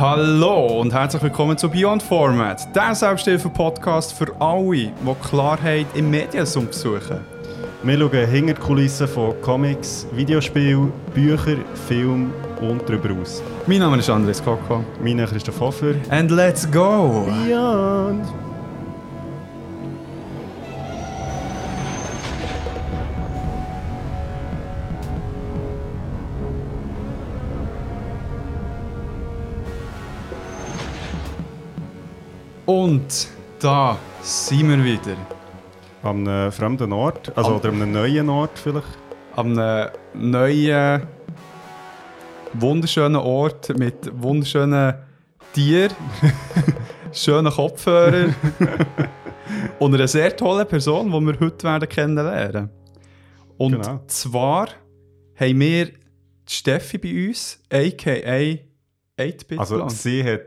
Hallo und herzlich willkommen zu Beyond Format, der Selbsthilfe-Podcast für alle, die Klarheit im Mediensum suchen. Wir schauen hinter die Kulissen von Comics, Videospielen, Büchern, Filmen und darüber aus. Mein Name ist Andres Koko. Mein Name ist Christoph Hofer. And let's go! Beyond! Und da sind wir wieder. An einem fremden Ort, also Am- oder an einem neuen Ort vielleicht. An einem neuen, wunderschönen Ort mit wunderschönen Tieren, schönen Kopfhörern und einer sehr tollen Person, die wir heute werden kennenlernen Und Genau. zwar haben wir Steffi bei uns, a.k.a. 8-Bit Also sie hat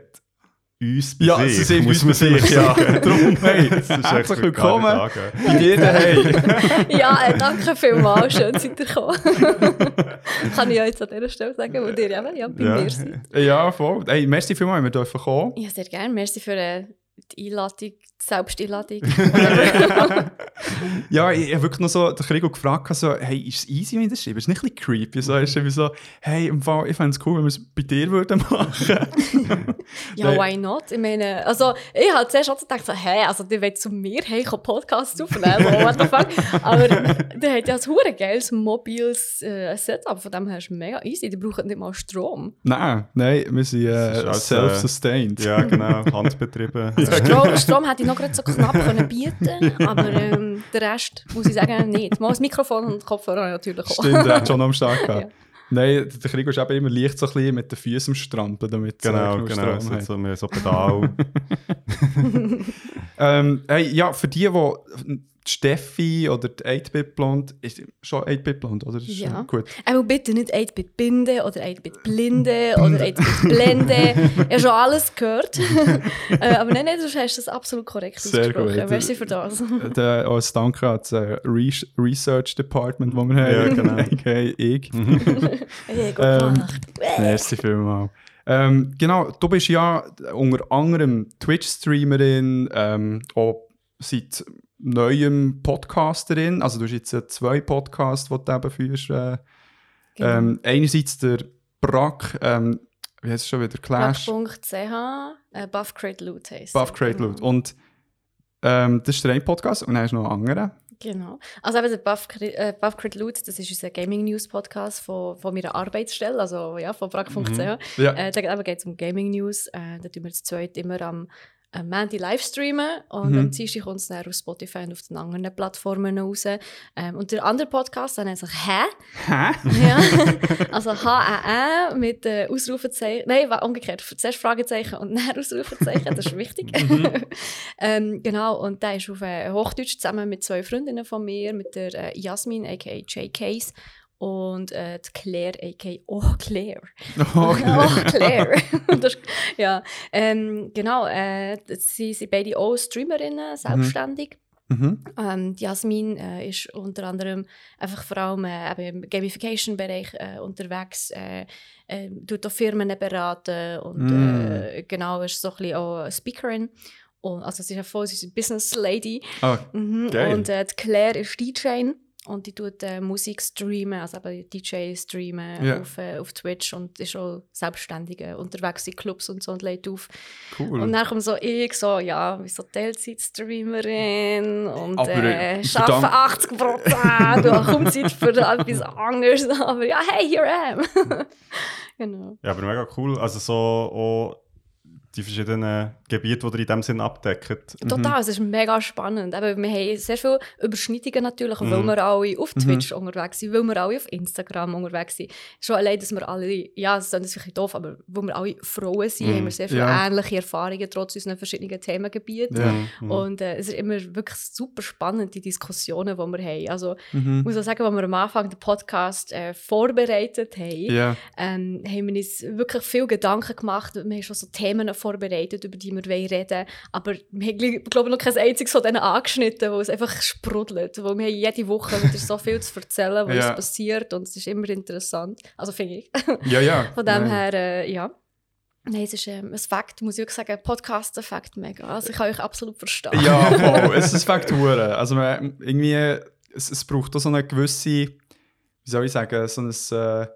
uns bei Ja, sich, sie sind muss uns man bei sich, ja. Darum, hey, herzlich willkommen bei dir daheim. Ja, äh, danke vielmals, schön seid ihr gekommen. Kann ich ja jetzt an dieser Stelle sagen, wo ihr eben ja, bei Ja. mir seid. Ja, voll. Hey, merci vielmals, wir dürfen kommen. Ja, sehr gerne. Merci für äh, die Einladung, Selbsteinladung. Ja, ich habe wirklich noch so den Krigo gefragt, so, hey, ist es easy, wenn ich das schreibe? Ist es nicht ein bisschen creepy? So, ist es so, hey, im Fall, ich fände es cool, wenn wir es bei dir würden machen. ja, why not? Ich meine, also, ich habe zuerst auch gedacht, so, hey, also, die wollt zu mir hey, ich kann Podcasts aufnehmen, so, what the fuck. Aber der hat ja ein hure geiles mobiles äh, Setup, von dem her ist es mega easy, die brauchen nicht mal Strom. nein, nein, wir sind äh, äh, self-sustained. Ja, genau, handbetrieben. Strom, Strom hätte ich noch gerade so knapp können bieten aber ähm, der Rest, muss ich sagen, nicht. Mal das Mikrofon und Kopfhörer natürlich auch. Stimmt, er hat schon am Start gehabt. Ja. Nein, der Krigo ist eben immer leicht so ein bisschen mit den Füßen am Strampeln, damit Genau, genug genau. Strom So, haben. so, so Pedal. Ähm, hey, ja, für die, die die Steffi oder die 8-Bit Blond, ist schon 8-Bit Blond, oder? Das ist Ja. schon Gut. Aber bitte nicht 8-Bit Binde oder 8-Bit Blinde oder 8-Bit Blende. Ich habe schon alles gehört. äh, aber nein, nein, du hast das absolut korrekt Sehr ausgesprochen. gut. Merci für das. Der, als Danke an das äh, Re Research Department, das wir haben. Ja, genau. Okay, ich. Hey, gut Ähm, gemacht. Merci vielmals. Ähm, genau, du bist ja unter anderem Twitch-Streamerin, ähm, auch seit neuem Podcasterin. Also du hast jetzt äh, zwei Podcasts, die du eben führst. Äh, Genau. ähm, einerseits der Brack, ähm, wie heißt es schon wieder? Clash. Brack.ch, äh, Buff Crate Loot heisst Buff. Crate Loot. Und ähm, das ist der eine Podcast und dann hast du noch einen anderen. Genau. Also eben der Buff, äh, Buff Crit Loot, das ist unser Gaming News Podcast von, von meiner Arbeitsstelle, also ja, von brack.ch. Ja. Äh, da geht es um Gaming News. Äh, da tun wir zu zweit immer am äh, Mandy live streamen und Mhm. am Dienstag kommt es dann auf Spotify und auf den anderen Plattformen raus. Ähm, und der andere Podcast, der nennt sich «Hä?» Hä? ja. Also H-A-N mit äh, Ausrufezeichen. Nein, umgekehrt. Zuerst Fragezeichen und dann Ausrufezeichen. Das ist wichtig. ähm, genau, und der ist auf äh, Hochdeutsch zusammen mit zwei Freundinnen von mir, mit der äh, Jasmin, a.k.a. J-Case, und äh, die Claire, a.k.a. Oh Claire. Okay. Oh, Claire. das, ja, ähm, genau. Äh, sie sind beide auch Streamerinnen, selbstständig. Mhm. Ähm, Jasmin äh, ist unter anderem einfach vor allem äh, im Gamification-Bereich äh, unterwegs, äh, äh, tut auch Firmen beraten und äh, genau ist so ein bisschen auch Speakerin. Und, also sie ist ja voll, sie ist eine Business Lady. Ah, Mhm. Und die Claire ist DJ und die tut äh, Musik streamen, also eben DJ streamen Ja. auf, äh, auf Twitch und ist auch selbstständig äh, unterwegs in Clubs und so und lädt auf. cool. Und dann kommt so ich, so, ja, wie so Teilzeit-Streamerin und Aber, äh, äh, arbeite verdammt- 80 Prozent und kaum Zeit für etwas anderes. Aber ja, hey, here I am. genau. Ja, aber mega cool. Also so auch die verschiedenen Gebiete, die ihr in dem Sinn abdeckt. Total, es ist mega spannend. Aber wir haben sehr viele Überschneidungen natürlich, weil Mhm. wir alle auf Twitch unterwegs sind, weil wir alle auf Instagram unterwegs sind. Schon allein, dass wir alle, ja, das ist ein bisschen doof, aber weil wir alle Frauen sind, Mhm. haben wir sehr viele Ja. ähnliche Erfahrungen trotz unseren verschiedenen Themengebieten. Ja. Mhm. Und äh, es ist immer wirklich super spannend, die Diskussionen, die wir haben. Also, Mhm. ich muss auch sagen, als wir am Anfang den Podcast äh, vorbereitet haben, Ja. ähm, haben wir uns wirklich viel Gedanken gemacht. Wir haben schon so Themen vorbereitet, über die wir reden wollen. Aber wir haben, gl- glaube ich, noch kein einziges von denen angeschnitten, wo es einfach sprudelt. Wo wir haben jede Woche wieder so viel zu erzählen, was Ja. passiert und es ist immer interessant. Also finde ich. Ja, ja. Von dem Nein. her, äh, ja. Nein, es ist ähm, ein Fakt, muss ich auch sagen, Podcast-Effekt mega. Also ich kann euch absolut verstehen. Ja, voll. es ist fängt hure. Also man, irgendwie, es, es braucht auch so eine gewisse, wie soll ich sagen, so eine äh,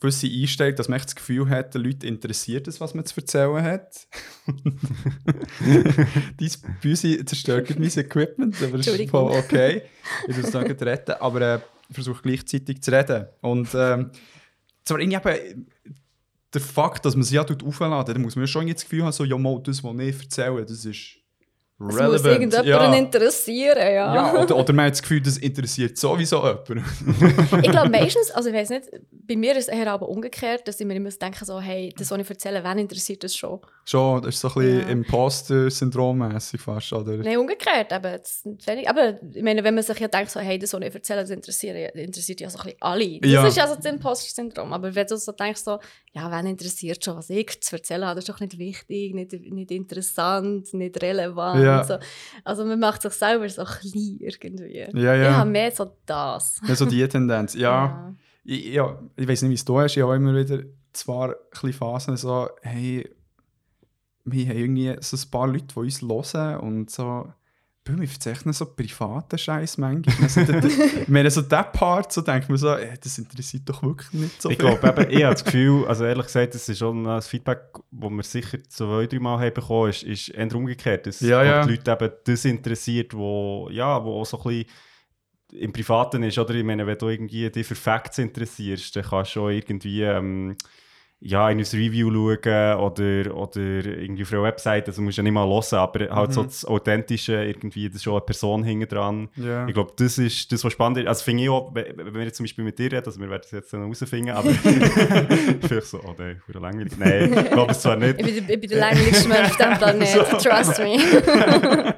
gewisse Einstellung, dass man echt das Gefühl hat, den Leuten interessiert es, was man zu erzählen hat. Dein Büsi zerstört mein Equipment, aber das ist voll okay. Ich muss es gleich retten, aber äh, ich versuche gleichzeitig zu reden. Und ähm, zwar irgendwie eben, der Fakt, dass man sie ja aufladen, muss man ja schon das Gefühl haben, so, ja, mal, das, was ich erzähle, das ist Es relevant. muss irgendjemanden ja. interessieren, ja. Ja, oder, oder man hat das Gefühl, das interessiert sowieso jemanden. ich glaube meistens, also ich weiß nicht, bei mir ist es eher aber umgekehrt, dass ich mir immer denke, so, hey, das, was ich erzähle, wen interessiert das schon? Schon, das ist so ein bisschen Ja. Imposter-Syndrom-mässig fast, oder? Nein, umgekehrt, wenig, aber ich meine, wenn man sich ja denkt, so, hey, das, was ich erzähle, das interessiert, interessiert ja so ein bisschen alle. Das Ja. ist ja so das Imposter-Syndrom, aber wenn du so denkst, so, ja, wen interessiert schon, was ich zu erzählen habe, das ist doch nicht wichtig, nicht, nicht interessant, nicht relevant. Ja. So. Also man macht sich selber so klein irgendwie. Ja, Ich habe ja. mehr so das. Ja, so die Tendenz. Ja, ich, ja, ich weiß nicht, wie es da ist. Ich habe immer wieder zwar ein Phasen so, hey, wir haben irgendwie so ein paar Leute, die uns hören und so, boah, wir verzeichnen so privaten Scheiß manchmal. Also, Ich meine, so der Part, so denkt man so, ey, das interessiert doch wirklich nicht so Ich viel. glaube, eben, ich habe das Gefühl, also ehrlich gesagt, das ist schon ein Feedback, das wir sicher zwei, drei Mal haben bekommen, ist, ist eher umgekehrt. Dass Ja, ja. die Leute eben das interessiert, wo, ja, wo auch so ein bisschen im Privaten ist. Oder ich meine, wenn du irgendwie dich für Facts interessierst, dann kannst du auch irgendwie ähm, ja, in ein Review schauen oder, oder irgendwie auf einer Website. Also musst du ja nicht mal hören, aber halt so Mhm. das Authentische, irgendwie, das ist schon eine Person hinten dran. Ja. Ich glaube, das ist das, was spannend ist. Also finde ich auch, wenn wir jetzt zum Beispiel mit dir reden, also wir werden es jetzt dann herausfinden, aber vielleicht so, oh nein, für langweilig. Nein, ich glaube es zwar nicht. Ich bin, ich bin der langweiligste Mensch auf diesem Planeten, trust me.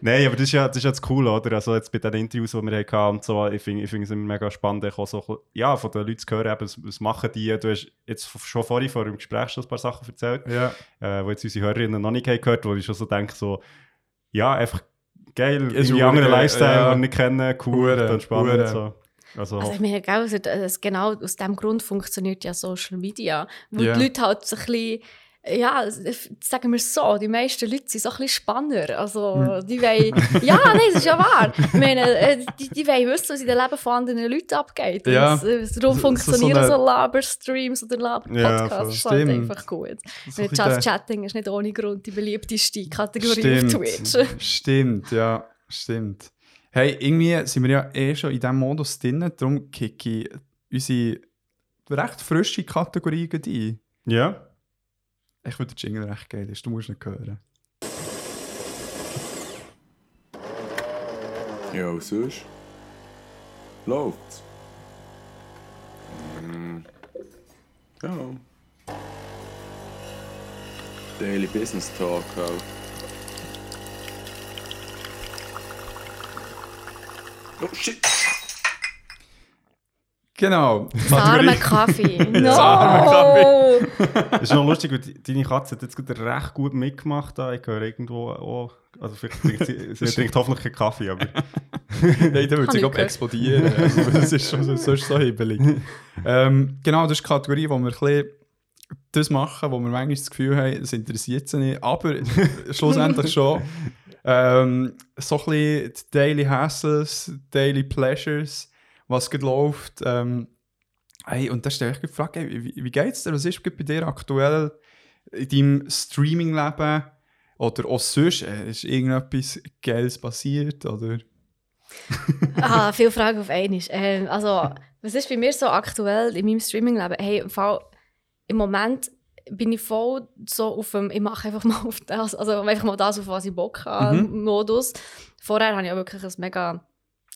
Nein, aber das ist, ja, das ist ja das Coole, oder? Also jetzt bei den Interviews, die wir hatten und so, ich finde ich find es immer mega spannend, auch so, ja, von den Leuten zu hören, eben, was, was machen die. Du hast jetzt schon vorhin vor dem Gespräch schon ein paar Sachen erzählt, Ja. äh, wo jetzt unsere Hörerinnen noch nicht haben gehört wo ich schon so denke, so, ja, einfach geil, Ist irgendwie hure andere geil, Lifestyle, ja. die wir nicht kennen, cool, dann spannend. So. Also, Also ich meine, gell, also, das, genau aus diesem Grund funktioniert ja Social Media. Weil Ja. die Leute halt so ein bisschen, ja, sagen wir es so, die meisten Leute sind so ein bisschen spannender. Also Hm. die wollen, ja, nein, das ist ja wahr. Ich meine, äh, die, die wollen wissen, was in den Leben von anderen Leuten abgeht. Ja. Äh, darum So- funktionieren so so, eine- Laberstreams oder Ja, Laber-Podcasts voll. halt Stimmt. einfach gut. So Just der- Chatting ist nicht ohne Grund die beliebteste Kategorie auf Twitch. Stimmt, stimmt, ja, stimmt. Hey, irgendwie sind wir ja eh schon in diesem Modus drin, darum kicke ich unsere recht frische Kategorie ein. ja. Ich würde den Jingle recht geil, ist, du musst nicht hören. Ja, und sonst? Läuft's? Mm. Ja. Daily Business Talk halt. Oh shit! Genau. Das arme Kaffee. No! arme Das ist noch lustig, weil die- deine Katze hat jetzt gerade recht gut mitgemacht. Da. Ich höre irgendwo auch, also vielleicht trinkt sie, sie trinkt hoffentlich keinen Kaffee, aber Nein, der würde Hab sich ich glaub, gehört. explodieren. Also, das ist schon so, sonst so hibbelig. ähm, genau, das ist die Kategorie, wo wir ein bisschen das machen, wo wir manchmal das Gefühl haben, es interessiert sie nicht. Aber schlussendlich schon. Ähm, so ein bisschen die Daily Hassles, Daily Pleasures, was gerade läuft. Ähm, hey, und da stelle ich die Frage, hey, wie, wie geht es dir? Was ist bei dir aktuell in deinem Streaming-Leben? Oder auch sonst, äh, ist irgendetwas Geiles passiert? Oder? Ah, viele Fragen auf einmal. Ähm, also, was ist bei mir so aktuell in meinem Streaming-Leben? Hey, im, Fall, im Moment bin ich voll so auf dem, ich mache einfach mal auf das, also einfach mal das, auf was ich Bock habe, Modus. Vorher hatte ich ja wirklich ein mega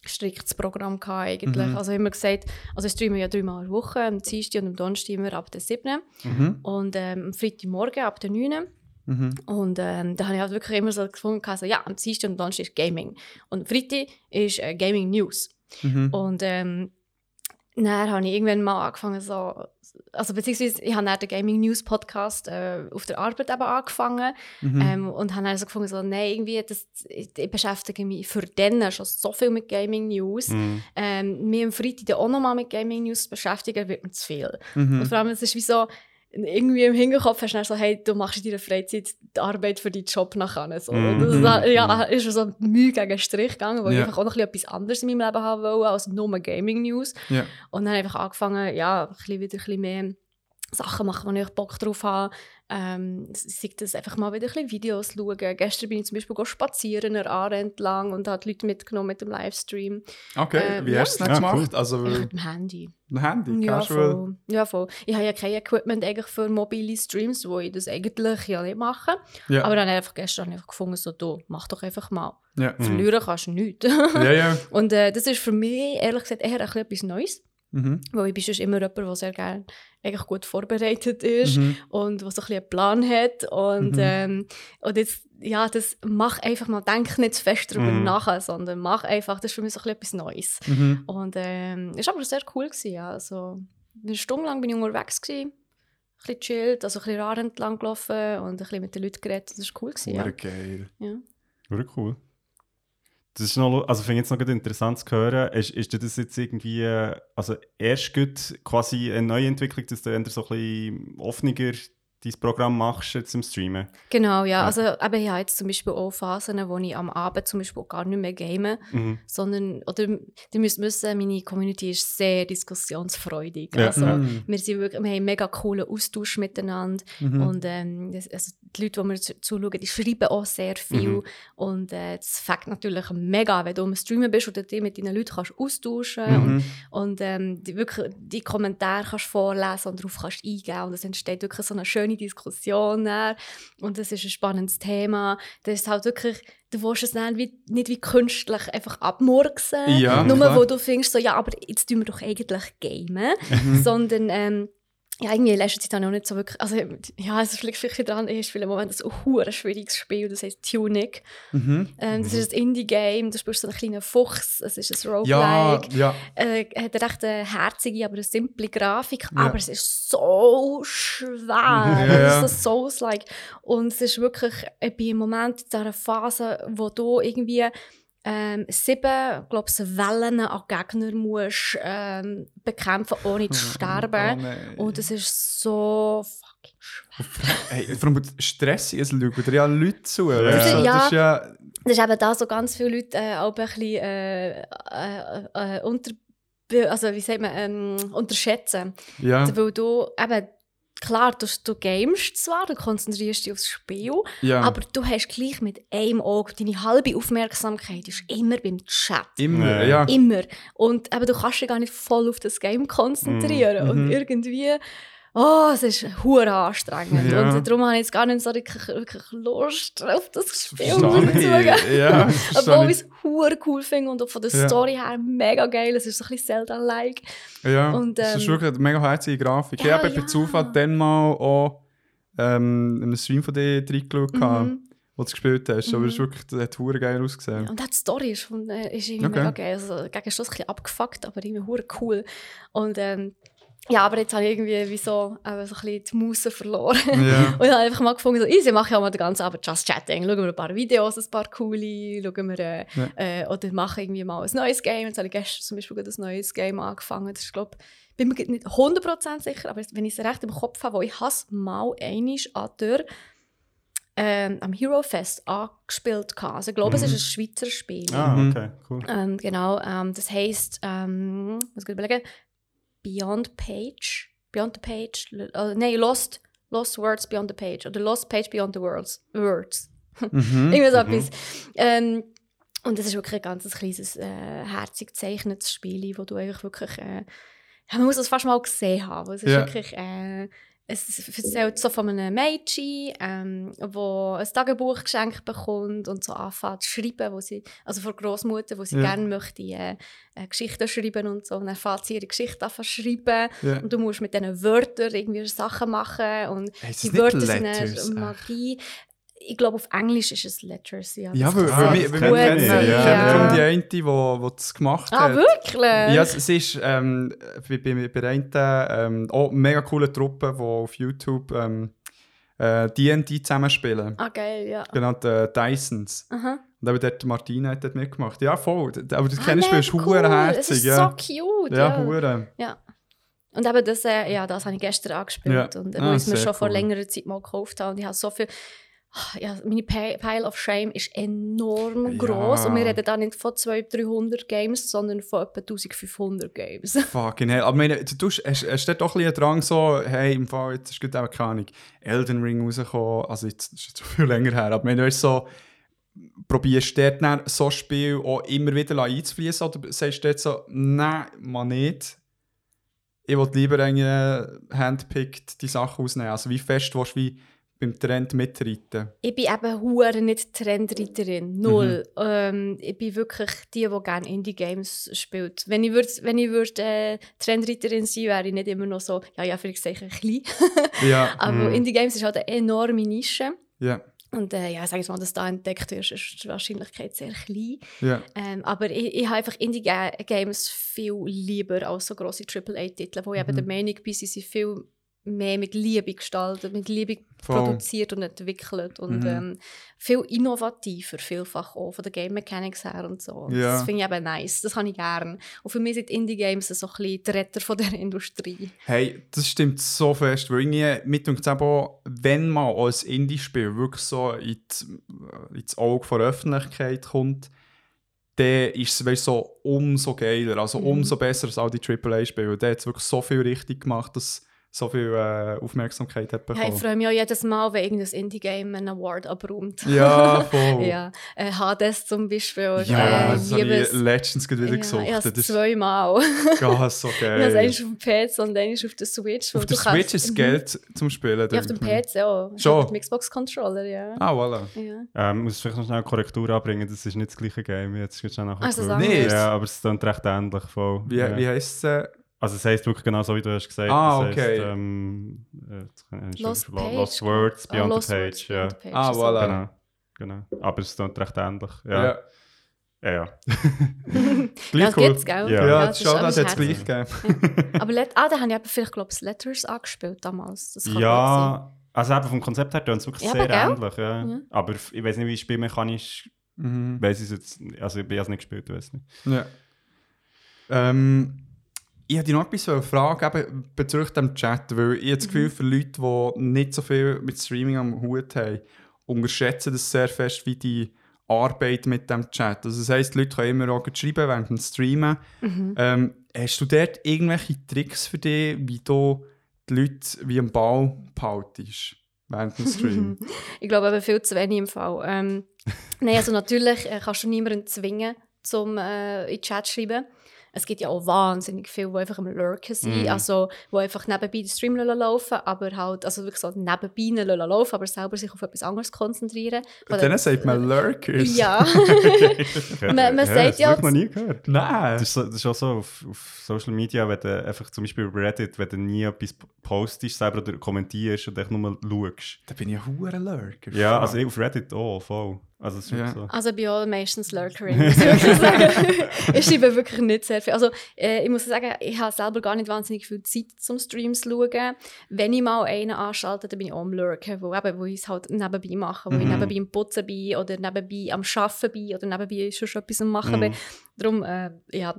striktes Programm gehabt, eigentlich. Mhm. Also immer gesagt, also ich streame ja dreimal der Woche, am Dienstag und am Donnerstag immer ab der 7. Mhm. und ähm, am Freitagmorgen ab der 9. Mhm. Und ähm, da habe ich halt wirklich immer so gefunden, also, ja, am Dienstag und am Donnerstag ist Gaming. Und Freitag ist äh, Gaming News. Mhm. Und ähm, dann habe ich irgendwann mal angefangen so, also beziehungsweise ich habe dann den Gaming News Podcast äh, auf der Arbeit eben angefangen Mhm. ähm, und habe dann so gefunden, so, nein, irgendwie, das, ich, ich beschäftige mich für den schon so viel mit Gaming News. Mhm. Ähm, mir am Freitag auch nochmal mit Gaming News zu beschäftigen, wird mir zu viel. Mhm. Und vor allem, es ist wie so, irgendwie im Hinterkopf hast so, hey, du machst in deiner Freizeit die Arbeit für deinen Job nachher. So. Mhm. Und Das, da- ja, ist mir so Mühe gegen den Strich gegangen, weil Ja. ich einfach auch noch ein etwas anderes in meinem Leben haben wollte, als nur Gaming News. Ja. Und dann einfach angefangen, ja, ein bisschen wieder ein bisschen mehr Sachen machen, wo ich Bock drauf habe. Ähm, sei das einfach mal wieder ein bisschen Videos schauen. Gestern bin ich zum Beispiel go spazieren, an der Aare entlang und habe die Leute mitgenommen mit dem Livestream. Okay, Ähm, wie ja. hast du es Ja, nicht cool. gemacht? Also, Ich mit dem Handy. ein Handy, Ja casual. voll. ja, voll. Ich habe ja kein Equipment eigentlich für mobile Streams, wo ich das eigentlich ja nicht mache. Ja. Aber dann habe ich einfach gestern einfach gefunden, so, du, mach doch einfach mal. ja. Verlieren kannst du nichts. ja, ja. Und äh, das ist für mich, ehrlich gesagt, eher ein bisschen etwas Neues. Mhm. Weil ich bin sonst immer jemand, der sehr gerne eigentlich gut vorbereitet ist Mhm. und der so ein bisschen einen Plan hat. Und, Mhm. ähm, und jetzt, ja, das mach einfach mal, denk nicht zu fest darüber Mhm. nach, sondern mach einfach, das ist für mich so ein bisschen etwas Neues. Mhm. Und ähm, ist aber sehr cool gewesen, ja. Also, eine Stunde lang bin ich unterwegs gewesen, ein bisschen chillt, also ein bisschen rar entlang gelaufen und ein bisschen mit den Leuten geredet. Das war cool gewesen, ja. Geil. ja. Wirklich cool. Das ist noch, also finde ich jetzt noch interessant zu hören. Ist, ist das jetzt irgendwie, äh, also erst quasi eine neue Entwicklung, dass du so ein bisschen offener dein Programm machst jetzt im Streamen? Genau, ja. Ja. Also, eben, ich habe jetzt zum Beispiel auch Phasen, wo ich am Abend zum Beispiel gar nicht mehr game, Mhm. sondern, oder, ihr müsst wissen, meine Community ist sehr diskussionsfreudig. Ja. Also, Mhm. wir, sind wirklich, wir haben einen mega coolen Austausch miteinander. Mhm. Und ähm, das, also die Leute, die mir zu- zuschauen, die schreiben auch sehr viel. Mhm. Und äh, das fängt natürlich mega, wenn du am Streamen bist oder dich mit deinen Leuten kannst austauschen Mhm. und, und ähm, die, wirklich, die Kommentare kannst vorlesen und darauf kannst eingehen. Und es entsteht wirklich so eine schöne Diskussion. Dann. Und das ist ein spannendes Thema. Das ist halt wirklich, du willst es dann wie, nicht wie künstlich einfach abmurksen. Ja, nur klar. wo du findest, so, ja, aber jetzt tun wir doch eigentlich gamen. Mhm. Sondern, ähm, ja, irgendwie in letzter Zeit auch nicht so wirklich, also ja, es liegt vielleicht daran, ich spiele im Moment ein hure schwieriges Spiel, das heißt Tunic. Mhm. Ähm, das ist ein Indie-Game, du spielst so einen kleinen Fuchs, es ist ein Ja, Roguelike. ja. Äh, hat eine recht eine herzige, aber eine simple Grafik, Ja. aber es ist so schwer. Ja, Es ja. ist so Souls-like. Und es ist wirklich, ich bin im Moment in dieser Phase, wo du irgendwie ähm, sieben, glaube ich, Wellen an Gegner musst ähm, bekämpfen, ohne zu Oh sterben. nein. Und es ist so fucking schwer. Hey, vor allem stressig, es schauen dir ja Leute zu. Ja. weißt du? Ja. Das ist ja... Das ist eben da so ganz viele Leute äh, auch ein bisschen äh, äh, äh, unter, also wie sagt man, ähm, unterschätzen. Ja, Weil du eben, klar, du, du gamest zwar, du konzentrierst dich aufs Spiel, ja. aber du hast gleich mit einem Auge, deine halbe Aufmerksamkeit ist immer beim Chat. immer, Ja. Immer. Und eben, du kannst dich gar nicht voll auf das Game konzentrieren. Mhm. Und Mhm. irgendwie, oh, es ist hure anstrengend. Ja. Und darum habe ich jetzt gar nicht so wirklich, wirklich Lust auf das Spiel. Ja, Obwohl ich es hure cool finde und auch von der Ja. Story her mega geil. Es ist so ein bisschen Zelda-like. Ja, Und, das ist ähm, wirklich eine mega herzige Grafik. ja, ich habe ja. Zufall dann mal auch ähm, einen Stream von dir reingeschaut, Mhm. wo du gespielt hast. Aber Mhm. es ist wirklich, das hat hure geil ausgesehen. Und auch die Story ist, von, ist irgendwie Okay. mega geil. Also, gegen Schluss ein bisschen abgefuckt, aber irgendwie hure cool. Und ähm, ja, aber jetzt habe ich irgendwie wie so, äh, so ein bisschen die Muße verloren. Ja. Und ich habe einfach mal gefunden, so, easy, mache ich auch mal den ganzen Abend Just Chatting. Schauen wir ein paar Videos, ein paar coole, schauen wir, äh, Ja. äh, oder mache irgendwie mal ein neues Game. Jetzt habe ich gestern zum Beispiel ein neues Game angefangen. Das ist, glaube bin mir nicht 100% sicher, aber wenn ich es recht im Kopf habe, wo ich has mal einisch an der ähm, am Hero Fest angespielt hatte. Also ich glaube, es Mhm. ist ein Schweizer Spiel. Ah, Mhm. okay, cool. Ähm, genau, ähm, das heisst, ähm, muss ich überlegen, Beyond Page, Beyond the Page, äh, nein, Lost, Lost Words Beyond the Page oder Lost Page Beyond the Words. Words. Mhm. Irgendwie so Mhm. etwas. Ähm, und das ist wirklich ein ganz kleines, äh, herzig gezeichnetes Spiel, wo du eigentlich wirklich, äh, man muss es fast mal gesehen haben. Es ist Ja. wirklich, äh, es erzählt so von einem Mädchen, ähm, wo ein Tagebuch geschenkt bekommt und so anfängt zu schreiben, wo sie, also von Großmutter, wo sie Ja. gerne möchte äh, äh, Geschichten schreiben und so. Und dann fängt sie ihre Geschichte an zu schreiben Ja. und du musst mit diesen Wörtern irgendwie Sachen machen und Hey, die Wörter sind dann Magie. Ich glaube, auf Englisch ist es Letters. Ja, Ja, weil, weil, Ah, wir, wir kennen ja. Ja. die eine, die wo, wo das gemacht Ah, hat. wirklich? Ja, es, es ist ähm, bei, bei, bei einer ähm, auch mega coole Truppe, die auf YouTube ähm, äh, D&D zusammenspielen. Ah, geil, ja. Genannt äh, Dysons. Aha. Und eben dort Martina hat dort mitgemacht. Ja, voll. Aber das Ah, kennst du, ist mega hure Es herzig. ist Ja, so cute. ja, Ja, hure. ja. Und eben das, äh, ja, das habe ich gestern angespielt. Ja. Und äh, Ah, wo ich es mir schon vor cool. längerer Zeit mal gekauft habe. Und ich habe so viel. Ja, meine Pi- Pile of Shame ist enorm Ja. groß und wir reden da nicht von 200, 300 Games, sondern von etwa 1500 Games. Fucking hell. Aber meine, du hast, hast dort doch ein bisschen Drang so, hey, im Fall, jetzt ist gerade auch keine Ahnung, Elden Ring rausgekommen, also jetzt ist jetzt schon viel länger her, aber meine, du hast so, probierst du dort dann so ein Spiel auch immer wieder einzufließen oder sagst du dort so, nein, man nicht, ich will lieber irgendwie handpicked die Sachen ausnehmen, also wie fest willst du wie beim Trend mitreiten? Ich bin eben hure nicht Trendreiterin, null. Ähm, ich bin wirklich die, die gerne Indie-Games spielt. Wenn ich, würd, wenn ich würd, äh, Trendreiterin sein wäre ich nicht immer noch so, ja, ja, vielleicht sage ich klein. Ja, Aber Mhm. Indie-Games ist halt eine enorme Nische. ja, Und äh, ja, sag jetzt mal, dass du da entdeckt wirst, ist die Wahrscheinlichkeit sehr klein. ja. Ähm, aber ich, ich habe einfach Indie-Games viel lieber als so grosse AAA-Titel, wo ich eben der Meinung bin, sie sind viel mehr mit Liebe gestaltet, mit Liebe Voll. produziert und entwickelt und Mhm. ähm, viel innovativer, vielfach auch von den Game Mechanics her und so. Und Ja. Das finde ich eben nice, das habe ich gerne. Und für mich sind Indie-Games so ein bisschen die Retter von der Industrie. Hey, das stimmt so fest, weil irgendwie mit uns auch, wenn man als Indie-Spiel wirklich so ins Auge der Öffentlichkeit kommt, dann ist es weißt, so umso geiler, also Mhm. umso besser als all die AAA-Spiele. Der hat wirklich so viel richtig gemacht, dass so viel äh, Aufmerksamkeit hat Ja, ich bekommen. freue mich auch jedes Mal, wenn irgendein Indie-Game einen Award abräumt. Ja, voll. ja. Äh, Hades zum Beispiel. Ja, äh, das habe ich letztens wieder ja, gesucht. ich habe das es ist zweimal. ganz so Ich habe es geil. einmal auf dem PC und einmal auf der Switch. Auf der Switch ist es Mhm. Geld zum Spielen. Ja, auf dem ich. PC auch. Ich Schon? habe den Xbox-Controller, ja. Ah, voilà. ja. Ähm, muss vielleicht noch schnell eine Korrektur anbringen, das ist nicht das gleiche Game. Jetzt schnell nachher. Also, wir es. Ja, aber es ist recht ähnlich. Voll. Wie, ja. wie heisst es? Also es heisst wirklich genau so, wie du hast gesagt. Ah, Es okay. Heisst, ähm, äh, Lost Lo- Page. Lost Words Ah, Beyond Lost the Page. Words ja. Beyond the Page, Ah, so. voilà. Genau. genau. Aber es ist recht ähnlich. Ja. Ja. Ja, ja. Ja, Gleich das cool. gibt's, gell? Ja. Ja, das das ist schon, alles das hat es gleich gegeben. Aber let ah, da habe ich vielleicht, glaube ich, Letters angespielt damals. Das kann. Ja, also eben vom Konzept her tut es wirklich Ja, sehr aber ähnlich. Ja. Ja. Aber ich weiß nicht, wie spielmechanisch, Mhm. weiß ich jetzt, also ich habe es nicht gespielt, ich weiß nicht. Ja. Ähm, ich hätte dich noch etwas fragen eben bezüglich dem Chat, weil ich das Gefühl, für Leute, die nicht so viel mit Streaming am Hut haben, unterschätzen das sehr fest, wie die Arbeit mit dem Chat. Also das heisst, die Leute können immer auch schreiben während dem Streamen. Ähm, hast du dort irgendwelche Tricks für dich, wie du die Leute wie am Ball behaltest während dem Stream? Ich glaube eben viel zu wenig im Fall. Ähm, Nein, also natürlich äh, kannst du niemanden zwingen, zum äh, in den Chat zu schreiben. Es gibt ja auch wahnsinnig viele, die einfach am Lurken sind, Mhm. also die einfach nebenbei den Stream laufen aber halt, also wirklich so nebenbei laufen, aber selber sich auf etwas anderes konzentrieren. Von Denen der- sagt man Lurkers. Ja. Man- man ja, sagt das ja- habe ich noch nie gehört. Nein. Das ist, so, das ist auch so auf, auf Social Media, wenn du einfach zum Beispiel auf Reddit, wenn du nie etwas postest selber oder kommentierst und echt nur schaust. Da bin ich ein hoher Lurker. Ja, also ich auf Reddit auch, voll. Also es ist Ja. so. Also ich bin auch meistens Lurkerin, muss ich wirklich sagen. ich schreibe wirklich nicht sehr viel. Also äh, ich muss sagen, ich habe selber gar nicht wahnsinnig viel Zeit zum Streams zu schauen. Wenn ich mal einen anschalte, dann bin ich auch am Lurken, wo, eben, wo ich es halt nebenbei mache, wo ich Mhm. nebenbei im Putzen bin oder nebenbei am Arbeiten bin oder nebenbei schon etwas am Machen Mhm. bin. Darum, äh, ja.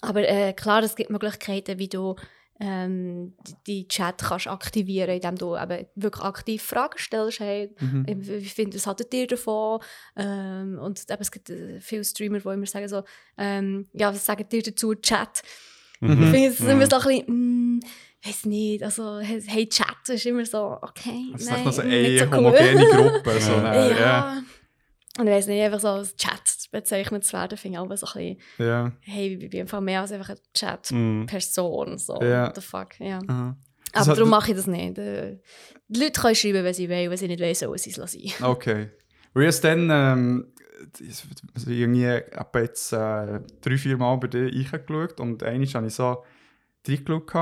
Aber äh, klar, es gibt Möglichkeiten, wie du ähm, die Chat kannst aktivieren, indem du eben wirklich aktiv Fragen stellst. Hey, Mhm. Eben, Wie findet was haltet ihr davon? Ähm, und eben, es gibt äh, viele Streamer, die immer sagen so, ähm, ja, was sagt ihr dazu, Chat? Ich finde es immer so ein bisschen, mm, weiß nicht, also hey, Chat ist immer so, okay, Das ist nein, noch so nicht eine so cool. homogene Gruppe. So, ja. nein, ja. Und ich weiß nicht, einfach so als Chat bezeichnet zu werden, finde ich auch so ein bisschen, Ja. hey, ich bin einfach mehr als einfach eine Mhm. Chat-Person, so, Ja. what the fuck, ja. Aha. Das Aber hat- darum mache ich das nicht. Äh, Die Leute können schreiben, wenn sie wollen, wenn sie nicht wollen, sollen sie es lassen. Okay. Weil ich es dann ähm, also irgendwie etwa jetzt äh, drei, vier Mal bei dir reingeschaut und einmal habe ich so reingeschaut.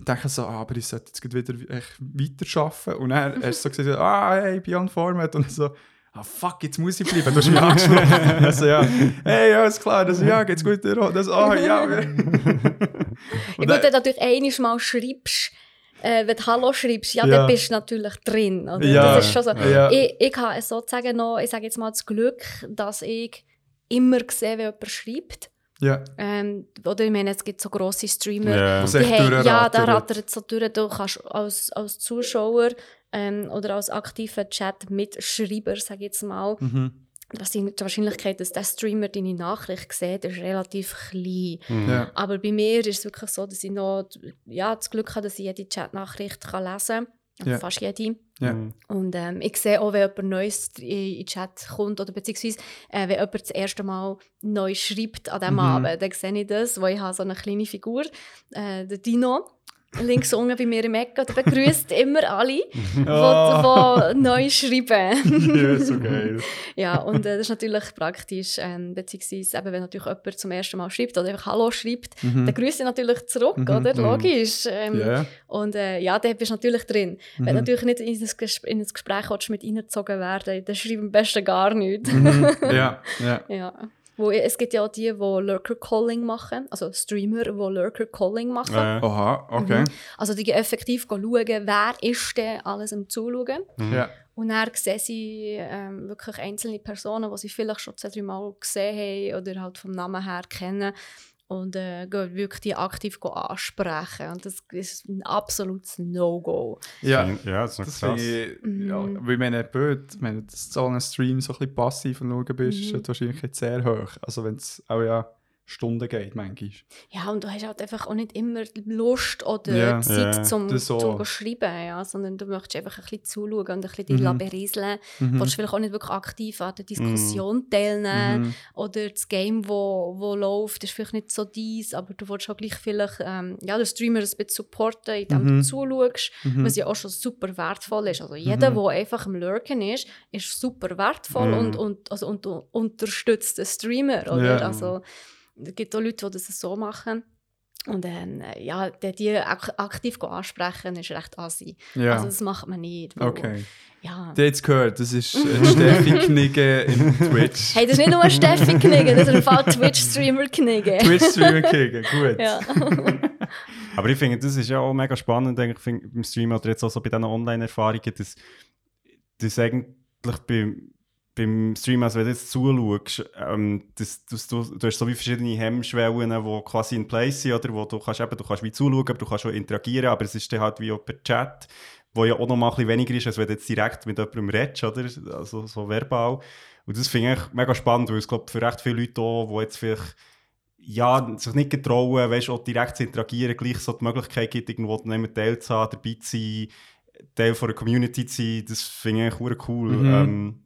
Und denke so, ah, aber ich sollte jetzt wieder weiterarbeiten. Und dann hast du so gesagt, ah, hey, Beyond Format. Und ich so, ah, fuck, jetzt muss ich bleiben. Du hast mich angesprochen. Also, ja, hey, ja, ist klar. Das, ja, geht's gut? Das, ah, ja. Ja, gut, wenn du natürlich einiges Mal schreibst, äh, wenn du Hallo schreibst, ja, Ja. dann bist du natürlich drin. Oder? Ja. Das ist schon so. Ja. Ich, ich habe sozusagen noch, ich sage jetzt mal das Glück, dass ich immer sehe, wenn jemand schreibt. ja, Ähm, oder ich meine, es gibt so grosse Streamer, Ja. Die haben, ja, da rattert so durch. Du kannst als, als Zuschauer ähm, oder als aktiver Chat-Mitschreiber, sage ich jetzt mal, mhm. dass die, die Wahrscheinlichkeit, dass der Streamer deine Nachricht sieht, ist relativ klein. ja. Aber bei mir ist es wirklich so, dass ich noch ja, das Glück habe, dass ich jede Chat-Nachricht kann lesen kann. Ja. Fast jede. Ja. Mhm. Und ähm, ich sehe auch, wenn jemand Neues in in den Chat kommt oder beziehungsweise äh, wenn jemand das erste Mal neu schreibt an diesem Mhm. Abend, dann sehe ich das, weil ich habe so eine kleine Figur, äh, der Dino, links unten bei mir im Ecke, der begrüßt immer alle, die, neu schreiben. ja, so geil. ja, und äh, das ist natürlich praktisch, ähm, beziehungsweise eben, wenn natürlich jemand zum ersten Mal schreibt oder einfach Hallo schreibt, Mhm. dann grüßt er natürlich zurück, Mhm, oder? mhm. Logisch. Ähm, Ja. Und äh, ja, da bist du natürlich drin. Wenn Mhm. du natürlich nicht in ein, Ges in ein Gespräch willst, mit reingezogen werden dann schreib am besten gar nichts. Mhm. Ja, ja. ja. Wo, es gibt ja auch die, die Lurker-Calling machen, also Streamer, die Lurker-Calling machen. Äh, Oha, okay. Also die gehen effektiv schauen, wer ist denn alles am Zuschauen. Ja. Und dann sehen sie ähm, wirklich einzelne Personen, die sie vielleicht schon zwei, drei Mal gesehen haben oder halt vom Namen her kennen. Und äh, gehen wirklich die aktiv ansprechen. Und das ist ein absolutes No-Go. Ja. ja, das ist noch Das krass. ich, ja, Mhm. weil wenn du blöd, wenn du so einen Stream so ein bisschen passiv Schauen bist, ist Mhm. die Wahrscheinlichkeit sehr hoch. Also wenn es auch ja Stunden geht, manchmal. Ja, und du hast halt einfach auch nicht immer Lust oder Ja. Zeit Ja, zum, so. zum schreiben, ja, sondern du möchtest einfach ein bisschen zuschauen und ein bisschen dich Mhm. berieseln. Mhm. Du willst vielleicht auch nicht wirklich aktiv an der Diskussion teilnehmen Mhm. oder das Game, wo, wo läuft, ist vielleicht nicht so dies, aber du willst auch gleich vielleicht ähm, ja, den Streamer ein bisschen supporten, indem Mhm. du zuschaust, Mhm. was ja auch schon super wertvoll ist. Also jeder, Mhm. der einfach am Lurken ist, ist super wertvoll Mhm. und, und, also, und, und unterstützt den Streamer. Oder? Ja. Also, es gibt auch Leute, die das so machen. Und dann, äh, ja, die, die ak aktiv ansprechen, ist recht assi. Ja, Also das macht man nicht. okay. Ja. Die jetzt gehört, das ist äh, Steffi Knigge im Twitch. Hey, das ist nicht nur Steffi Knigge, das ist im Fall Twitch-Streamer Knigge. Twitch-Streamer Knigge, gut. Ja. Aber ich finde, das ist ja auch mega spannend eigentlich, finde, beim Stream oder jetzt auch so bei diesen Online-Erfahrungen, dass, dass eigentlich beim, beim Stream, also wenn du jetzt zuschaust, ähm, dass, dass du, du hast so wie verschiedene Hemmschwellen, die quasi in place sind, oder wo du kannst, eben, du kannst wie zuschauen, aber du kannst auch interagieren, aber es ist dann halt wie auch per Chat, wo ja auch noch mal ein bisschen weniger ist, als wenn du jetzt direkt mit jemandem redest, oder? Also so verbal. Und das finde ich spannend, spannend, weil es glaube für recht viele Leute auch, die jetzt vielleicht ja, sich nicht getrauen, weißt, auch direkt zu interagieren, gleich so die Möglichkeit gibt, irgendwo nicht Teil zu haben, dabei zu sein, Teil von der Community zu sein, das finde ich cool. Mhm. Ähm,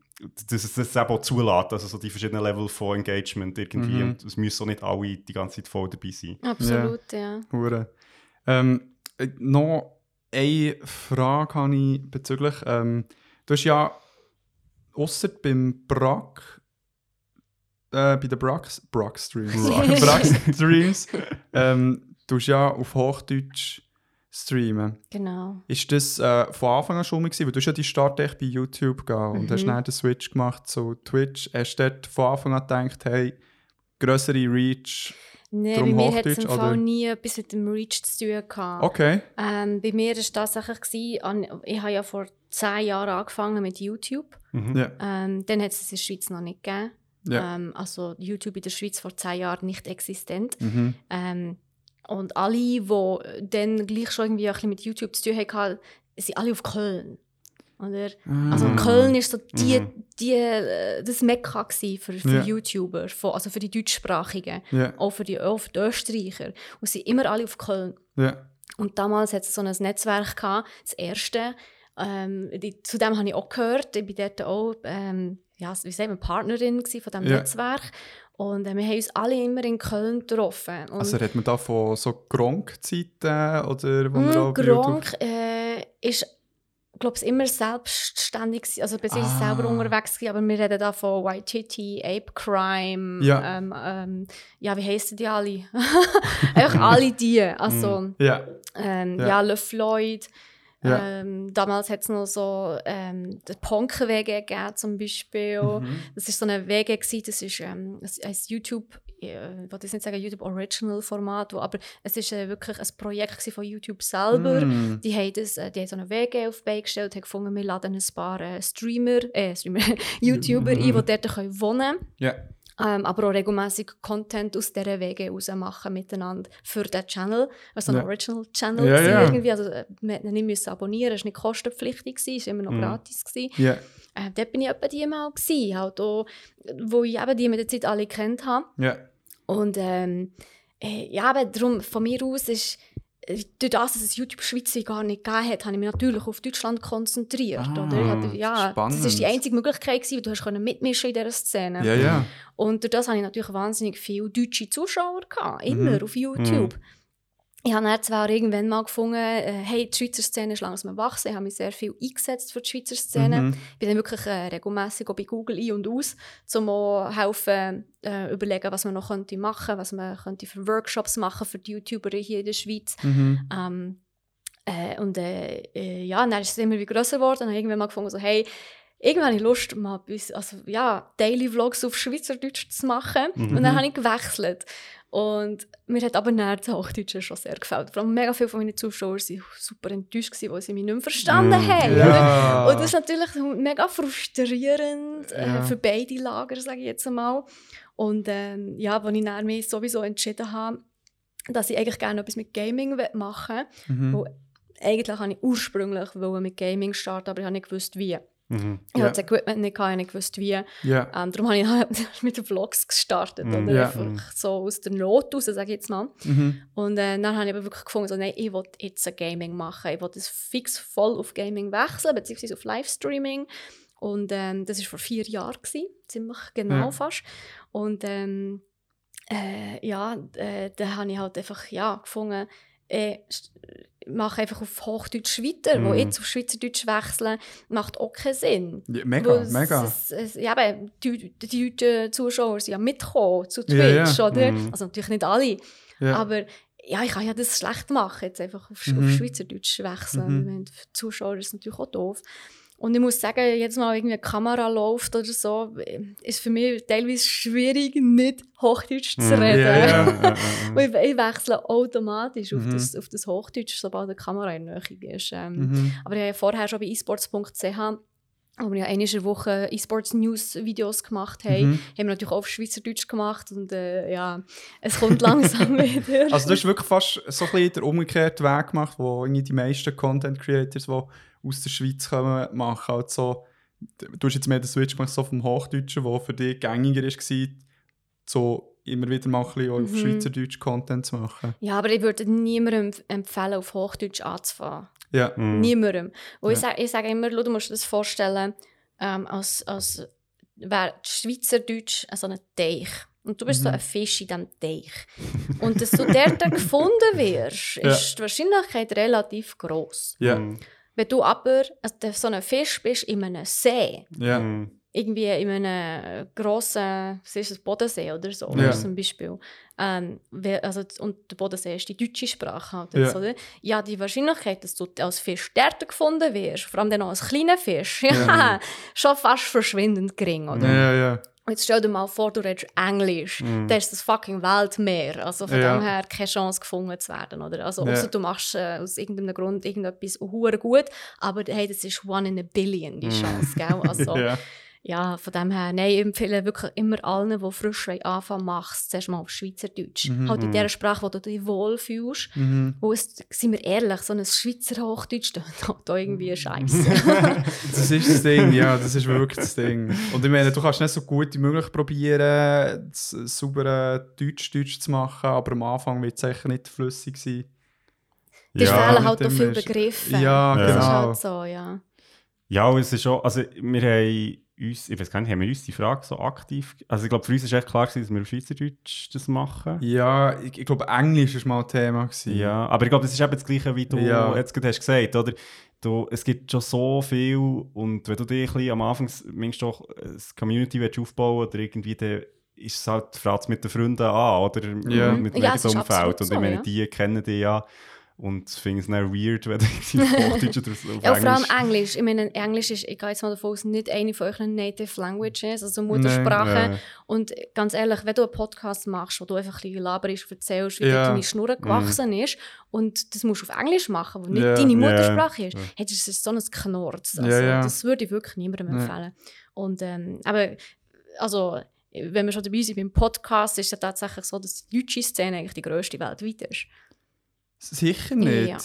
dass es das eben auch zulässt, also so die verschiedenen Level von Engagement irgendwie Mhm. und es müssen auch nicht alle die ganze Zeit voll dabei sein. Absolut, ja. Hure. Ähm, äh, noch eine Frage habe ich bezüglich. Ähm, du hast ja, außer beim Brack, äh, bei den Brack, Brack Streams. Brack Streams, ähm, du hast ja auf Hochdeutsch streamen. Genau. Ist das äh, von Anfang an schon mal gewesen? Weil du hast ja die Start echt bei YouTube gegangen und Mhm. hast dann den Switch gemacht zu Twitch. Hast du dort von Anfang an gedacht, hey, größere Reach? Nein, bei mir hat es im Fall nie etwas mit dem Reach zu tun gehabt. Okay. Ähm, bei mir war es tatsächlich, gewesen, ich habe ja vor zehn Jahren angefangen mit YouTube. Mhm. Ja. Ähm, dann hat es es in der Schweiz noch nicht gegeben. Ja. Ähm, also YouTube in der Schweiz vor zehn Jahren nicht existent. Mhm. Und alle, die dann gleich schon irgendwie ein bisschen mit YouTube zu tun hatten, sind alle auf Köln. Oder? Also Mhm. Köln war so die, Mhm. die, äh, das Mekka für, für Ja. YouTuber, also für die Deutschsprachigen, Ja. auch für die, auch für die Österreicher. Und sie sind immer alle auf Köln. Ja. Und damals hat es so ein Netzwerk gehabt, das erste. Ähm, die, zu dem habe ich auch gehört. Ich war dort auch ähm, ja, wie sagt man, Partnerin von diesem. Netzwerk. Und äh, wir haben uns alle immer in Köln getroffen. Und Also redet man da von so Gronk-Zeiten oder wo man Mm, auch bei YouTube- Gronk äh, ist glaube ich, immer selbstständig, gewesen, also ich Ah. selber unterwegs war, aber wir reden da von White Titty, Ape Crime, Ja. ähm, ähm, ja, wie heissen die alle? Einfach alle die, also Ja. ähm, Ja. ja. Le Floyd, Ja. ähm, damals hat es noch so ähm, den Ponken-WG gegeben zum Beispiel. Mhm. Das war so eine WG, gewesen, das ist ähm, ein, ein YouTube, äh, ich wollte jetzt nicht sagen YouTube Original Format, wo, aber es ist äh, wirklich ein Projekt von YouTube selber. Mm. Die haben, das, äh, die haben so eine WG auf die Beine gestellt, haben gefunden, wir laden ein paar äh, Streamer, äh, Streamer YouTuber ein, die dort können wohnen Ja. Ähm, aber auch regelmäßig Content aus dieser WG raus machen miteinander für den Channel. Also ein Ja. Original-Channel Ja, gewesen ja. irgendwie. Also, äh, man hat ihn nicht müssen abonnieren, es war nicht kostenpflichtig, es war immer noch Mhm. gratis. Gewesen. Ja. Äh, dort bin ich etwa die mal, gewesen, halt auch, wo ich eben die mit der Zeit alle kennt habe. Ja. Und ähm, äh, ja, aber darum, von mir aus ist, äh, durch das, dass es YouTube Schweiz gar nicht gegeben hat, habe ich mich natürlich auf Deutschland konzentriert. Ah, oder? Ja, spannend. das ist die einzige Möglichkeit, gewesen, weil du hast können mitmischen in dieser Szene. Ja, ja. Und durch das hatte ich natürlich wahnsinnig viele deutsche Zuschauer, gehabt, immer Mhm. auf YouTube. Ich habe dann zwar irgendwann mal gefunden, äh, hey, die Schweizer Szene ist langsam wachsen. Ich habe mich sehr viel eingesetzt für die Schweizer Szene. Mhm. Ich bin dann wirklich äh, regelmässig bei Google ein und aus, um auch helfen, äh, überlegen, was man noch könnte machen, was man könnte für Workshops machen für die YouTuber hier in der Schweiz. Mhm. Ähm, äh, und äh, äh, ja, dann ist es immer wieder grösser geworden und habe irgendwann mal gefunden, so, hey, irgendwann habe ich Lust, mal bis, also, ja, Daily Vlogs auf Schweizerdeutsch zu machen. Und dann habe ich gewechselt. Und mir hat aber dann das Hochdeutsche schon sehr gefällt. Vor allem mega viele von meinen Zuschauern waren super enttäuscht, gewesen, weil sie mich nicht mehr verstanden Mm, haben. ja. Und das ist natürlich mega frustrierend Ja. äh, für beide Lager, sage ich jetzt einmal. Und ähm, ja, als ich mich sowieso entschieden habe, dass ich eigentlich gerne etwas mit Gaming machen will, Mhm. wo eigentlich habe ich ursprünglich mit Gaming starten, aber ich habe nicht gewusst, wie. Mhm. Ich Ja. hatte das Equipment nicht, gehabt, ich gewusst, wie. Ja. Ähm, darum habe ich halt mit den Vlogs gestartet, Mhm. oder? Ja. Einfach so aus der Not raus, sage ich jetzt mal. Mhm. Und äh, dann habe ich aber wirklich gefunden, so, nein, ich will jetzt ein Gaming machen. Ich will das fix voll auf Gaming wechseln, beziehungsweise auf Livestreaming. Und ähm, das war vor vier Jahren, gewesen, ziemlich genau Ja. fast. Und ähm, äh, ja, äh, da habe ich halt einfach ja, gefunden, äh, mache einfach auf Hochdeutsch weiter, wo Mhm. jetzt auf Schweizerdeutsch wechseln, macht auch keinen Sinn. Ja, mega, es- mega. Es, es, ja, eben, die, die deutschen Zuschauer sind ja mitgekommen zu Twitch, Ja, ja. oder? Mhm. Also natürlich nicht alle, aber ja, ich kann ja das schlecht machen, jetzt einfach auf, Mhm. auf Schweizerdeutsch wechseln. Mhm. Meine, für die Zuschauer ist natürlich auch doof. Und ich muss sagen, jetzt mal irgendwie eine Kamera läuft oder so, ist für mich teilweise schwierig, nicht Hochdeutsch zu Mhm. reden. Ja, ja. Weil ich, wechsle automatisch auf, Mhm. das, auf das Hochdeutsch, sobald die Kamera in der Nähe ist. Ähm, Mhm. aber ich habe ja vorher schon bei esports.ch wo wir ja einmal in der Woche E-Sports-News-Videos gemacht haben, Mhm. haben wir natürlich auch auf Schweizerdeutsch gemacht und äh, ja, es kommt langsam wieder. Also du hast wirklich fast so ein bisschen den umgekehrten Weg gemacht, wo irgendwie die meisten Content Creators, die aus der Schweiz kommen, machen halt so, du hast jetzt mehr den Switch gemacht so vom Hochdeutschen, wo für dich gängiger war, so immer wieder mal ein bisschen auf Mhm. Schweizerdeutsch Content zu machen. ja, aber ich würde niemandem empf- empfehlen, auf Hochdeutsch anzufangen. Ja. Mhm. Niemandem. Wo ich, Ja. sage, ich sage immer, du musst dir das vorstellen, ähm, als, als wäre Schweizerdeutsch so ein Teich. Und du bist so Mhm. ein Fisch in diesem Teich. Und dass du dort gefunden wirst, Ja. ist die Wahrscheinlichkeit relativ groß. Ja. Mhm. Wenn du aber so ein Fisch bist in einem See, Ja. Mhm. irgendwie in einem grossen, was ist das, Bodensee oder so, Ja. zum Beispiel. Ähm, also, und der Bodensee ist die deutsche Sprache halt Ja. jetzt, oder? Ja, die Wahrscheinlichkeit, dass du als Fisch dort gefunden wirst, vor allem dann als kleiner Fisch, ja, Ja. schon fast verschwindend gering, oder? Ja, ja, ja. Jetzt stell dir mal vor, du redest Englisch. Mhm. Da ist das fucking Weltmeer. Also von Ja. dem her keine Chance gefunden zu werden. Oder? Also, Ja. außer du machst äh, aus irgendeinem Grund irgendetwas hure gut, aber hey, das ist one in a billion, die Chance. Gell? Also, ja. Ja, von dem her, nein, ich empfehle wirklich immer allen, die frisch anfangen, mach es zuerst mal auf Schweizerdeutsch. Mhm. Halt in der Sprache, wo du dich wohlfühlst. Mhm. Wo es, sind wir ehrlich, so ein Schweizer Hochdeutsch, da halt auch irgendwie scheiße. Das ist das Ding, ja, das ist wirklich das Ding. Und ich meine, du kannst nicht so gut wie möglich probieren, das saubere Deutsch-Deutsch zu machen, aber am Anfang wird es sicher nicht flüssig sein. Die Ja, fehlen halt auch viele Begriffe. Ja, Das ist genau. halt so, ja. Ja, und es ist schon, also wir haben uns, ich weiß gar nicht, haben wir uns die Frage so aktiv, also ich glaube für uns ist echt klar gewesen, dass wir auf Schweizerdeutsch das machen. Ja, ich, ich glaube, Englisch war mal Thema. Gewesen. Ja, aber ich glaube, das ist eben das Gleiche, wie du Ja. jetzt gerade hast gesagt, oder? Du, es gibt schon so viel und wenn du dich ein bisschen am Anfang mindestens doch eine Community willst aufbauen oder irgendwie, dann ist es halt, fragt es mit den Freunden an, oder? Ja. Mit dem Ja, Umfeld. Und so, ich meine, ja. die kennen dich ja und finden es dann weird, wenn du auf Hochdeutsch oder auf Ja, vor allem Englisch... Englisch. Ich meine, Englisch ist, ich gehe jetzt mal davon aus, nicht eine von euren Native Languages, also Muttersprache. Ja. Und ganz ehrlich, wenn du einen Podcast machst, wo du einfach ein bisschen laberisch erzählst, wie Ja. deine Schnur gewachsen ist, und das musst du auf Englisch machen, wo nicht Ja. deine. Muttersprache ist, Ja. hey, das ist so ein Knorz. Also, ja. Das würde ich wirklich niemandem Nee. empfehlen. Und, ähm, aber, also, wenn wir schon dabei sind beim Podcast, ist es ja tatsächlich so, dass die deutsche Szene eigentlich die grösste weltweit ist. Sicher nicht. Ja.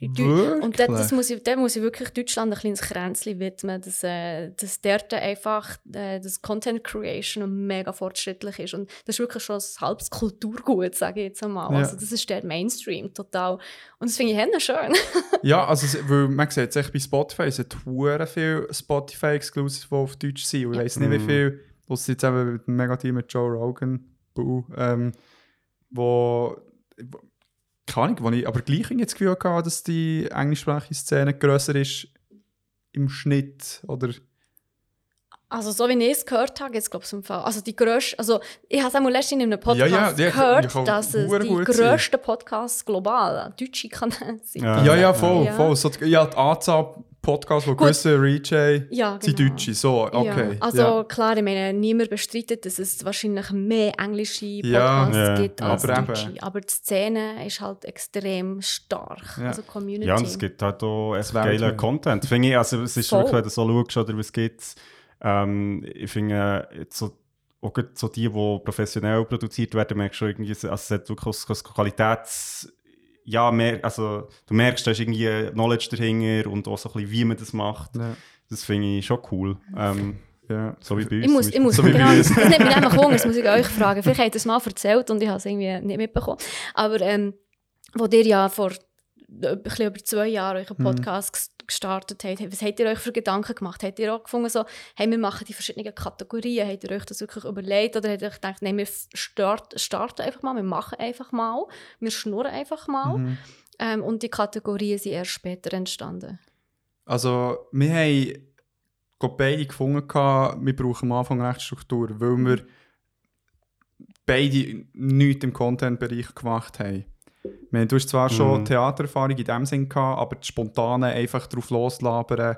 Und dort, das muss ich, dort muss ich wirklich Deutschland ein kleines Kränzchen widmen, dass, äh, dass dort einfach äh, das Content Creation mega fortschrittlich ist. Und das ist wirklich schon ein halbes Kulturgut, sage ich jetzt einmal. Ja. Also das ist der Mainstream total. Und das finde ich hennen schön. Ja, also weil man sieht es bei Spotify, es hat hure viel Spotify-Exclusives, die auf Deutsch sind. Und ich weiß nicht, wie Mhm. viel, was jetzt eben mit dem Megateam mit Joe Rogan, Boo, ähm, wo keine Ahnung, wo ich aber gleich irgendwie das Gefühl hatte, dass die englischsprachige Szene grösser ist im Schnitt, oder? Also so wie ich es gehört habe, jetzt glaube ich im Fall. Also die grösste, also ich habe es einmal letztens in einem Ja, ja, Podcast ja, gehört, ich kann dass es die grössten Podcasts global deutsche Kanäle sind. Ja. Ja, ja, voll, Ja. voll. So, die- ja, die Anzahl Podcasts, die Gut. gewisse Reach haben, Ja, sind genau. Deutsche, so, okay. Ja. Also ja. klar, ich meine, niemand bestreitet, dass es wahrscheinlich mehr englische Podcasts ja, gibt als aber eben. deutsche. Aber die Szene ist halt extrem stark. Ja. Also Community. Ja, und es gibt halt auch echt geilen. Content. Finde ich, also es ist Voll. wirklich, wenn du so schaust, oder was gibt ähm, ich finde, so, auch gerade so die, die professionell produziert werden, merkst du schon irgendwie, also es hat wirklich Qualitäts... Ja, mehr, also du merkst, da ist irgendwie Knowledge dahinter und auch so ein bisschen, wie man das macht. Ja, Das finde ich schon cool. Ähm, ja. so wie bei uns. Ich muss, ich muss, So genau, uns. das nimmt mich einfach Hunger, das muss ich euch fragen. Vielleicht habt ihr es mal erzählt und ich habe es irgendwie nicht mitbekommen. Aber ähm, wo ihr ja vor ein bisschen über zwei Jahren euren Mhm. Podcast ges- gestartet habt, was habt ihr euch für Gedanken gemacht? Habt ihr auch gefunden, so, hey, wir machen die verschiedenen Kategorien? Habt ihr euch das wirklich überlegt? Oder habt ihr euch gedacht, nein, wir start, starten einfach mal, wir machen einfach mal, wir schnurren einfach mal? Mhm. Ähm, und die Kategorien sind erst später entstanden. Also, wir haben beide gefunden, wir brauchen am Anfang recht Struktur, weil wir beide nichts im Content-Bereich gemacht haben. Wir haben, du hast zwar schon Mhm. Theatererfahrung in dem Sinn gehabt, aber das Spontane einfach drauf loslabern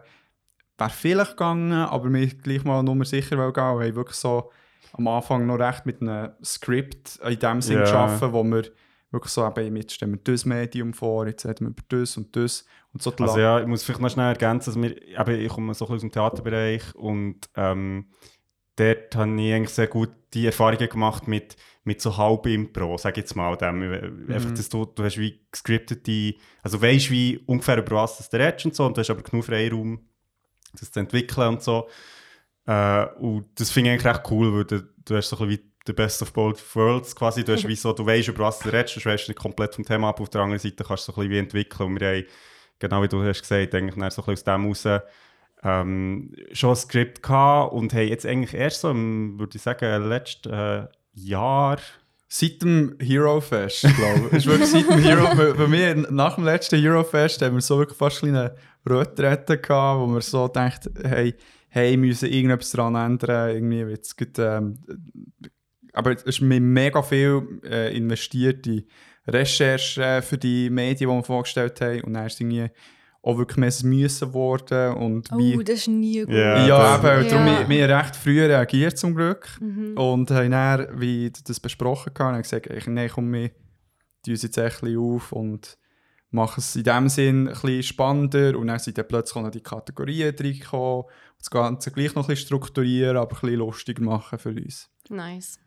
wäre vielleicht gegangen, aber wir haben gleich mal nur sicher gehen und haben wirklich so am Anfang noch recht mit einem Skript in dem Sinn Ja. geschaffen, wo wir wirklich so eben, jetzt stellen wir das Medium vor, jetzt reden wir über das und das und so Also ja, ich muss vielleicht noch schnell ergänzen, dass wir, eben, ich komme so ein bisschen aus dem Theaterbereich und ähm, dort habe ich eigentlich sehr gut die Erfahrungen gemacht mit, mit so halb Impro, ich jetzt mal. Dem. Einfach, dass du, du hast wie gescriptete, also weißt wie ungefähr über was das du redest und so und du hast aber genug Freiraum, das zu entwickeln und so. Äh, und das finde ich eigentlich recht cool, weil du, du hast so ein bisschen wie the best of both worlds quasi. Du, hast wie so, du weißt, über was du redest, du weißt nicht komplett vom Thema ab. Auf der anderen Seite kannst du so ein bisschen wie entwickeln. Und wir haben, genau wie du hast gesagt, eigentlich so ein bisschen aus dem raus ähm, schon ein Skript gehabt und haben jetzt eigentlich erst so würde ich sagen, letzten äh, Jahr Seit dem Hero Fest, glaube ich. ist wirklich seit dem Hero bei, mir, nach dem letzten Hero Fest, haben wir so wirklich fast ein eine Retrette gehabt, wo wir so gedacht hey, hey, wir müssen irgendetwas daran ändern. Irgendwie jetzt gut, ähm, aber es ist mir mega viel äh, investiert in Recherche für die Medien, die wir vorgestellt haben. Und dann ist irgendwie auch wirklich mehr Müssen geworden. Und Oh, wie, das ist nie gut. Ja, ja, das- eben, darum, Ja. wir, wir recht früh reagiert zum Glück. Mhm. Und haben dann, wie das besprochen haben, haben gesagt, ich, nein, komm, wir tun uns jetzt echt ein bisschen auf und machen es in dem Sinn ein bisschen spannender. Und dann sind dann plötzlich auch noch die Kategorien reingekommen. Das Ganze gleich noch ein bisschen strukturieren, aber ein bisschen lustiger machen für uns. Nice.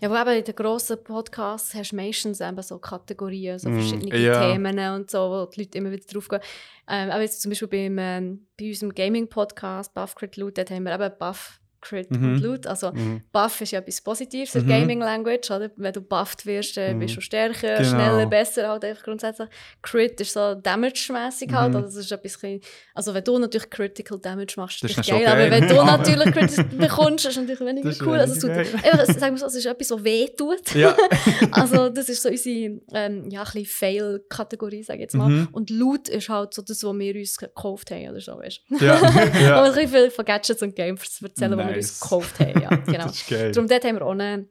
Ja, aber eben in den grossen Podcasts hast du meistens eben so Kategorien, so Mm, verschiedene ja. Themen und so, wo die Leute immer wieder drauf gehen. Ähm, aber jetzt zum Beispiel beim, ähm, bei unserem Gaming-Podcast, Buff Crit Loot, dort haben wir eben Buff Crit Mhm. und Loot. Also Mhm. Buff ist ja etwas Positives in Mhm. Gaming Language, oder? Wenn du bufft wirst, äh, Mhm. bist du stärker, Genau. schneller, besser halt einfach grundsätzlich. Crit ist so damage-mäßig halt, Mhm. also das ist etwas klein- also wenn du natürlich Critical Damage machst, Das ist das geil, schon aber wenn du natürlich Crit bekommst, ist es natürlich weniger Das ist cool. Also es, tut, einfach, sagen wir so, es ist etwas, was weh tut. Ja. Also das ist so unsere ähm, ja, Fail-Kategorie, sage ich jetzt mal. Mhm. Und Loot ist halt so das, was wir uns gekauft haben oder so, weißt ja. Ja. ja. ein bisschen von Gadgets und Games erzählen, die wir uns Nice. gekauft haben. Ja, genau. Das ist geil. Darum dort haben wir auch eine,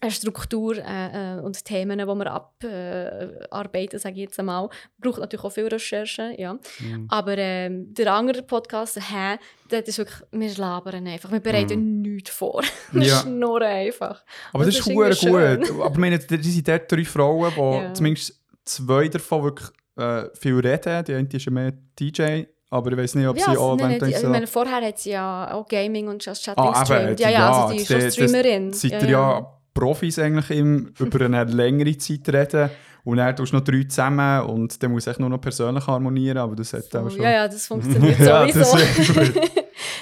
eine Struktur äh, äh, und Themen, die wir abarbeiten, sage ich jetzt einmal. Braucht natürlich auch viel Recherche, ja. Mhm. Aber ähm, der andere Podcast, hä, das ist wirklich, wir labern einfach. Wir bereiten nichts vor. wir Ja. schnurren einfach. Aber das, das ist ist gut. Aber ich meine, die sind dort drei Frauen, wo Ja. zumindest zwei davon wirklich äh, viel reden. Die eine ist ja mehr DJ, aber ich weiß nicht, ob Ja, sie also, auch nein, nein, ich meine, vorher hat sie ja auch Gaming und Chatting Ah, gestreamt. Ja, ja, also die ist schon das- Streamerin. Seid ja, ihr ja Profis eigentlich im, über eine längere Zeit reden und dann tust du noch drei zusammen und dann muss ich nur noch persönlich harmonieren, aber das hat auch schon... ja, ja, das funktioniert Ja, sowieso. gut.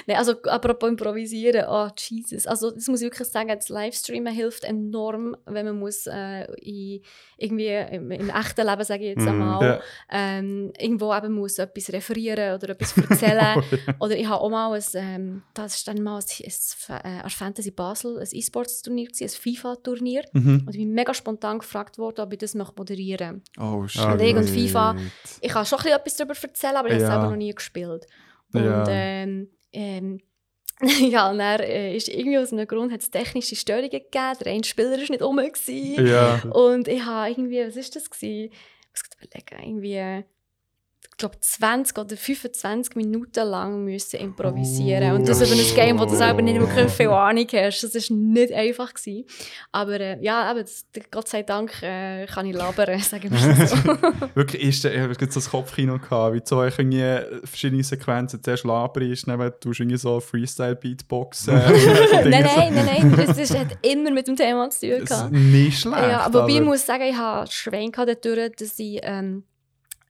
Nein, also apropos improvisieren, oh Jesus. Also das muss ich wirklich sagen, das Livestreamen hilft enorm, wenn man muss äh, in, irgendwie im, im echten Leben, sage ich jetzt Mhm, einmal, ja. ähm, irgendwo eben muss etwas referieren oder etwas erzählen. oder ich habe auch mal ein, ähm, das ist dann mal ein, ein, äh, an Fantasy Basel, ein E-Sports-Turnier, ein FIFA-Turnier. Mhm. Und ich bin mega spontan gefragt worden, ob ich das möchte moderieren Oh, shit. Ah, League und gut. FIFA. Ich kann schon ein bisschen etwas darüber erzählen, aber ich habe es Ja. selber noch nie gespielt. Und Ja. ähm, ähm, ja, und dann äh, ist irgendwie aus einem Grund hat's technische Störungen gegeben. Der eine Spieler war nicht rum. gewesen. Ja. Und ich habe irgendwie, was war das? Gewesen? Ich muss überlegen, irgendwie, ich glaube 20 oder 25 Minuten lang müssen improvisieren. Und das über ein Game, wo du selber nicht wirklich viel Ahnung hast. Das war nicht einfach. Gewesen. Aber äh, ja, eben, das, Gott sei Dank äh, kann ich labern, sagen wir so. Wirklich, ist, ich habe jetzt das Kopfkino gehabt, wie so irgendwie verschiedene Sequenzen. Zuerst Laber ist, dann tust du irgendwie so Freestyle-Beatboxen. nein, nein, nein, nein, das, das hat immer mit dem Thema zu tun. Das gehabt. ist nicht schlecht. Ja, aber ich muss sagen, ich hatte Schwein gehabt dadurch, dass ich ähm, äh,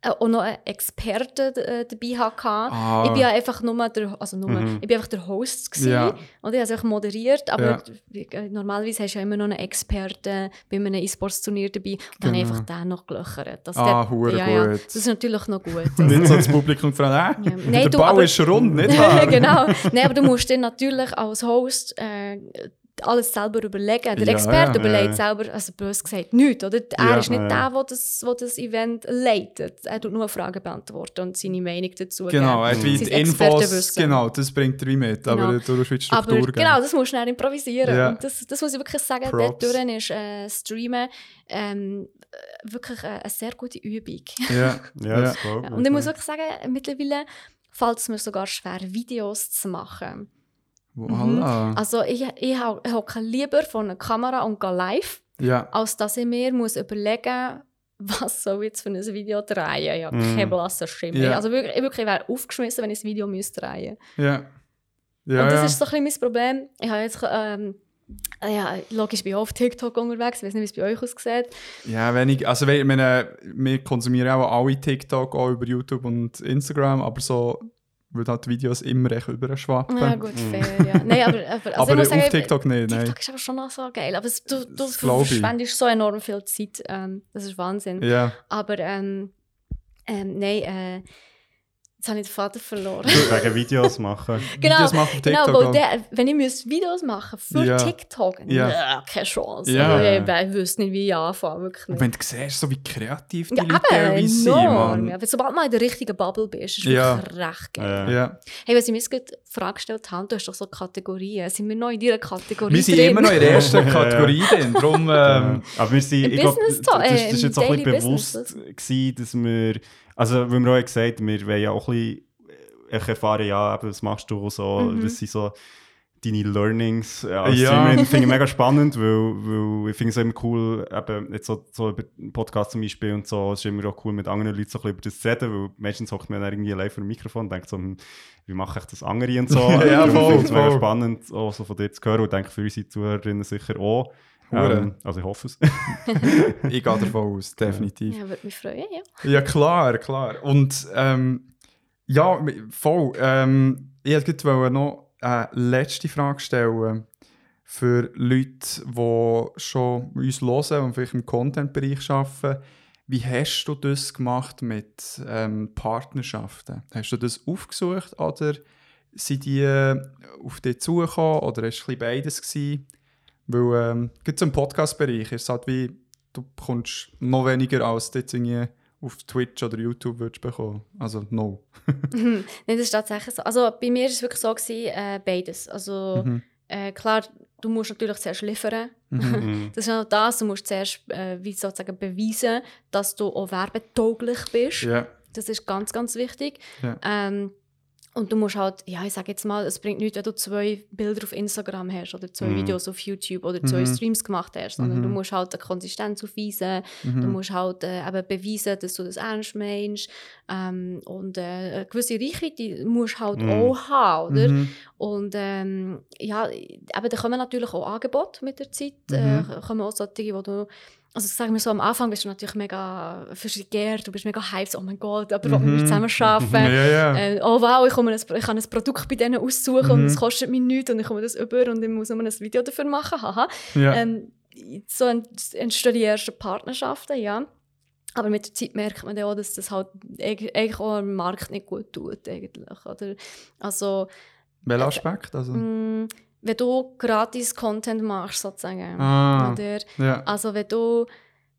auch noch einen Experten äh, dabei hatte. Ah. Ich bin ja einfach nur der, also nur, Mhm. ich bin einfach der Host gewesen, Ja. und ich habe es moderiert, aber Ja. äh, normalerweise hast du ja immer noch einen Experten bei einem E-Sports-Turnier dabei und dann Genau. einfach den noch gelöchert. Das, Ah, der- ja, ja, das ist natürlich noch gut. Nicht so das Publikum fragen, äh, Ja. Nein, der du, Bau aber- ist rund, nicht wahr? genau. Nein, aber du musst dir natürlich als Host äh, alles selber überlegen. Der Ja, Experte ja. überlegt Ja. selber, also bös gesagt, nichts. Oder? Er Ja, ist nicht ja. der, der das, der das Event leitet. Er tut nur Fragen beantworten und seine Meinung dazu Genau, er Sein die Infos, genau, das bringt er wie mit, aber Genau. du musst Aber Struktur geben. genau, das musst du dann improvisieren. Ja. Und das, das muss ich wirklich sagen, dort ist äh, Streamen ähm, äh, wirklich äh, eine sehr gute Übung. Ja, Ja, das ich. Und ich muss wirklich sagen, mittlerweile fällt es mir sogar schwer, Videos zu machen. Voilà. Also ich, ich hocke lieber vor einer Kamera und gehe live, Ja, als dass ich mir muss überlegen was soll ich jetzt für ein Video drehen. Ich habe Mhm. keine blasse Stimme. Ja. Also wirklich, ich wirklich wäre aufgeschmissen, wenn ich das Video müsste drehen ja. Ja, Und das ist so ein bisschen mein Problem. Ich habe jetzt, ähm, ja, logisch bin ich auf TikTok unterwegs. Ich weiß nicht, wie es bei euch aussieht. Ja, wenig. Also, meine, wir konsumieren auch alle TikTok, auch über YouTube und Instagram, aber so wird halt die Videos immer echt überschwappen. Ja, gut, fair, ja. Nein, aber, aber, also aber ich muss auf sagen, TikTok nicht, nein. TikTok ist aber schon noch so geil. Aber es, du, du verschwendest so enorm viel Zeit. Ähm, das ist Wahnsinn. Ja. Aber ähm, ähm, nein, äh, jetzt habe ich den Vater verloren. Wegen Videos machen. Genau, Videos machen auf genau, TikTok weil auch. der, wenn ich müsste Videos machen für Ja. TikTok, Ja. ja. keine Chance. Ja. Also, ich, ich wüsste nicht, wie ich anfange, wirklich Und nicht. wenn du siehst, so wie kreativ die Ja, Leute teilweise sind, enorm. Mann. Ja, sobald man in der richtigen Bubble bist, ist es Ja. wirklich recht geil. Ja. Ja. Hey, was ich mir jetzt gerade die Frage gestellt habe, du hast doch so Kategorien. Sind wir noch in dieser Kategorie Wir sind drin? immer noch in der ersten. Kategorie drin. Darum, ähm, Aber wir sind, ich glaub, Business das, das, äh, das ist jetzt auch ein bisschen bewusst gewesen, dass wir, also wie wir auch gesagt haben, wir wollen ja auch ein bisschen äh, erfahren, ja, eben, was machst du so, Mhm. was sind so deine Learnings als Ja. Streamerin, finde ich mega spannend, weil, weil ich finde es immer cool, eben jetzt so, so über einen Podcast zum Beispiel und so, es ist immer auch cool, mit anderen Leuten so ein bisschen über das zu reden, weil meistens hockt man dann irgendwie live vor dem Mikrofon und denkt so, hm, wie mache ich das andere und so. Ja, ich voll, finde es mega spannend, auch so von dir zu hören und denke für unsere Zuhörerinnen sicher auch. Ähm, also ich hoffe es. ich gehe davon aus, definitiv. Ja, würde mich freuen, ja. Ja, klar, klar. Und ähm, ja, voll. Ähm, ich wollte gerade noch eine letzte Frage stellen für Leute, die schon uns hören und vielleicht im Content-Bereich arbeiten. Wie hast du das gemacht mit ähm, Partnerschaften? Hast du das aufgesucht oder sind die äh, auf dich zugekommen oder war es ein bisschen beides? Gewesen? Weil ähm, gerade im Podcast-Bereich ist es halt wie, du bekommst noch weniger als du jetzt irgendwie auf Twitch oder YouTube würdest bekommen. Also no. Nein, das ist tatsächlich so. Also bei mir war es wirklich so, gewesen, äh, beides. Also Mhm. äh, klar, du musst natürlich zuerst liefern. Mhm. Das ist auch das, du musst zuerst äh, wie sozusagen beweisen, dass du auch werbetauglich bist. Ja. Das ist ganz, ganz wichtig. Ja. Ähm, und du musst halt, ja, ich sage jetzt mal, es bringt nichts, wenn du zwei Bilder auf Instagram hast oder zwei Mhm. Videos auf YouTube oder zwei Mhm. Streams gemacht hast, sondern Mhm. du musst halt eine Konsistenz aufweisen, du Mhm. musst halt äh, eben beweisen, dass du das ernst meinst ähm, und äh, eine gewisse Reichweite musst du halt Mhm. auch haben, oder? Mhm. Und ähm, ja, eben, da kommen natürlich auch Angebote mit der Zeit. Mhm. Äh, kommen auch solche, wo du, also sagen wir so, am Anfang bist du natürlich mega vergehrt, du bist mega hyped, oh mein Gott, aber wollen wir Mhm. zusammen arbeiten? Ja, ja. Äh, oh wow, ich, komme ein, ich kann ein Produkt bei denen aussuchen und Mhm. es kostet mich nichts und ich komme das über und ich muss nur ein Video dafür machen, haha. ja. Ähm, so ent- entstehen die ersten Partnerschaften, ja. Aber mit der Zeit merkt man dann auch, dass das halt eig- eigentlich auch dem Markt nicht gut tut, eigentlich, oder? Also, Welcher Aspekt? Also, Mm, wenn du gratis Content machst, sozusagen. Ah. Oder, ja. also wenn du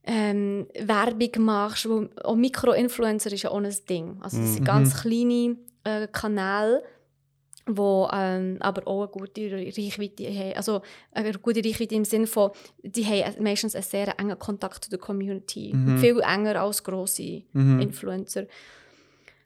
ähm, Werbung machst, wo, auch Mikroinfluencer ist ja auch ein Ding. Also das Mhm. sind ganz kleine äh, Kanäle, wo ähm, aber auch eine gute Reichweite haben. Also eine gute Reichweite im Sinne von, die haben meistens einen sehr engen Kontakt zu der Community. Mhm. Viel enger als grosse Mhm. Influencer.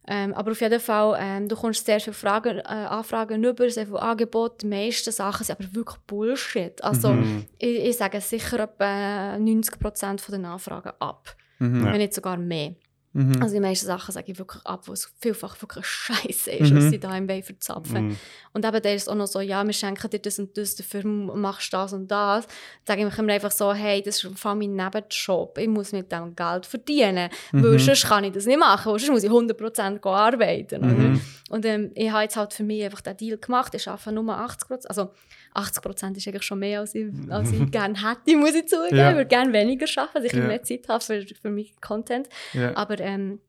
Ähm, aber auf jeden Fall, ähm, du kommst sehr viele Fragen, äh, Anfragen über, sehr viele Angebote. Die meisten Sachen sind aber wirklich Bullshit. Also Mhm. ich, ich sage sicher etwa 90% von den Anfragen ab. Mhm. Wenn nicht sogar mehr. Mhm. Also die meisten Sachen sage ich wirklich ab, wo es vielfach wirklich scheiße ist, Mhm. was sie da im Weg verzapfen. Mhm. Und eben der ist auch noch so, ja, wir schenken dir das und das, dafür machst du das und das. Sage ich mir einfach so, hey, das ist vor mein Nebenjob, ich muss mit dem Geld verdienen, weil Mhm. sonst kann ich das nicht machen, weil sonst muss ich 100% gehen arbeiten. Mhm. Und ähm, ich habe jetzt halt für mich einfach den Deal gemacht, ich arbeite nur 80%, also 80% ist eigentlich schon mehr, als ich, als ich gerne hätte, muss ich zugeben. Ja. Ich würde gerne weniger arbeiten, dass ich Ja. mehr Zeit habe für, für meinen Content. ja. Aber ähm,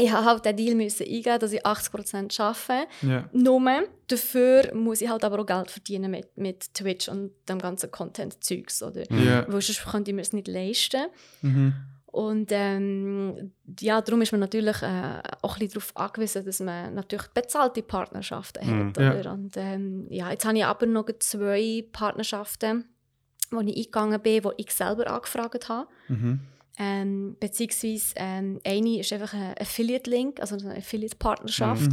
ich habe halt den Deal müssen eingehen, dass ich 80% arbeite. ja. Nur dafür muss ich halt aber auch Geld verdienen mit, mit Twitch und dem ganzen Content-Zeugs. Oder? Weil sonst könnte ich mir es nicht leisten. Mhm. Und ähm, ja, darum ist man natürlich äh, auch ein bisschen darauf angewiesen, dass man natürlich bezahlte Partnerschaften Mhm. hat. Ja. Oder? Und ähm, ja, jetzt habe ich aber noch zwei Partnerschaften, wo ich eingegangen bin, die ich selber angefragt habe. Mhm. Ähm, beziehungsweise ähm, eine ist einfach ein Affiliate-Link, also eine Affiliate-Partnerschaft.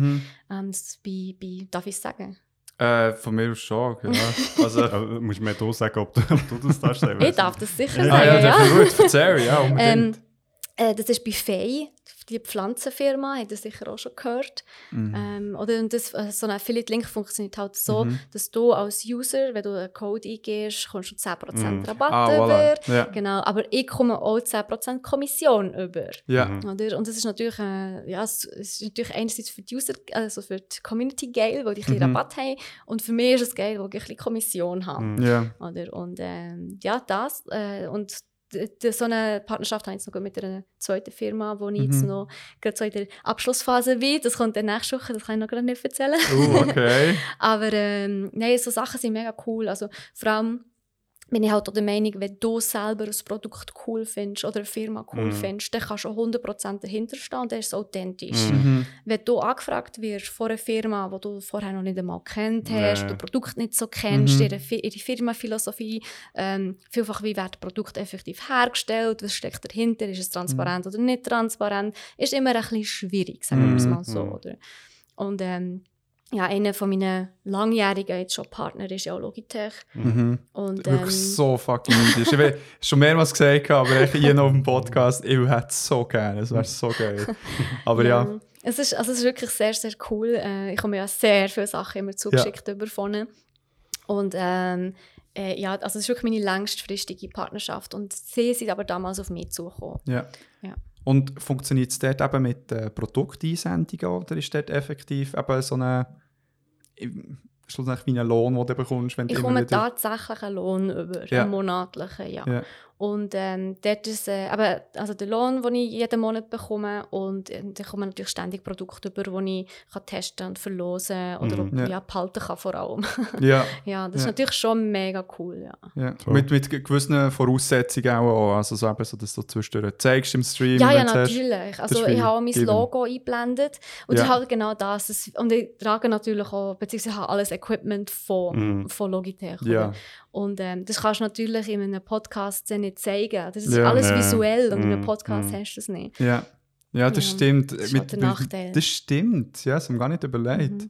Das ist bei, bei, darf ich sagen? Äh, von mir aus schon, ja. Also, Also, musst du mir hier sagen, ob du, ob du das darfst. sagen? Ich darf das sicher ah sagen, ja, ja. ja. gut, erzähl, ja, Ähm, unbedingt. äh, das ist bei Fay, die Pflanzenfirma, habt ihr sicher auch schon gehört. Mhm. Ähm, oder und das, äh, so ein Affiliate-Link funktioniert halt so, Mhm. dass du als User, wenn du einen Code eingibst, kommst du 10% Mhm. Rabatt Ah, über. voilà. Ja. Genau, aber ich komme auch 10% Kommission über. Ja. Mhm. Oder? Und das ist natürlich, äh, ja, es ist natürlich einerseits für die User, also für die Community geil, weil die ein bisschen Mhm. Rabatt haben. Und für mich ist es geil, weil ich ein bisschen Kommission habe. Mhm. Ja. Oder? Und ähm, ja, das. Äh, und so eine Partnerschaft habe ich jetzt noch mit einer zweiten Firma, wo ich jetzt Mhm. noch gerade so in der Abschlussphase bin. Das kommt dann nächste Woche, das kann ich noch gerade nicht erzählen. Uh, okay. Aber ähm, nein, so Sachen sind mega cool. Also vor allem bin ich halt auch der Meinung, wenn du selber ein Produkt cool findest oder eine Firma cool Mhm. findest, dann kannst du auch 100% dahinter stehen und dann ist es authentisch. Mhm. Mhm. Wenn du angefragt wirst von einer Firma, die du vorher noch nicht einmal kennt hast, du das Produkt nicht so kennst, Mhm. ihre, ihre Firmenphilosophie, ähm, vielfach wie wird das Produkt effektiv hergestellt, was steckt dahinter, ist es transparent oder nicht transparent, ist immer ein bisschen schwierig, sagen wir es Mhm. mal so. Mhm. Oder? Und ähm, ja, einer von meinen langjährigen jetzt schon Partner ist ja auch Logitech. Mhm. Und, ähm, Wirklich so fucking neidisch. Ich habe schon mehrmals gesagt, aber ich hier noch auf dem Podcast, ich hätte es so gerne, es wäre so geil. Aber ja, Es ist, also es ist wirklich sehr, sehr cool. Äh, ich habe ja sehr viele Sachen immer zugeschickt über von ihnen. Und ähm, äh, ja, also es ist wirklich meine längstfristige Partnerschaft. Und sie sind aber damals auf mich zugekommen. ja. Ja. Und funktioniert es dort eben mit äh, Produkteinsendungen oder ist dort effektiv eben so eine, schlussendlich wie einen Lohn, den du bekommst, wenn du Ich immer komme wieder... tatsächlich einen Lohn über, Ja. einen monatlichen, ja. Ja. Und ähm, dort ist äh, aber, also der Lohn, den ich jeden Monat bekomme und äh, dann kommen natürlich ständig Produkte über, die ich kann testen und verlosen oder Mhm. auch, Ja. ja. behalten kann vor allem. Ja, ja, das ist Ja. natürlich schon mega cool, ja. ja. So. Mit, mit gewissen Voraussetzungen auch, also so, eben so dass du zwischendurch zeigst im Stream. Ja, ja, natürlich. Also ist ich habe auch mein given. Logo eingeblendet und Ja. ich habe genau das. das. Und ich trage natürlich auch, beziehungsweise habe alles Equipment von, Mhm. von Logitech. Ja. Oder? Und ähm, das kannst du natürlich in einem Podcast dann nicht zeigen. Das ist Ja. alles Ja. visuell und in einem Mhm. Podcast Mhm. hast du das nicht. Ja. Ja, das Ja, stimmt. das ist Mit- halt der Nachteil. Das stimmt, ja, das haben wir gar nicht überlegt. Mhm.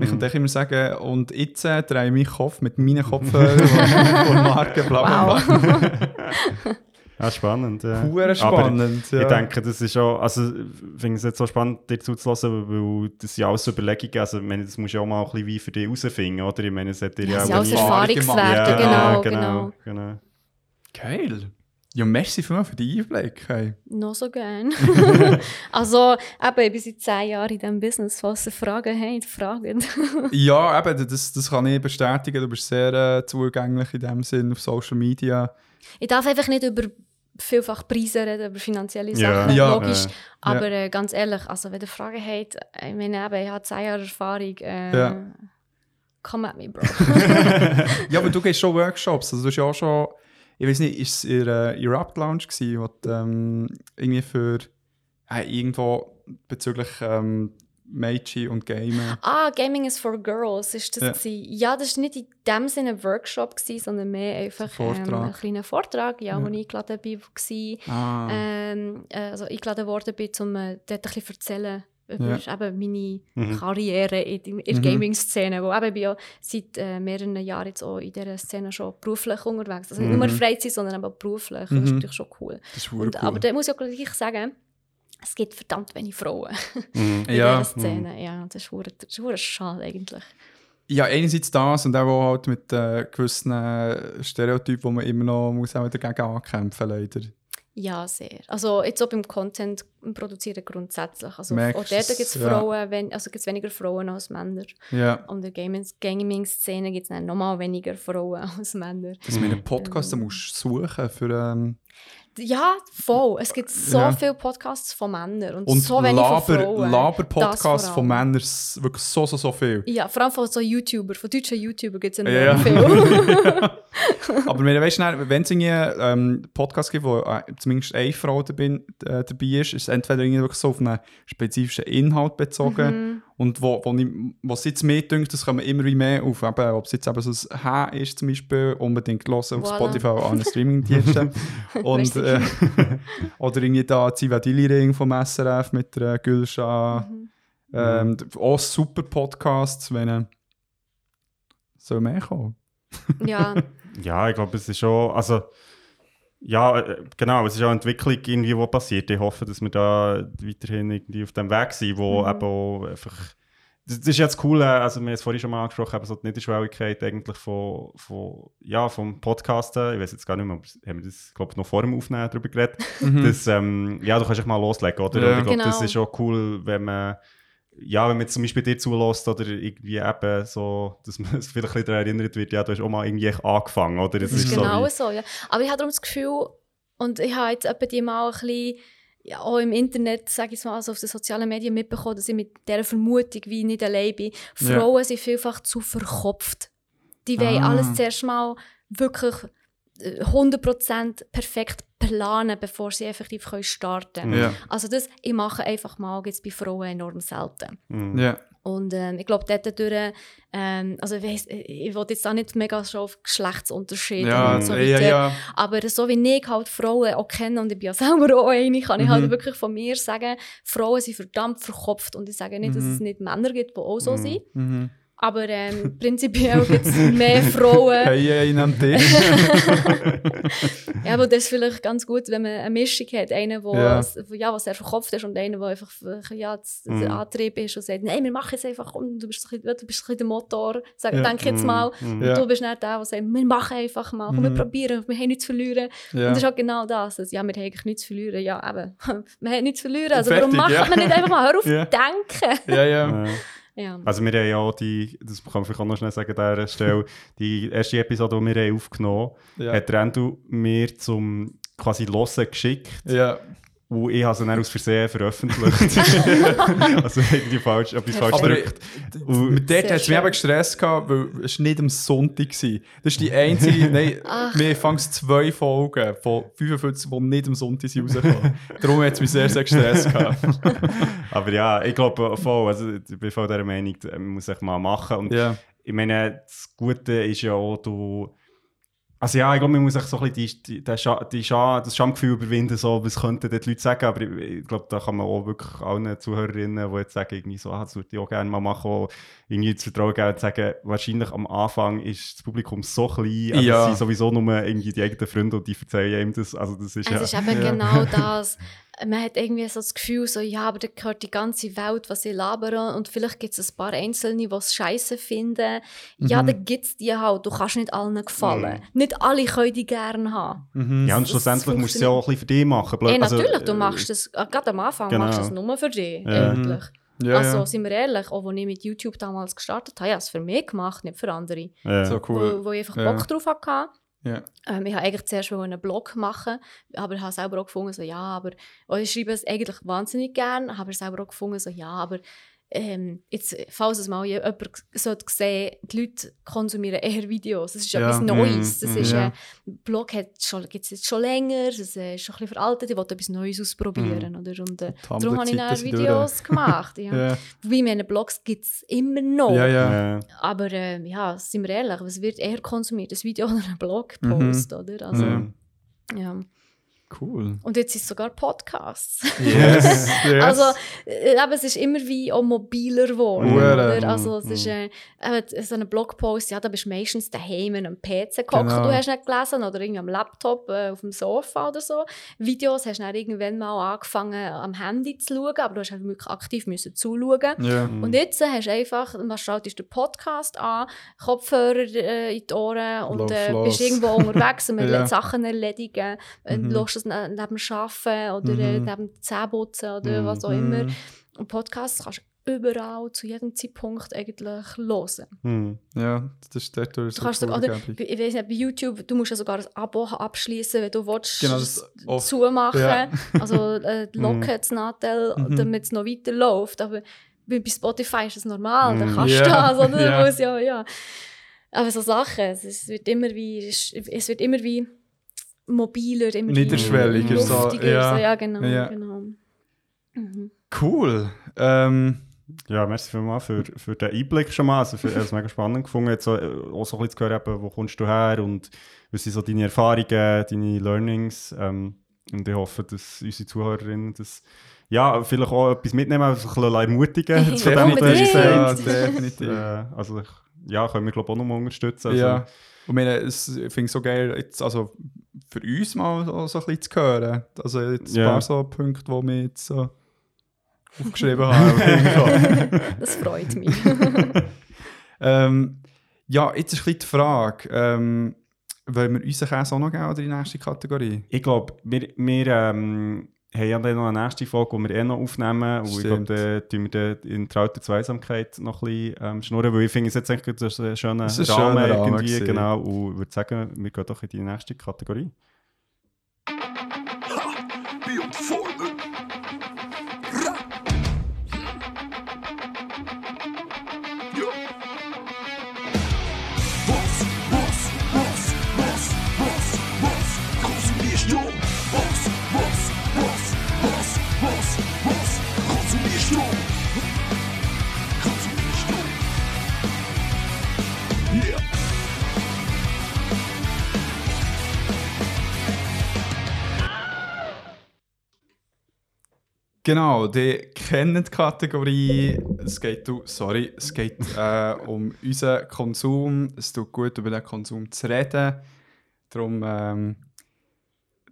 Ich Mhm. kann immer sagen, und jetzt äh, drehe ich meinen Kopf mit meinen Kopfhörern und, und Marke, bla bla bla. Ja, spannend. Ja. Spannend. ja. Ich denke, das ist auch, also ich finde es jetzt so spannend, dir zuzulassen, weil das sind alles so Überlegungen, also ich meine, das musst du ja auch mal ein bisschen wie für dich herausfinden, oder? Ich meine, es hat dir Ja, ja sind auch alles nie- Erfahrung Erfahrungswerte, gemacht. genau, genau, genau. genau. Geil. Ja, merci vielmals für den Einblick. Hey. Noch so gern. also, eben, ich bin seit zehn Jahren in diesem Business. Falls ihr Fragen habt, fragen. Ja, eben, das, das kann ich bestätigen. Du bist sehr äh, zugänglich in dem Sinn auf Social Media. Ich darf einfach nicht über vielfach Preise reden, über finanzielle Ja. Sachen, Ja. logisch. Ja. Aber äh, ganz ehrlich, also, wenn ihr Fragen habt, ich meine, eben, ich habe zehn Jahre Erfahrung. Äh, Ja. Come at me, Bro. Ja, aber du gehst schon Workshops. Also du hast ja auch schon, ich weiß nicht, ist es in der in Rap Lounge gewesen, du, ähm, irgendwie für äh, irgendwo bezüglich ähm, Meiji und Gamen. ah, Gaming is for Girls ist das Ja. ja. das war nicht in dem Sinne ein Workshop, gewesen, sondern mehr einfach ähm, Vortrag. ein kleiner Vortrag, ja, Ja. wo ich eingeladen bin, war. Ah, ähm, äh, also eingeladen worden bin, um äh, dort ein bisschen zu erzählen über Ja. eben meine Mhm. Karriere in, der Mhm. Gaming-Szene. Wo eben ich ja seit äh, mehreren Jahren jetzt auch in dieser Szene schon beruflich unterwegs. Also nicht Mhm. nur Freizeit, sondern eben auch beruflich. Das Mhm. ist natürlich schon cool. das ist Und, cool. Aber da muss ich auch gleich sagen, es gibt verdammt wenig Frauen Mhm. in Ja. dieser Szene. Ja, das ist verdammt schade eigentlich. Ja, einerseits das und auch halt mit äh, gewissen äh, Stereotypen, wo man immer noch muss auch dagegen ankämpfen leider. Ja, sehr. Also jetzt auch beim Content produzieren grundsätzlich. Also Merkst auch dort gibt es ja. Frauen, wenn, also gibt's weniger Frauen als Männer. Ja. Und in der Gaming- Gaming-Szene gibt es nochmal weniger Frauen als Männer. Das mit Mhm. einem Podcast da musst du suchen für ähm, Ja, voll. Es gibt so Ja. viele Podcasts von Männern und, und so wenig von Laber, Frauen. Laber-Podcasts von. Männern wirklich so, so, so viel. Ja, vor allem von so YouTuber, von deutschen YouTuber gibt es Ja. viel. Aber wenn, weißt, du, wenn es irgendwie ähm, Podcast gibt, wo äh, zumindest eine Frau dabei, äh, dabei ist, ist es entweder irgendwie wirklich so auf einen spezifischen Inhalt bezogen Mhm. Und wo, wo, ich, was jetzt mehr dünkt, das kommen immer wie mehr auf. Eben, ob es jetzt eben so ein H ist zum Beispiel, unbedingt hören auf Voilà. Spotify oder an Streamingdiensten. und, äh, oder irgendwie da Zivadili-Ring vom SRF mit der Gülscha. Mhm. Ähm, Auch super Podcasts, wenn äh, soll mehr kommen. ja, Ja, ich glaube, es ist schon, also ja, äh, genau, es ist auch eine Entwicklung irgendwie, die passiert. Ich hoffe, dass wir da weiterhin irgendwie auf dem Weg sind, wo Mhm. eben einfach das, das ist jetzt cool, also wir haben es vorhin schon mal angesprochen, eben so die Niederschwelligkeit eigentlich von, von, ja, vom Podcasten, ich weiß jetzt gar nicht mehr, haben wir das, glaube ich, noch vor dem Aufnehmen darüber geredet, dass, ähm, ja, du kannst dich mal loslegen, oder? Ja. Und ich glaube, das Genau. ist auch cool, wenn man ja, wenn man jetzt zum Beispiel dir zulässt oder irgendwie eben so, dass man es vielleicht ein daran erinnert wird, ja, du hast auch mal irgendwie angefangen, oder? das Das ist so genau wie- so. Ja. Aber ich habe darum das Gefühl, und ich habe jetzt etwa die mal ein bisschen ja, auch im Internet, sage ich mal, also auf den sozialen Medien mitbekommen, dass ich mit dieser Vermutung wie nicht allein bin. Ja. Frauen sind vielfach zu verkopft. Die wollen Ah. alles zuerst mal wirklich 100% perfekt planen, bevor sie effektiv können starten können. Mhm. Ja. Also das, ich mache einfach mal, gibt es bei Frauen enorm selten. Mhm. Ja. Und ähm, ich glaube, dort durch, ähm, also ich, weiss, ich will jetzt auch nicht mega schon auf Geschlechtsunterschiede Ja, und so weiter. ja. Aber so wie ich halt Frauen auch kenne, und ich bin ja selber auch eine, kann ich halt Mhm. wirklich von mir sagen, Frauen sind verdammt verkopft. Und ich sage nicht, dass Mhm. es nicht Männer gibt, die auch so Mhm. sind. Mhm. Aber ähm, prinzipiell gibt es mehr Frauen. Hey, einen Tisch. Ja, aber das ist vielleicht ganz gut, wenn man eine Mischung hat. Einer, der Ja. ja. was sehr verkopft ist und einer, der einfach ja, Mhm. Antrieb ist und sagt, nein, wir machen es einfach, komm, du bist, ein bisschen- du bist ein bisschen der Motor, sag, Ja. denk jetzt Mhm. mal. Mhm. Ja. Du bist nicht der, der sagt, wir machen einfach mal, komm, Mhm. wir probieren, wir haben nichts zu verlieren. ja. Und das ist auch genau das. Also, ja, wir haben eigentlich nichts zu verlieren. Ja, eben, wir haben nichts zu verlieren. Also Fertig, warum macht man nicht einfach mal, hör auf Ja. denken? ja, ja. Ja. Also wir haben ja auch die, das kann man vielleicht auch noch schnell sagen an dieser Stelle, die erste Episode, die wir haben aufgenommen haben, Ja. hat Rendu mir zum quasi Hören geschickt Ja. Und ich habe sie dann aus Versehen veröffentlicht. also irgendwie falsch, etwas falsch gedrückt. Mit dort hat es mich eben gestresst, gehabt, weil es nicht am Sonntag war. Das ist die einzige, nein, Ach. wir fangen zwei Folgen von 55, die nicht am Sonntag sind rausgekommen. Darum hat es mich sehr, sehr gestresst. gehabt. Aber ja, ich glaube voll, also ich bin voll dieser Meinung, man muss ich mal machen. Und Ja. ich meine, das Gute ist ja auch, du. Also ja, ich glaube, man muss sich so ein bisschen die, die, die, Scha die Scha das Schamgefühl überwinden, so, was könnten dort die Leute sagen, aber ich, ich glaube, da kann man auch wirklich allen Zuhörerinnen, die jetzt sagen, irgendwie so, ah, das würde ich auch gerne mal machen, auch irgendwie das Vertrauen geben und sagen, wahrscheinlich am Anfang ist das Publikum so klein, also Ja. es sind sowieso nur irgendwie die eigenen Freunde und die erzählen ihm das, also das ist Es ja... ist eben Ja. genau das. Man hat irgendwie so das Gefühl, so, ja, aber da gehört die ganze Welt, was ich labere. Und vielleicht gibt es ein paar Einzelne, die es scheiße finden. Ja, Mhm. dann gibt es die halt. Du kannst nicht allen gefallen. Nicht alle können die gerne haben. Mhm. ja, und schlussendlich musst du es ja auch ein bisschen für dich machen. Ja, Also, natürlich, du äh, machst das, äh, gerade am Anfang genau. machst du das nur für dich, Ja. eigentlich. ja, also, ja. sind wir ehrlich, auch als ich mit YouTube damals gestartet habe, ich habe es für mich gemacht, nicht für andere. Ja. So cool. Wo, wo ich einfach Ja. Bock drauf hatte. Ja. Ähm, ich wollte eigentlich zuerst einen Blog machen, aber habe selber auch gefunden, so, ja, aber ich schreibe es eigentlich wahnsinnig gerne, habe selber auch gefunden, so, ja, aber ähm, jetzt, falls es mal jemand sollte sehen die Leute konsumieren eher Videos. Das ist Ja. etwas Neues. Mm, Das mm. ist, Ja. äh, Blog gibt es jetzt schon länger, es ist äh, schon ein bisschen veraltet, ich wollte etwas Neues ausprobieren. Oder? Und äh, darum habe ich dann Videos gemacht. Ja. Ja. Wobei, meine Blogs gibt es immer noch. Ja, ja. Ja. Aber äh, ja, sind wir ehrlich, was wird eher konsumiert? Ein Video oder ein Blogpost, Mhm. oder? Also, Ja. Cool. Und jetzt sind es sogar Podcasts. Yes. yes. Also, äh, aber es ist immer wie auch mobiler geworden. Hure. Oder? Also, es ist äh, eben so ein Blogpost, ja, da bist du meistens daheim an einem PC gehockt, Genau. du hast nicht gelesen, oder irgendwie am Laptop äh, auf dem Sofa oder so. Videos hast du dann irgendwann mal angefangen, am Handy zu schauen, aber du hast halt wirklich aktiv müssen zuschauen. ja. Und jetzt äh, hast du einfach, man schaltest den Podcast an, Kopfhörer äh, in die Ohren und Lauf äh, bist irgendwo unterwegs und man Ja. lässt Sachen erledigen. Und Mhm. lässt ne- neben dem Arbeiten oder Mhm. neben dem Zähneputzen oder Mhm. was auch immer. Mhm. Und Podcasts kannst du überall, zu jedem Zeitpunkt eigentlich hören. Hm. Ja, das ist dort Du kannst sogar, oder, ich weiß nicht, bei YouTube, du musst ja sogar ein Abo abschließen, wenn du willst, Genau, das oft- zumachen ja. Also äh, locken das Nachteil, Mhm. damit es noch weiter läuft. Aber bei Spotify ist es normal, dann Mhm. kannst du Ja, das, oder? Du musst ja, ja. Aber so Sachen, es, es wird immer wie, es wird immer wie mobiler, immer Niederschwelliger, so, ja. So, ja, genau. Ja. genau. Mhm. Cool. Ähm, Ja, merci vielmals für, für den Einblick schon mal. Also für, ich habe es mega spannend gefunden, jetzt so, äh, auch so ein bisschen zu hören, eben, wo kommst du her und was sind so deine Erfahrungen, deine Learnings. Ähm, und ich hoffe, dass unsere Zuhörerinnen das ja, vielleicht auch etwas mitnehmen, also ein bisschen ermutigen zu dem, was du definitiv. Äh, also, ich- ja, können wir glaube ich auch nochmal unterstützen. Also, Ja. Und ich meine, es- ich finde es so geil, jetzt, also für uns mal so, so ein bisschen zu hören. Also jetzt ein Ja. paar so Punkte, die wir jetzt so aufgeschrieben haben. Das freut mich. ähm, ja, jetzt ist ein bisschen die Frage, ähm, wollen wir unseren Käse auch noch geben oder in die nächste Kategorie? Ich glaube, wir, wir ähm, haben ja dann noch eine nächste Folge, die wir eh noch aufnehmen. Und ich glaube, da tun wir in trauter Zweisamkeit noch ein bisschen ähm, schnurren, weil ich finde es jetzt eigentlich ein schöner Rahmen, schöner Rahmen irgendwie. gewesen. genau. Und ich würde sagen, wir gehen doch in die nächste Kategorie. Genau, die kennen die Kategorie. Es geht, sorry, es geht äh, um unseren Konsum. Es tut gut, über den Konsum zu reden. Darum ähm,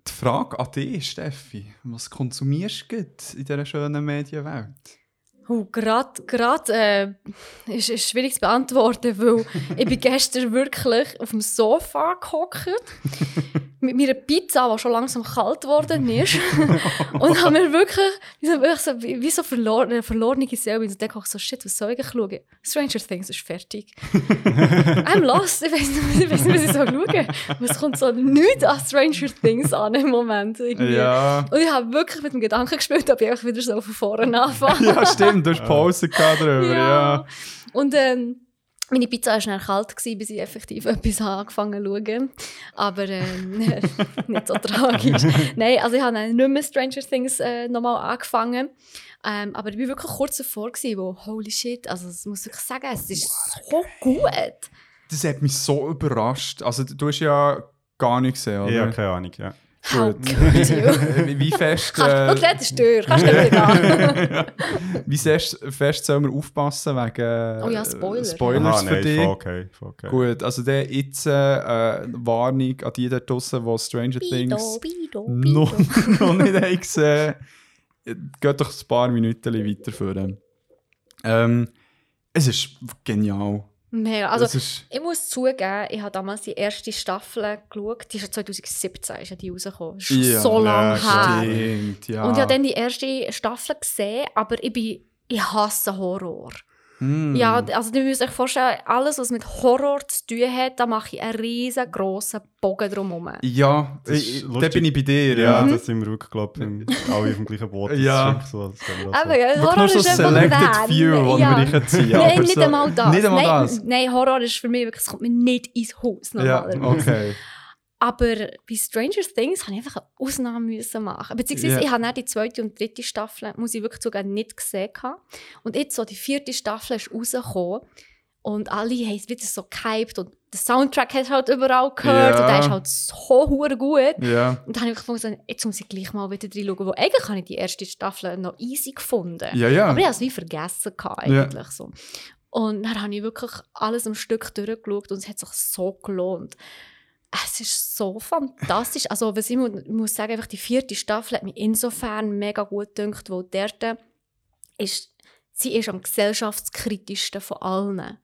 die Frage an dich, Steffi. Was konsumierst du in dieser schönen Medienwelt? Oh, gerade grad, äh, ist, ist schwierig zu beantworten, weil ich bin gestern wirklich auf dem Sofa gehockt mit meiner Pizza, die schon langsam kalt geworden ist. und habe mir wirklich, wie so, wie so verlor, eine verlorene Seele. Und denke ich so, shit, was soll ich schauen? Stranger Things ist fertig. I'm lost. Ich weiß nicht, ich weiss nicht, was ich so schauen Und es kommt so nichts an Stranger Things an im Moment. Irgendwie. Ja. Und ich habe wirklich mit dem Gedanken gespielt, ob ich einfach wieder so von vorne anfange. ja, stimmt, du hast Pause gehabt darüber, ja. Und ähm, meine Pizza war schnell kalt, gewesen, bis ich effektiv etwas habe angefangen zu schauen. Aber ähm, nicht so tragisch. Nein, also ich habe dann nicht mehr Stranger Things äh, nochmal angefangen. Ähm, aber ich war wirklich kurz davor, gewesen, wo, holy shit, also das muss ich sagen, es ist so gut. Das hat mich so überrascht. Also du hast ja gar nichts gesehen, oder? Ja, keine Ahnung, ja. How could you? wie, fest... Äh, okay, das ist teuer, kannst du nicht wieder wie fest, fest soll man aufpassen wegen Oh ja, Spoiler. Spoilers Aha, für nein, dich? okay, okay. Gut, also der jetzt äh, Warnung an die da draussen, die Stranger Things Bido, Bido, noch, Bido. noch nicht haben gesehen Geht doch ein paar Minuten weiterführen. Ähm, es ist genial. Mega. Also, ich muss zugeben, ich habe damals die erste Staffel geschaut. Die ist ja 2017 ist ja die rausgekommen. Das ist Ja, so lange ja, her. stimmt, ja. Und ich habe dann die erste Staffel gesehen, aber ich, bin, ich hasse Horror. Hm. Ja, also ihr müsst euch vorstellen, alles, was mit Horror zu tun hat, da mache ich einen riesengroßen Bogen drumherum. Ja, ist ich, da bin ich bei dir, Ja, ja. das sind wir wirklich, glaube ich, alle auf dem gleichen Boot. Ja. ist so. Aber ja, Horror nur so ist einfach selected few, die ja. wir reinziehen. Nein, aber nicht einmal das. Nicht einmal nein, das. nein, Horror ist für mich wirklich, es kommt mir nicht ins Haus Ja, normalerweise. okay. Aber bei Stranger Things musste ich einfach eine Ausnahme müssen machen. Beziehungsweise Ja. ich habe die zweite und dritte Staffel, muss ich wirklich sogar nicht gesehen. haben. Und jetzt so die vierte Staffel ist rausgekommen und alle haben es wieder so gehypt und der Soundtrack hat halt überall gehört Ja. und der ist halt so hure gut. Ja, Und dann habe ich gefunden, jetzt muss ich gleich mal wieder reinschauen, wo eigentlich habe ich die erste Staffel noch easy gefunden. ja, ja. Aber ich habe es wie vergessen eigentlich so. Und dann habe ich wirklich alles am Stück durchgeschaut und es hat sich so gelohnt. Es ist so fantastisch. Also, was ich mu muss sagen, einfach die vierte Staffel hat mich insofern mega gut gedacht, weil dort ist, sie ist am gesellschaftskritischsten von allen.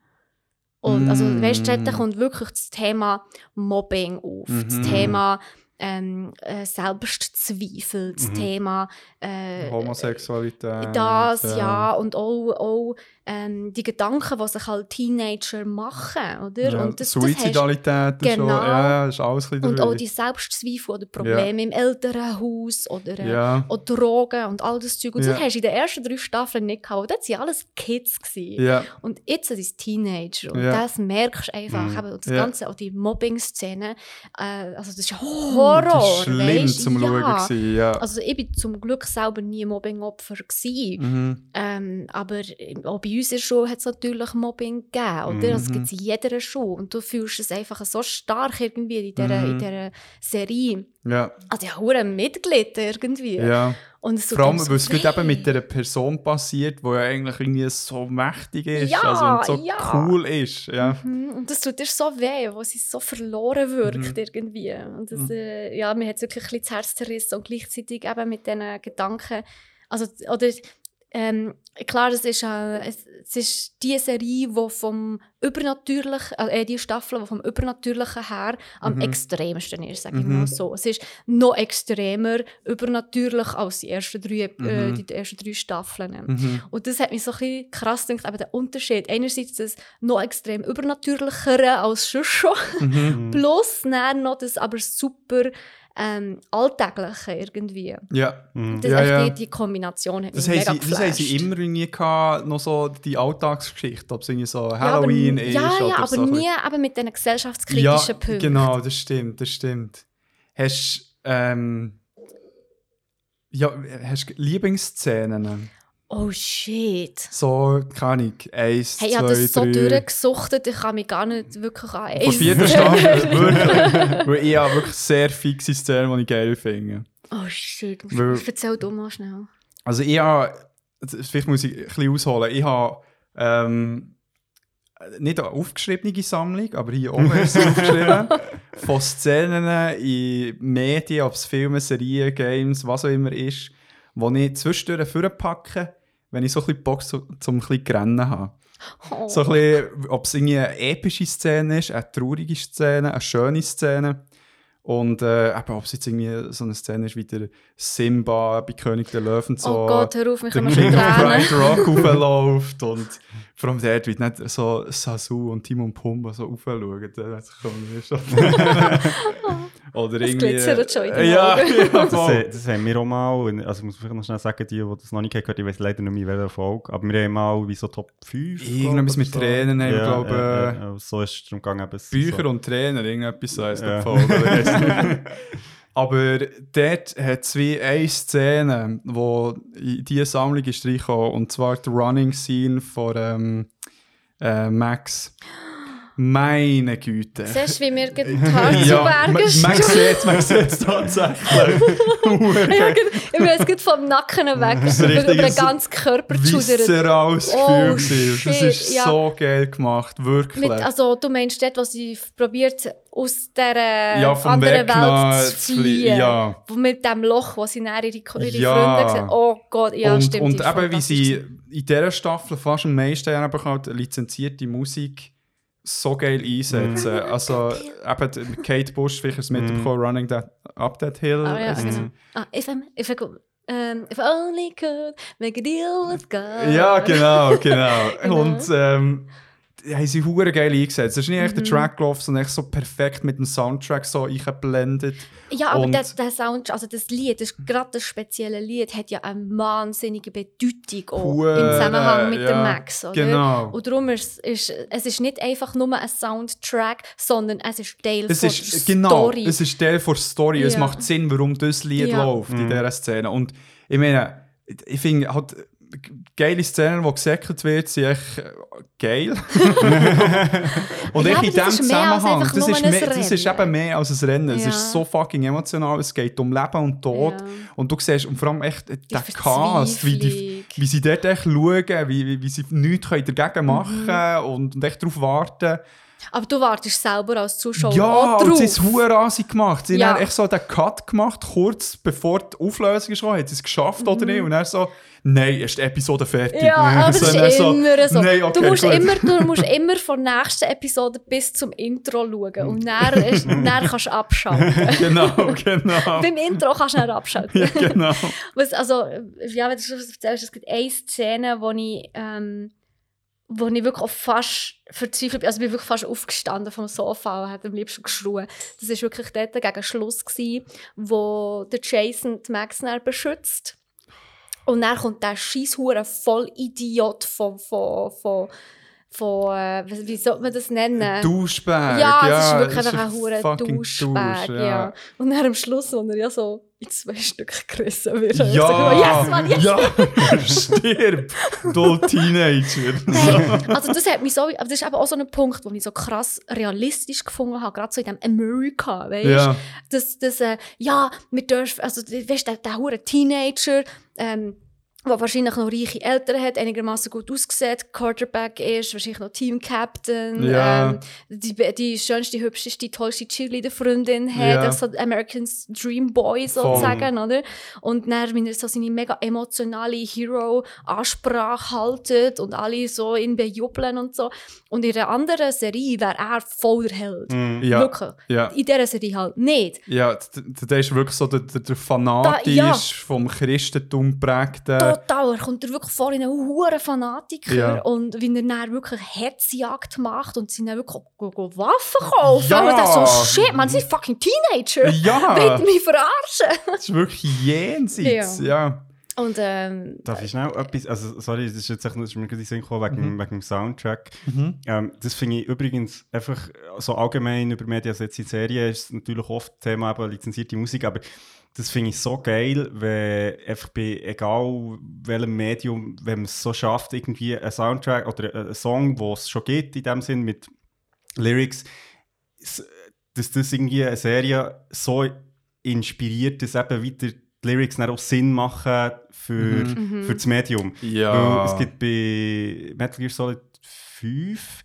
Und also, Mm. weißt du, dort kommt wirklich das Thema Mobbing auf, das Mhm. Thema ähm, äh, Selbstzweifel, das Mhm. Thema äh, Homosexualität. das, ja, und auch, auch ähm, die Gedanken, die sich halt Teenager machen, oder? Ja, und das, das hast, Suizidalität ist schon, Genau. ja, das ist alles ein und auch die Selbstzweifel oder Probleme im Elternhaus oder äh, Ja, auch Drogen und all das Zeug. Und Ja. das hast du in den ersten drei Staffeln nicht gehabt. Das waren alles Kids. Gewesen. ja, Und jetzt sind es Teenager. Und Ja. das merkst du einfach. Mhm. Und das Ja. Ganze, auch die Mobbing-Szene. Äh, also das ist ja Horror. das ist schlimm weisst? zum Schauen. ja. gewesen, Ja. Also ich bin zum Glück selber nie Mobbing-Opfer. Mhm. Ähm, aber auch bei uns in der Schule hat es natürlich Mobbing gegeben. Oder? Das Mhm. gibt es in jeder Schule. Und du fühlst es einfach so stark irgendwie in dieser, Mhm. in dieser Serie. ja, Also ich habe mitgelitten irgendwie. ja. Und es tut Vor allem, so weil es weh. eben mit dieser Person passiert, die ja eigentlich irgendwie so mächtig ist Ja, also, und so ja. cool ist. Ja. Mhm, Und das tut dir so weh, wo sie so verloren wirkt Mhm. irgendwie. Und das, Mhm. äh, ja, mir hat es wirklich ein bisschen das Herz zerrissen und gleichzeitig eben mit diesen Gedanken, also, oder, ähm, klar, es ist, äh, es, es ist die Serie, die vom Übernatürlichen, äh, die Staffel, die vom Übernatürlichen her am Mhm. extremsten ist, sage ich Mhm. mal so. Es ist noch extremer übernatürlich als die ersten drei, äh, Mhm. die ersten drei Staffeln. Mhm. Und das hat mich so ein bisschen krass gedacht, eben der Unterschied. Einerseits das noch extrem übernatürlichere als sonst schon, Mhm. plus dann noch das aber super ähm, alltägliche irgendwie. Ja, Mhm. Das Ja, echt ja. Die, die Kombination hat das mich mega sie, das haben sie geflasht. immer irgendwie gehabt, noch so die Alltagsgeschichte, ob es irgendwie so Ja, aber- Halloween ist Ja, oder ja, aber so. nie eben mit diesen gesellschaftskritischen ja, Punkten. genau, das stimmt, das stimmt. Hast ähm, ja, hast du Lieblingsszenen? Oh shit. So, keine Ahnung, eins, Hey, ich zwei, habe das so drei. durchgesuchtet, ich kann mich gar nicht wirklich an Von eins- vierter Staffel, wirklich. Weil ich habe wirklich sehr fixe Szenen, die ich geil finde. Oh shit, Weil- erzähl du mal schnell. Also ich habe, vielleicht muss ich ein bisschen ausholen, ich habe ähm, nicht eine aufgeschriebene Sammlung, aber hier oben ist es aufgeschrieben, von Szenen in Medien, ob es Filme, Serien, Games, was auch immer ist, die ich zwischendurch vorpacke, wenn ich so ein bisschen Bock zu, zum ein bisschen Rennen habe. Oh. So ein bisschen, ob es irgendwie eine epische Szene ist, eine traurige Szene, eine schöne Szene. Und äh, ob es jetzt irgendwie so eine Szene ist wie der Simba bei König der Löwen so Oh Gott, hör auf, mich kann man schon. Pride Rock raufläuft und vor allem dort, wie nicht so Sasu und Timon Pumba so raufschauen. Da weiss ich auch nicht. Oder Es irgendwie... glitzert schon in den ja, Augen. ja, Das, äh, das haben wir auch mal, also ich muss vielleicht noch schnell sagen, die, die das noch nicht gehört haben, ich weiß leider nicht mehr, welcher Folge, aber wir haben mal wie so Top 5. Irgendetwas glaub ich, mit Tränen haben wir, ja, glaube, ja, ja, ja, so ist es darum gegangen. Bücher so, und Trainer, irgendetwas so heisst Ja. der Folge. Aber dort hat es wie eine Szene, wo in diese Sammlung ist reingekommen, und zwar die Running Scene von ähm, äh, Max. Meine Güte. Siehst du, wie mir die Haare zu ja, man, Berge man sieht man sieht's tatsächlich. Ich bin jetzt vom Nacken weg, ist über, über den ganzen Körper. Viszerales Oh, Gefühl. das ist ja. so geil gemacht, wirklich. Mit, also, du meinst dort, was sie probiert, aus dieser ja, anderen Weg Welt zu fliehen. Ja. Mit dem Loch, wo sie dann ihre, ihre Ja. Freunde sehen. Oh Gott, ja, und stimmt. und eben, wie sie in dieser Staffel fast am meisten halt lizenzierte Musik so geil einsetzen. Mhm. Also eben Kate Bush, vielleicht hast du es mitbekommen, Running that, Up That Hill. Ah, ja, ist- genau. Ah, if, I'm, if, I could, um, if I only could make a deal with God. Ja, genau, genau. Genau. Und ähm, haben sie hure geil eingesetzt. Es ist nicht echt Mhm. der Track gelaufen, sondern echt so perfekt mit dem Soundtrack so eingeblendet. Ja, aber das, das Sound, also das Lied, das, gerade das spezielle Lied, hat ja eine wahnsinnige Bedeutung auch Hure, im Zusammenhang mit ja, dem Max. Oder? Genau. Und darum ist ist es ist nicht einfach nur ein Soundtrack, sondern es ist Teil Es von ist, der genau, Story. es ist Teil der Story. Es Ja. macht Sinn, warum das Lied Ja. läuft in dieser Szene. Und ich meine, ich finde halt, geile Szenen, die gesäckelt wird, sind echt äh, geil. Und Ja, echt aber in diesem ist Zusammenhang, das ist, mehr, das ist eben mehr als ein Rennen. Es Ja. ist so fucking emotional, es geht um Leben und Tod. Ja. Und du siehst, und vor allem echt der Die Cast, wie, die, wie sie dort echt schauen, wie, wie, wie sie nichts können dagegen machen Mhm. und, und echt darauf warten. Aber du wartest selber als Zuschauer Ja, auch und drauf. sie haben es hure assig gemacht. Sie Ja. haben echt so den Cut gemacht, kurz bevor die Auflösung ist, hat sie es geschafft oder nicht? Und dann so, nein, ist die Episode fertig. Ja, aber das So, ist dann so, immer so. Nein, okay, du, musst gut. immer, du musst immer von der nächsten Episode bis zum Intro schauen. Und dann, ist, dann kannst du abschalten. genau, genau. Beim Intro kannst du dann abschalten. ja, genau. Was, also, ja, wenn du schon erzählst, es gibt eine Szene, wo ich, ähm, wo ich wirklich auch fast verzweifelt bin. Also, ich bin wirklich fast aufgestanden vom Sofa und hätte am liebsten geschrien. Das war wirklich dort gegen Schluss, gewesen, wo der Jason die Max beschützt. Und dann kommt der scheisshure Vollidiot von, von, von, von wie wie soll man das nennen? Duschbag. Ja, es ist ja, wirklich es einfach ein fucking Duschbag. Dusch, ja. Und dann am Schluss, wo er ja so in zwei Stücke gerissen wird. Ja, gesagt, yes, Mann, yes! ja, stirb, du Teenager. Also das hat mich so, aber das ist eben auch so ein Punkt, den ich so krass realistisch gefunden habe, gerade so in dem America, weißt Ja. dass, dass äh, ja, wir dürfen, also weißt du, der, der hure Teenager, ähm, der wahrscheinlich noch reiche Eltern hat, einigermaßen gut aussieht, Quarterback ist, wahrscheinlich noch Team-Captain, Ja. ähm, die, die schönste, hübscheste, tollste Cheerleader-Freundin hat, Ja. also Americans Dream Boy sozusagen, oder? Und dann, wenn er so seine mega emotionale Hero-Ansprache haltet und alle so ihn bejubeln und so. Und in einer anderen Serie wäre er voll der Held. Mhm. Ja. Wirklich. Ja. In dieser Serie halt nicht. Ja, der ist wirklich so der, der, der fanatisch Da- ja. vom Christentum prägte. Total, er kommt er wirklich vor in einen hohen Fanatiker Ja. und wie er dann wirklich Hetzjagd macht und sie dann wirklich go, go Waffen kaufen. Ja. Und dann so, shit, man, sie sind fucking Teenager. Ja, Wollt mich verarschen? das ist wirklich jenseits. Ja. Und ähm, Darf ich schnell etwas, also sorry, das ist jetzt echt, das ist mir gerade in den Sinn gekommen wegen, Mhm. wegen dem Soundtrack. Ähm, das finde ich übrigens einfach so allgemein über also in Serien ist natürlich oft Thema eben lizenzierte Musik, aber das finde ich so geil, wenn einfach bei egal welchem Medium, wenn man es so schafft, irgendwie einen Soundtrack oder einen Song, wo es schon gibt in dem Sinn mit Lyrics, dass das irgendwie eine Serie so inspiriert, dass eben wieder die Lyrics dann auch Sinn machen für, für das Medium. Ja. Weil es gibt bei Metal Gear Solid 5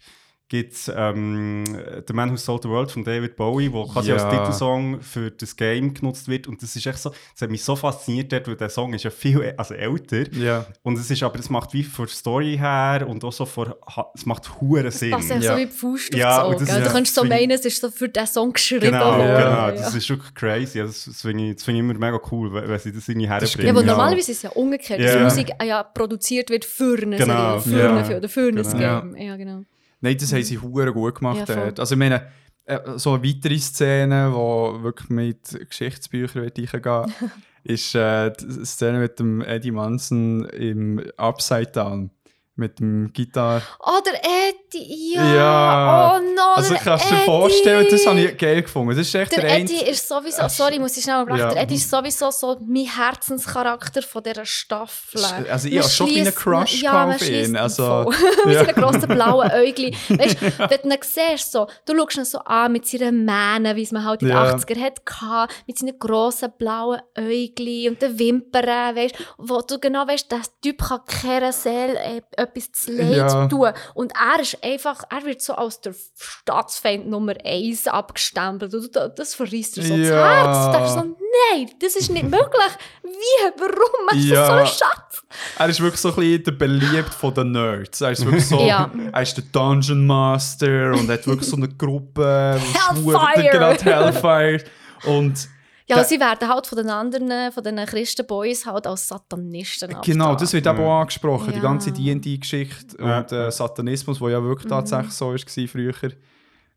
gibt es ähm, The Man Who Sold the World von David Bowie, wo quasi Ja. als Titelsong für das Game genutzt wird. Und das ist echt so, das hat mich so fasziniert, dort, weil der Song ist ja viel ä- also älter. Ja. Und es ist aber, es macht wie von der Story her und auch so von, es macht hure Sinn. Passt ja Ja. so wie die Faust Ja, aufs und Auge. das ist- Du könntest so das meinen, es ist so für diesen Song geschrieben Genau, worden. genau. Ja. Das ist wirklich crazy. Also Das, das finde ich, das find ich immer mega cool, wenn wenn sie das irgendwie herbringen. Ja, aber normalerweise ist es ja umgekehrt, dass Ja. Musik ja produziert wird für eine Genau. Serie, für Ja. einen Film oder für ein Genau. Game. Ja, genau. Nein, das haben sie hure gut gemacht. Ja, also ich meine, äh, so eine weitere Szene, die wirklich mit Geschichtsbüchern wird eingehen ist äh, die Szene mit dem Eddie Munson im Upside Down. Mit dem Gitarre. Oh, der Eddie, ja. Ja. Oh no, Also kannst du dir Eddie. vorstellen, das habe ich geil gefunden. Das ist echt der, Der Eddie ist sowieso, sorry, muss ich schnell unterbrechen, ja. der Eddie ist sowieso so mein Herzenscharakter von dieser Staffel. Also ich habe schon ein bisschen schliesst- Crush ja, auf ihn. Also, voll. mit seinen grossen blauen Äugli. Weißt du, wenn du ihn siehst, so, du schaust ihn so an mit seinen Mähnen, wie es man halt in den Ja. 80er hat, gehabt, mit seinen grossen blauen Äugli und den Wimpern, weißt du, wo du genau weißt, der Typ kann keiner Seele äh, etwas zu leid Ja. tun. Und er ist einfach, er wird so als der Staatsfeind Nummer 1 abgestempelt. Und du- das verriesst dir so das Ja. Herz. Du denkst so, nein, das ist nicht möglich. Wie, warum? Ist Ja. so ein Schatz. Er ist wirklich so ein bisschen der beliebt von den Nerds. Er ist wirklich so, Ja. er ist der Dungeon Master und hat wirklich so eine Gruppe. Hellfire. Genau, Hellfire. Und Ja, Da- sie werden halt von den anderen, von den Christenboys halt als Satanisten genau, abgetan. das wird eben auch angesprochen. Die Ja. ganze D&D-Geschichte Ja. und äh, Satanismus, der ja wirklich Mhm. tatsächlich so war früher.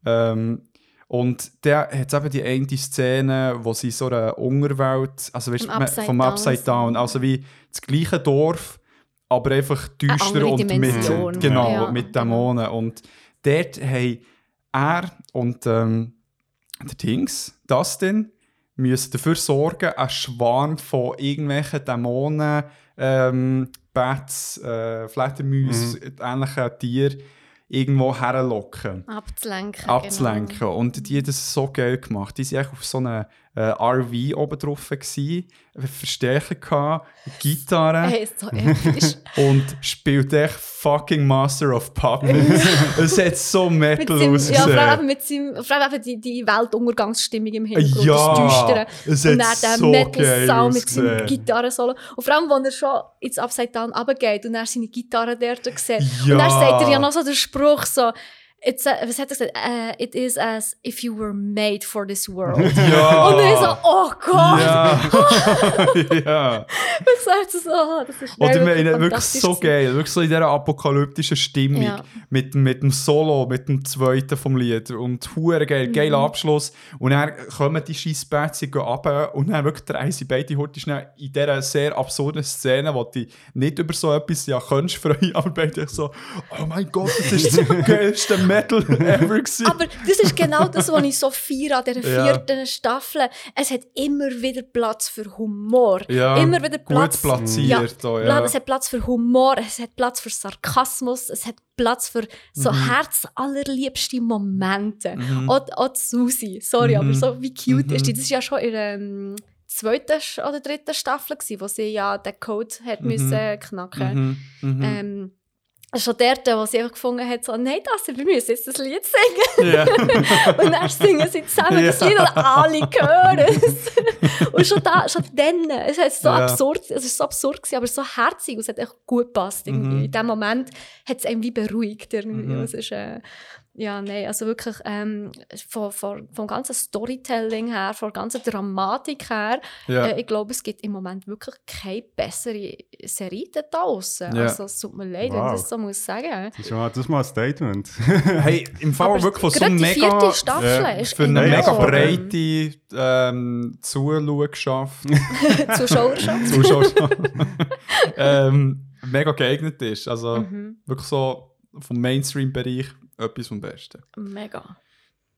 Ähm, und der hat eben die eine Szene, wo sie so eine Unterwelt, also weißt, man- Upside vom Down Upside sind. Down, also wie das gleiche Dorf, aber einfach düster und mit, Dimension. genau, Ja, mit genau. Dämonen. Und dort haben er und ähm, der Dings, Dustin, müssen dafür sorgen, einen Schwarm von irgendwelchen Dämonen, ähm, Bats, äh, Fledermäuse, ähnlichen Tieren irgendwo herlocken Abzulenken. abzulenken. Genau. Und die haben das so geil gemacht. Die waren echt auf so einem äh, RV oben drauf, gewesen, Verstärker gehabt, Gitarre Hey, so und spielt echt fucking Master of Puppets. es hat so Metal seinem, ja, ausgesehen. vor allem mit seinem, vor allem die, die Weltuntergangsstimmung im Hintergrund, Ja, das Düstere. es und hat dann so Metal-Sound mit seinem ausgesehen. Gitarrensolo. Und vor allem, wenn er schon ins Upside Down runtergeht und er seine Gitarre dort sieht. Ja. Und dann sagt er ja noch so den Spruch so, It's a, was hat gesagt? Uh, it is as if you were made for this world. Ja. Und dann so, oh! Ja. ja. Ich sag so, oh, das ist ich wirklich meine, wirklich so geil. Wirklich so in dieser apokalyptischen Stimmung. Ja. Mit, mit dem Solo, mit dem zweiten vom Lied. Und Mhm. geil, geiler Abschluss. Und dann kommen die scheiß Bätzchen runter und dann wirklich drehen sie beide heute schnell in dieser sehr absurden Szene, wo dich nicht über so etwas ja könntest freuen, aber beide so, oh mein Gott, das ist das geilste Metal ever gewesen. Aber das ist genau das, was ich so feiere an dieser Ja. vierten Staffel. Es hat immer wieder Platz für Humor. Ja, immer wieder gut Platz. platziert auch, ja. Es hat Platz für Humor, es hat Platz für Sarkasmus, es hat Platz für so Mhm. herzallerliebste Momente. Auch, auch die Susi, sorry, Mhm. aber so wie cute ist die. Das ist ja schon in der ähm, zweiten oder dritten Staffel, gewesen, wo sie ja den Code hat müssen knacken Mhm, mhm. ähm, schon dort, wo sie einfach gefunden hat, so, nein, das, wir müssen jetzt das Lied singen. ja. Und dann singen sie zusammen das Ja. Lied und alle hören es. Und schon da, schon dann, es, hat so Ja. absurd, es ist so absurd gewesen, aber so herzig und es hat echt gut gepasst. irgendwie. Mhm. In dem Moment hat es einen wie beruhigt. Irgendwie. Es ist, äh, ja, nein, also wirklich ähm, von, von, vom ganzen Storytelling her, von der ganzen Dramatik her, ja. äh, ich glaube, es gibt im Moment wirklich keine bessere Serie da draussen. Ja. Also es tut mir leid, wenn Wow. ich das so muss sagen. Das ist mal, das ist mal ein Statement. Hey, im Fall Aber wirklich von so die mega... vierte Staffel Ja, ist Für eine mega breite ähm, Zuschauerschaft, Zuschauerschaft. Zuschauerschaft ähm, mega geeignet ist. Also Mhm. wirklich so vom Mainstream-Bereich etwas vom Besten. Mega.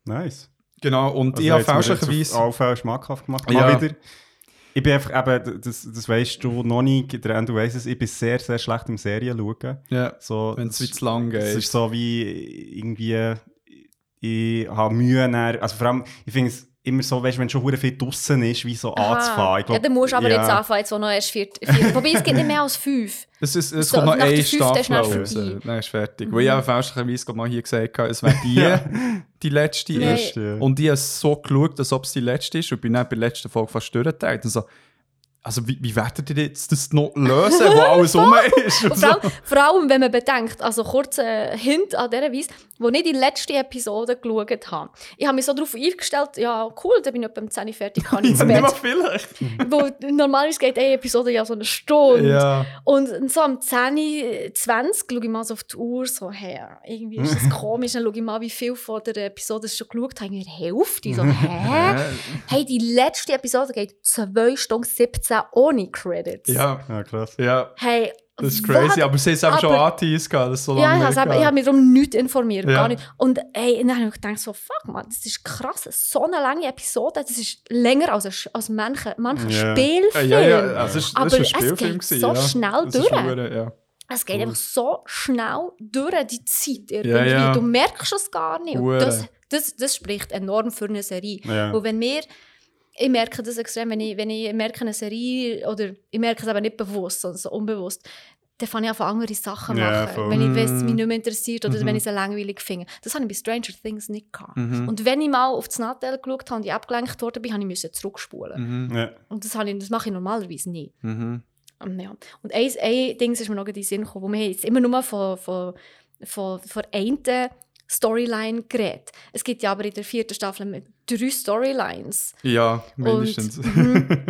Nice. Genau, und Also ich habe fälschlicherweise... auf alle Fälle schmackhaft gemacht. Ja. Mal wieder. Ich bin einfach eben, das, das weißt du noch nicht, der Andrew weiss es, ich bin sehr, sehr schlecht im Serien schauen. Ja, So, wenn es zu lang Es geht. ist so wie irgendwie, ich habe Mühe, dann, also vor allem, ich finde es immer so, weißt, wenn schon hure viel draußen ist, wie so anzufangen. Ich glaub, ja, dann musst du aber ja. jetzt anfangen, jetzt wo noch erst vier, vier Wobei, es gibt nicht mehr als fünf. Es, ist, es So, kommt noch eine Staffel dann raus. Dann ist fertig. Weil ich habe fälschlicherweise gerade mal hier gesagt habe, es wäre die, die letzte ist. Und ich habe so geschaut, als ob es die letzte ist und bin dann bei der letzten Folge fast durchgeteilt. Und so, also wie, wie werdet ihr jetzt das noch lösen, wo alles rum ist? Und vor, allem, vor allem, wenn man bedenkt, also kurz äh, Hint an dieser Weise, wo ich die letzte Episode geschaut habe. Ich habe mich so darauf eingestellt, ja cool, dann bin ich etwa um 10 Uhr fertig, kann ich ins nicht vielleicht. Wo normalerweise geht eine Episode ja so eine Stunde. Ja. Und so am 10 Uhr 20 schaue ich mal so auf die Uhr, so, hey, irgendwie ist das komisch. Dann schaue ich mal, wie viel von der Episode ich schon geschaut habe. Irgendwie die Hälfte. So, hä? Hey, die letzte Episode geht 2 Stunden 17 ohne Credits. Ja, Ja, krass. ja, Hey, das ist crazy. was? Aber sie haben es eben schon Aber- angeteased, gehabt, dass so Ja, lange ich habe ich hab mich darum nichts informiert, Ja. gar nicht. Und ey, dann habe ich gedacht, so, fuck man, das ist krass, so eine lange Episode, das ist länger als, ein, als manche, manche Ja. Spielfilm. Ja, ja, also es ist, Aber das ist ein es geht gewesen, so ja. schnell Das durch. hure, ja. Es geht einfach so schnell durch die Zeit irgendwie. Ja, ja. Du merkst es gar nicht. Und Hure. das, das, das spricht enorm für eine Serie. Ja. Und wenn wir, ich merke das extrem, wenn ich, wenn ich merke eine Serie, oder ich merke es aber nicht bewusst, sondern so unbewusst, dann fange ich an andere Sachen Ja, machen. voll. wenn ich weiß, es Mhm. mich nicht mehr interessiert oder Mhm. wenn ich es langweilig finde. Das habe ich bei Stranger Things nicht gehabt. Mhm. Und wenn ich mal auf das Nattel geschaut habe und ich abgelenkt worden bin, habe ich müssen zurückspulen. Mhm. Ja. Und das, ich, das mache ich normalerweise nie. Mhm. Ähm, Ja. Und ein, ein Ding ist mir noch in den Sinn gekommen, wo wir jetzt immer nur von, von, von, von einer Storyline geredet. Es gibt ja aber in der vierten Staffel mit drei Storylines. Ja, mindestens. Und, mhm.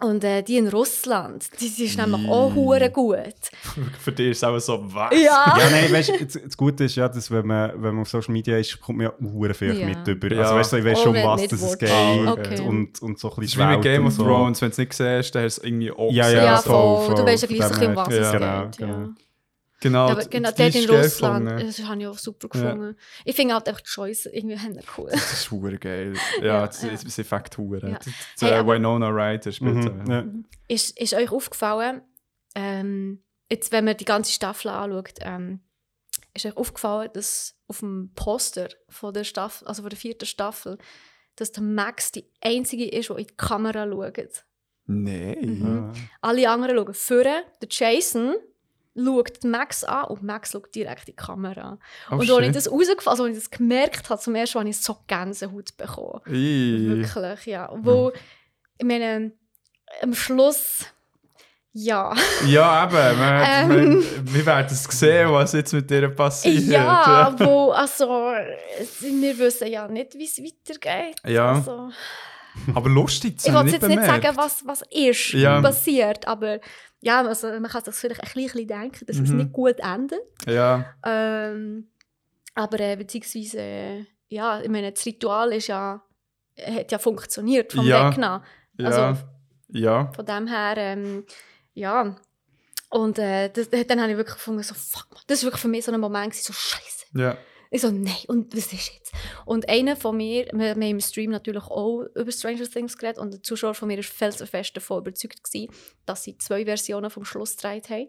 und äh, die in Russland, die, ist nämlich auch hure gut. Für dich ist es auch so, was? Ja. Ja, nein, weißt, du, das, das Gute ist ja, dass wenn man, wenn man auf Social Media ist, kommt man ja hure viel Ja. mit über. Ja. Also weißt du, ich weiß Oh, schon, wenn was nicht das es geht Ah, okay. und, und so ein bisschen ist wie mit Game of so. Thrones, wenn du es nicht siehst, dann hast du es irgendwie auch Ja. Ja, ja, voll. voll, voll. Du weißt ja gleich, um was es geht. genau, Ja. genau. Genau, Aber die- genau, die dort in Russland, gefunden. das habe ich auch super gefunden. Ich finde halt einfach die Choice irgendwie cool. Das ist hure geil. Ja, Ja, das ja. ist ist Effekt hure. Ja. Das- Hey, Winona Ryder spielt. Mhm. Ja. Ist, ist euch aufgefallen, ähm, jetzt, wenn man die ganze Staffel anschaut, ähm, ist euch aufgefallen, dass auf dem Poster von der Staffel, also von der vierten Staffel, dass der Max die einzige ist, die in die Kamera schaut. Nein. Mhm. Alle anderen schauen vorne, der Jason schaut Max an und Max schaut direkt in die Kamera. Oh, und als ich das rausgefallen, also als ich das gemerkt habe, zum ersten Mal, habe ich so Gänsehaut bekommen. Ih. Wirklich, ja. Wo, ich meine, am Schluss, ja. Ja, eben. Wir, Ähm. wir, werden es sehen, was jetzt mit dir passiert. Ja, wo, also, wir wissen ja nicht, wie es weitergeht. Ja. Also, Aber lustig, ich ich jetzt nicht nicht bemerkt. sagen, was, was ist Ja. passiert, aber ja, also, man kann sich vielleicht ein bisschen denken, dass es Mhm. nicht gut endet. Ja, Ähm, aber äh, beziehungsweise, äh, ja, ich meine, das Ritual ist ja, hat ja funktioniert vom Ja. Wegnehmen. ja, Also, ja. Von dem her, ähm, ja. Und äh, das, dann habe ich wirklich gefunden, so, fuck, man, das war wirklich für mich so ein Moment, so scheiße. ja. Ich so, nein, und was ist jetzt? Und einer von mir, wir, wir haben im Stream natürlich auch über Stranger Things geredet und der Zuschauer von mir war felsenfest davon überzeugt, gewesen, dass sie zwei Versionen vom Schluss gedreht haben.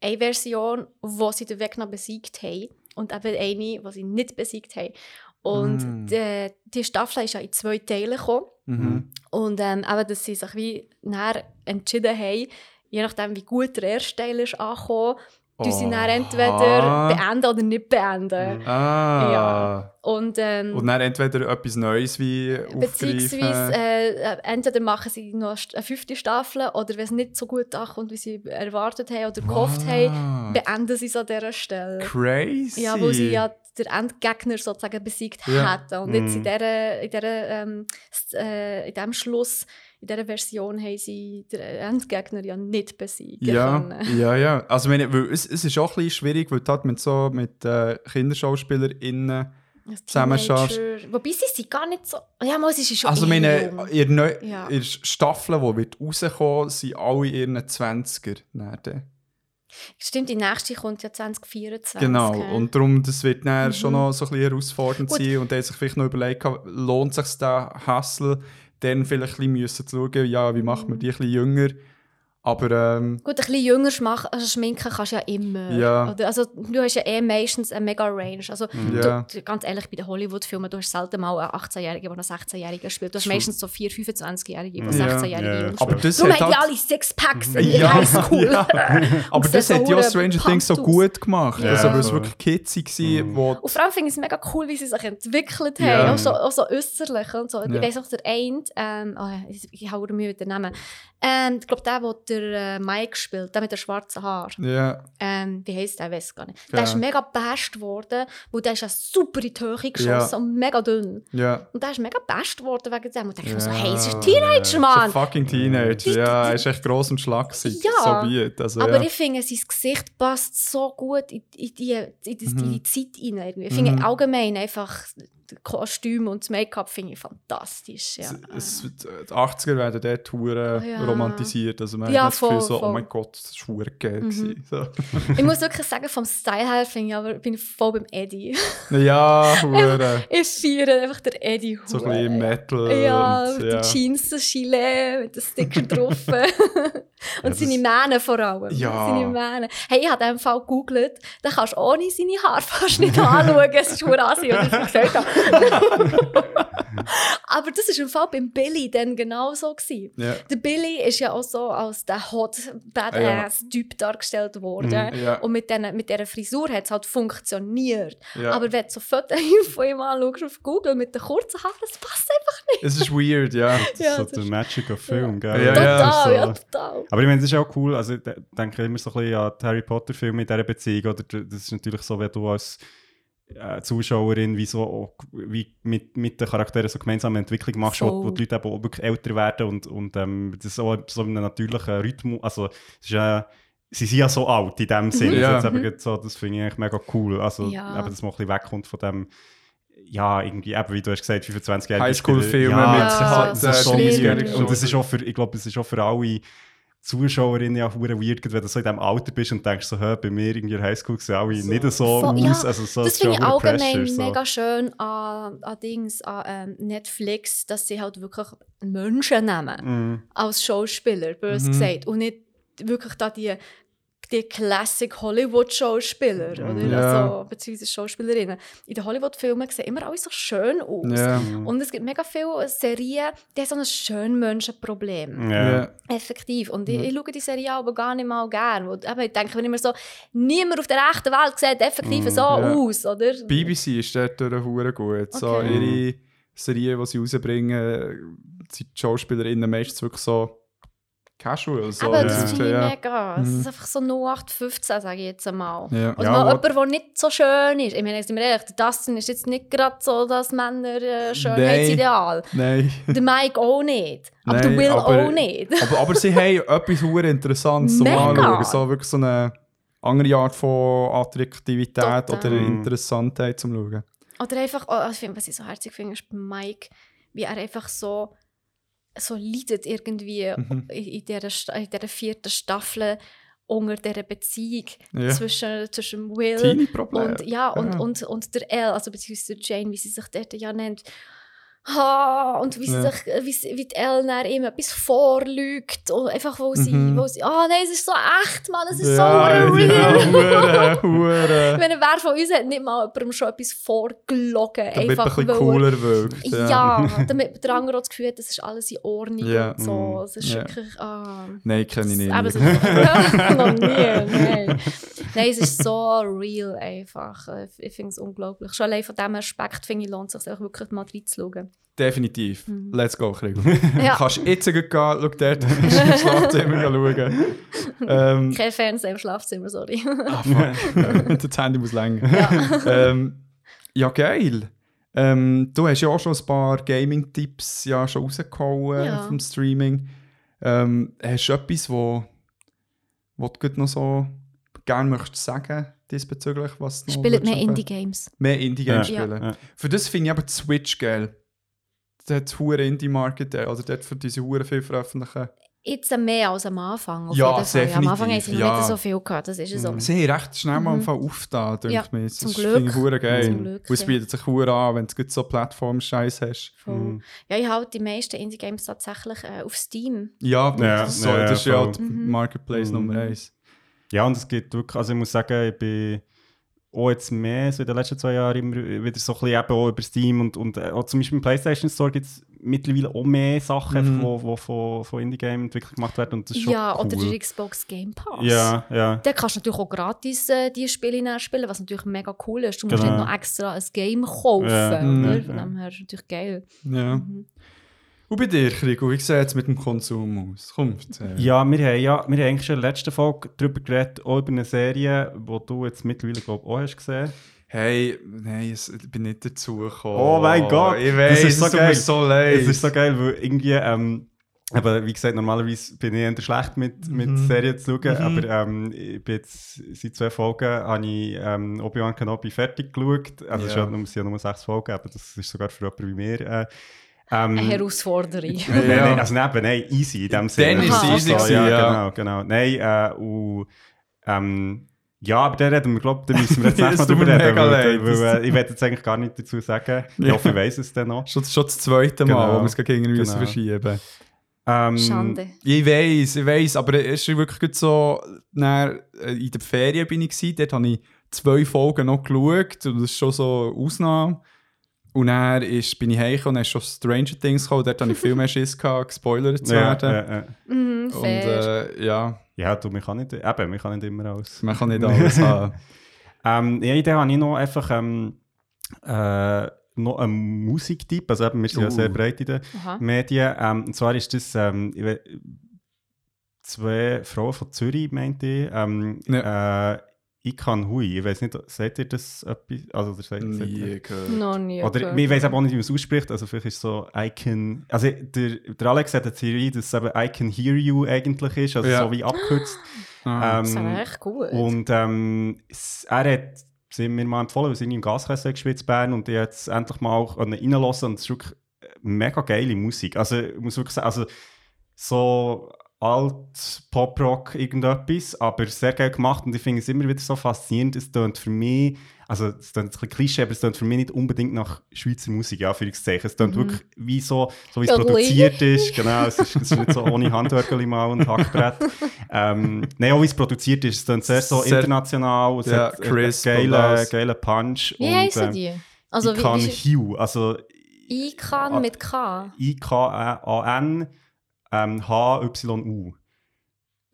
Eine Version, wo sie den Weg noch besiegt haben und eben eine, die sie nicht besiegt haben. Und Mm. die, die Staffel ist ja in zwei Teile gekommen. Mhm. Und ähm, eben, dass sie sich wie nachher entschieden haben, je nachdem, wie gut der erste Teil ist angekommen, tun sie dann entweder beenden oder nicht beenden. Ah. Ja. Und, ähm, Und dann entweder etwas Neues wie beziehungsweise äh, entweder machen sie noch eine fünfte Staffel oder wenn es nicht so gut ankommt, wie sie erwartet haben oder gehofft haben, Wow. beenden sie es an dieser Stelle. Crazy. Ja, wo sie ja den Endgegner sozusagen besiegt Ja. hätten. Und jetzt in dieser, in dieser ähm, äh, in diesem Schluss, in dieser Version, haben sie den Endgegner ja nicht besiegen Ja, können. ja, ja. Also meine, es, es ist auch ein bisschen schwierig, weil du halt mit so mit äh, KinderschauspielerInnen Als Zusammen Teenager. Wobei sie sind gar nicht so... Ja, mal, sie schon Also eh meine, jung. ihr neu, Ja. ihr Staffel, die wird rauskommen, sind alle ihren 20er. dann. Stimmt, die nächste kommt ja 2024. Genau, und darum, das wird dann Mhm. schon noch so ein bisschen herausfordernd Gut. sein und dann hat sich vielleicht noch überlegt, lohnt sich der Hustle, dann vielleicht ein bisschen müssen schauen, ja, wie macht man die ein bisschen jünger, Aber ähm, Gut, ein bisschen jünger schmach, also schminken kannst du ja immer. Ja. Oder, also, du hast ja eh meistens eine mega Range. Also, Ja. du, ganz ehrlich, bei den Hollywood-Filmen, du hast selten mal einen 18-Jährigen, der einen 16-Jährigen spielt. Du hast True. meistens so 4-, 25-Jährige, die Ja. 16-Jährige Ja, aber spielen. das Darum hat haben die halt- alle Sixpacks in Ja, Highschool. ja. aber das hat ja Stranger Things so gut gemacht. Ja. Also, weil es wirklich kitzig war, Mhm. wo Und vor allem finde ich es mega cool, wie sie sich entwickelt haben. Auch, so, auch so äußerlich und so. Ja. Ich weiss noch, der eine, ähm, oh, ich, ich habe mir mit den Namen. Ähm, ich glaube, der, der der äh, Mike spielt, der mit den schwarzen Haaren. Ja, Ähm, wie heisst der? Ich weiß gar nicht. Ja. Der ist mega best geworden, weil der ist ja super in die Höhe geschossen Ja. und mega dünn. ja. Und der ist mega best geworden wegen dem. Und ich ja. mir so, hey, es ist ein Teenager, Ist ein Mann. fucking Teenager. Ja, er ist echt gross und schlagsig. Ja. So weit. Also, Aber ja. ich finde, sein Gesicht passt so gut in, in, die, in, die, Mhm. in die Zeit rein. Irgendwie. Ich finde Mhm. allgemein einfach das Kostüm und das Make-up finde ich fantastisch. Ja. Es, es, die 80er werden dort hure Oh ja. romantisiert. Also man Ja, hat das Gefühl voll, so, oh mein Gott, das war hure geil. Mhm. So. ich muss wirklich sagen, vom Style her finde ich, aber bin ich voll beim Eddie. Ja, hure. ich feiere einfach den Eddie so ein hure. bisschen Metal. Ja, und, mit ja. den Jeans, das Gilet, mit den Sticker drauf. und seine Mähne vor allem. Ja. Seine Mähne. Hey, ich habe in dem Fall gegoogelt, da kannst du ohne seine Haare fast nicht anschauen. Es ist nur assi, was ich gesagt habe. Aber das war im Fall beim Billy dann genau so. Gewesen. Ja. Der Billy ist ja auch so als der Hot Badass-Typ dargestellt worden. Mhm, ja. Und mit, den, mit dieser Frisur hat es halt funktioniert. Ja. Aber wenn du so Fotos von ihm anschaust auf Google mit den kurzen Haaren, das passt einfach nicht. es ist weird, ja. Das Ja, ist so das der ist- Magic of Film, Ja, gell? ja, total, so- ja, total. Aber ich meine, das ist auch cool. Also, ich de- denke immer so ein bisschen an die Harry Potter-Filme in dieser Beziehung. Oder das ist natürlich so, wenn du als äh, Zuschauerin wie, so, auch, wie mit, mit den Charakteren so gemeinsame Entwicklung machst, wo, Voll. wo die Leute eben auch wirklich älter werden und, und ähm, das so, so einen natürlichen Rhythmus. Also, es ist ja. Sie sind ja so alt in dem Sinne. Ja. Also gerade so, das finde ich eigentlich mega cool. Also, Ja. eben, dass man ein bisschen wegkommt von dem, ja, irgendwie, eben, wie du hast gesagt, 25 Jahre. Highschool-Filme ja, mit Ja, das äh, ist schon schlimm. weird. Und das ist auch für, ich glaube, es ist auch für alle Zuschauerinnen ja hure weird, wenn du so in diesem Alter bist und denkst so, bei mir in der Highschool sehen alle nicht so aus. ja, also so, das finde ich allgemein Pressure, so. mega schön an, an Dings, an ähm, Netflix, dass sie halt wirklich Menschen nehmen Mhm. als Schauspieler, bös Mhm. gesagt. Und nicht wirklich da die, die Classic Hollywood-Schauspieler, oder? Ja. Also, beziehungsweise Schauspielerinnen. In den Hollywood-Filmen sehen immer alle so schön aus. Mhm. Und es gibt mega viele Serien, die haben so ein Schönmenschenproblem. Ja. Effektiv. Und ich, ich schaue die Serie aber gar nicht mal gerne. Weil, eben, ich denke mir immer so, niemand auf der echten Welt sieht effektiv Mm, so aus, oder? BBC ist dort durch hure gut. So Okay. ihre Serien, die sie rausbringen, sind die Schauspielerinnen meistens wirklich so casual. So. Aber Ja. das finde ich ja. mega. Es Mhm. ist einfach so 0815, sage ich jetzt einmal. Ja. Also Ja, mal wo- jemand, der nicht so schön ist. Ich meine, sind wir ehrlich, der Dustin ist jetzt nicht gerade so das Männer äh, Schönheitsideal. Nein. Der Mike auch nicht. Aber Nein, der Will aber- auch nicht. aber, aber sie haben etwas hure Interessantes zum. Anschauen. So wirklich so eine andere Art von Attraktivität Total. oder Mhm. Interessantheit zum Schauen. Oder einfach, oh, was ich so herzig finde, ist bei Mike, wie er einfach so, so leidet irgendwie Mhm. in, dieser, in dieser vierten Staffel unter dieser Beziehung Ja. zwischen, zwischen Will und, ja, und, Ja. Und, und der Elle, also beziehungsweise der Jane, wie sie sich dort ja nennt. Ah, und wie, sie Ja. sich, wie, sie, wie die dann ihm etwas vorlügt. Und einfach, wo sie, Mhm. wo sie, ah nein, es ist so echt, Mann, es ist ja, so real. ja, hure, Ich hure. meine, wer von uns hat nicht mal jemandem schon etwas vorgelogen? Damit es ein einfach, bisschen weil er- cooler wirkt. Ja, damit der andere auch das Gefühl hat, das ist alles in Ordnung Ja. und so. Es ist Ja. wirklich... Ah, Nein, kenne ich nicht. Aber es ist noch nie, nein. Nein, es ist so real einfach. Ich finde es unglaublich. Schon allein von diesem Aspekt finde ich, lohnt es sich auch wirklich mal reinzuschauen. Definitiv. Mhm. Let's go, Krieg. Ja. Kannst jetzt gehen, schau dort, kannst ins Schlafzimmer schauen. Ähm, Kein Fernsehen im Schlafzimmer, sorry. ah, fuck. das Handy muss länger. ja. ähm, ja, geil. Ähm, du hast ja auch schon ein paar Gaming-Tipps ja schon rausgehauen Ja. vom Streaming. Ähm, hast du etwas, wo, wo du noch so gerne möchtest sagen diesbezüglich? Was Spielt mehr? Indie-Games. Mehr Indie-Games Ja. spielen. Ja. Für das finde ich aber die Switch geil. Hat hure Indie-Market, äh, also dort für diese hure viel veröffentlichen Jetzt mehr als am Anfang. Auf Ja, jeden Fall. Ja, am Anfang haben definitiv, sie noch ja. nicht so viel gehabt, das ist so. Sie haben recht schnell mal mhm. aufgetan, denke Ja, ich mir. Das zum ist- Glück. finde ich hure geil. Zum Glück, Und es ja. bietet sich hure an, wenn du so Plattform-Scheiß hast. Voll. Ja, ich habe die meisten Indie-Games tatsächlich äh, auf Steam. Ja, Ja, das, so, ja, das ist ja voll. die Marketplace Mhm. Nummer eins. Ja, und es gibt wirklich, also ich muss sagen, ich bin auch jetzt mehr, so in den letzten zwei Jahren immer wieder so ein bisschen eben auch über Steam und, und äh, auch zum Beispiel im PlayStation Store gibt es mittlerweile auch mehr Sachen, Mhm. die wo, von, von Indie-Game entwickelt gemacht werden und das ist schon Ja, cool. oder der Xbox Game Pass. Ja, ja. Da kannst du natürlich auch gratis äh, die Spiele nachspielen, was natürlich mega cool ist. Du musst Genau. nicht noch extra ein Game kaufen. Ja. Oder? Mhm. Von dem her ist natürlich geil. Ja. Mhm. Und bei dir, Krigo, wie sieht es mit dem Konsum aus? Kommt. Äh, Ja, wir haben, ja, wir haben eigentlich schon in der letzten Folge darüber geredet, auch über eine Serie, die du jetzt mittlerweile, glaube ich, auch hast gesehen. Hey, nein, es- ich bin nicht dazu gekommen. Oh mein Gott, Ich weiß, das ist so es geil. so leid. Es ist so geil, weil irgendwie, ähm, aber wie gesagt, normalerweise bin ich eher schlecht mit, mit Mhm. Serien zu schauen, Mhm. aber ähm, ich bin jetzt seit zwei Folgen habe ich ähm, Obi-Wan Kenobi fertig geschaut. Also es ist Ja. ja nur, es sind ja nur sechs Folgen, aber das ist sogar für jemanden wie mir. Äh, ähm, Eine Herausforderung. Nein, Ja. nein, also nein, nein, easy in dem Sinne. Dann ist es Also, easy ja, gewesen, ja. genau, genau. Nein, äh, und, ähm, ja, aber da reden wir, glaube da müssen wir jetzt Ja, tut drüber reden, weil, leid. weil, äh, ich werde jetzt eigentlich gar nicht dazu sagen. Ich Ja. hoffe, ich weiss es dann noch. Schon, schon das zweite Mal, Genau. wo wir es gegen Genau. verschieben Ähm, Schande. Ich weiß, ich weiß, aber es ist wirklich so, dann, äh, in der Ferien bin ich gewesen, dort habe ich zwei Folgen noch geschaut und das ist schon so eine Ausnahme. Und dann ist, bin ich heimgekommen und dann ist schon Stranger Things gekommen, dort hatte ich viel mehr Schiss, gehabt, gespoilert zu Ja, werden. ja, ja. Mhm, Und fair. äh, ja, ja, du, man kann nicht, eben, man kann nicht immer alles. man kann nicht alles haben. Ähm, ja, da habe ich noch einfach ähm, äh, noch einen Musiktipp. Also eben, wir sind ja Uh. sehr breit in den Aha. Medien. Ähm, und zwar ist das ähm, zwei Frauen von Zürich, meinte ich. Ähm, äh, ich kann Hui. Ich weiß nicht, seht ihr das etwas? Also, oder seht, seht ihr- Nie gehört. Noch nie. Oder gehört. ich weiß aber auch nicht, wie man es ausspricht. Also vielleicht ist es so I can. Also der, der Alex hat eine Theorie, dass es eben I can hear you eigentlich ist, also Ja. so wie abgekürzt. Ah. Das Ähm, wäre echt gut. und ähm, er hat sie mir mal empfohlen, wir sind im Gaskessel geschwitzt Bern und ich jetzt endlich mal auch reinlassen und es ist wirklich mega geile Musik. Also ich muss wirklich sagen, also so alt Pop-Rock irgendetwas, aber sehr geil gemacht und ich finde es immer wieder so faszinierend, es tönt für mich, also es tönt ein bisschen Klischee, aber es tönt für mich nicht unbedingt nach Schweizer Musik, ja, für Es tönt wirklich wie so, so wie es produziert ist, genau, es ist, es ist nicht so ohne Handwerkeli mal und Hackbrett. ähm, nein, auch wie es produziert ist, es tönt sehr so Sehr- international, es Ja, hat einen crisp und geilen, geilen Punch. wie und, heissen ähm, die? Also, ich wie, kann wie, Hugh, also Ikan Ah. mit K. I-K-A-N ähm, H-Y-U.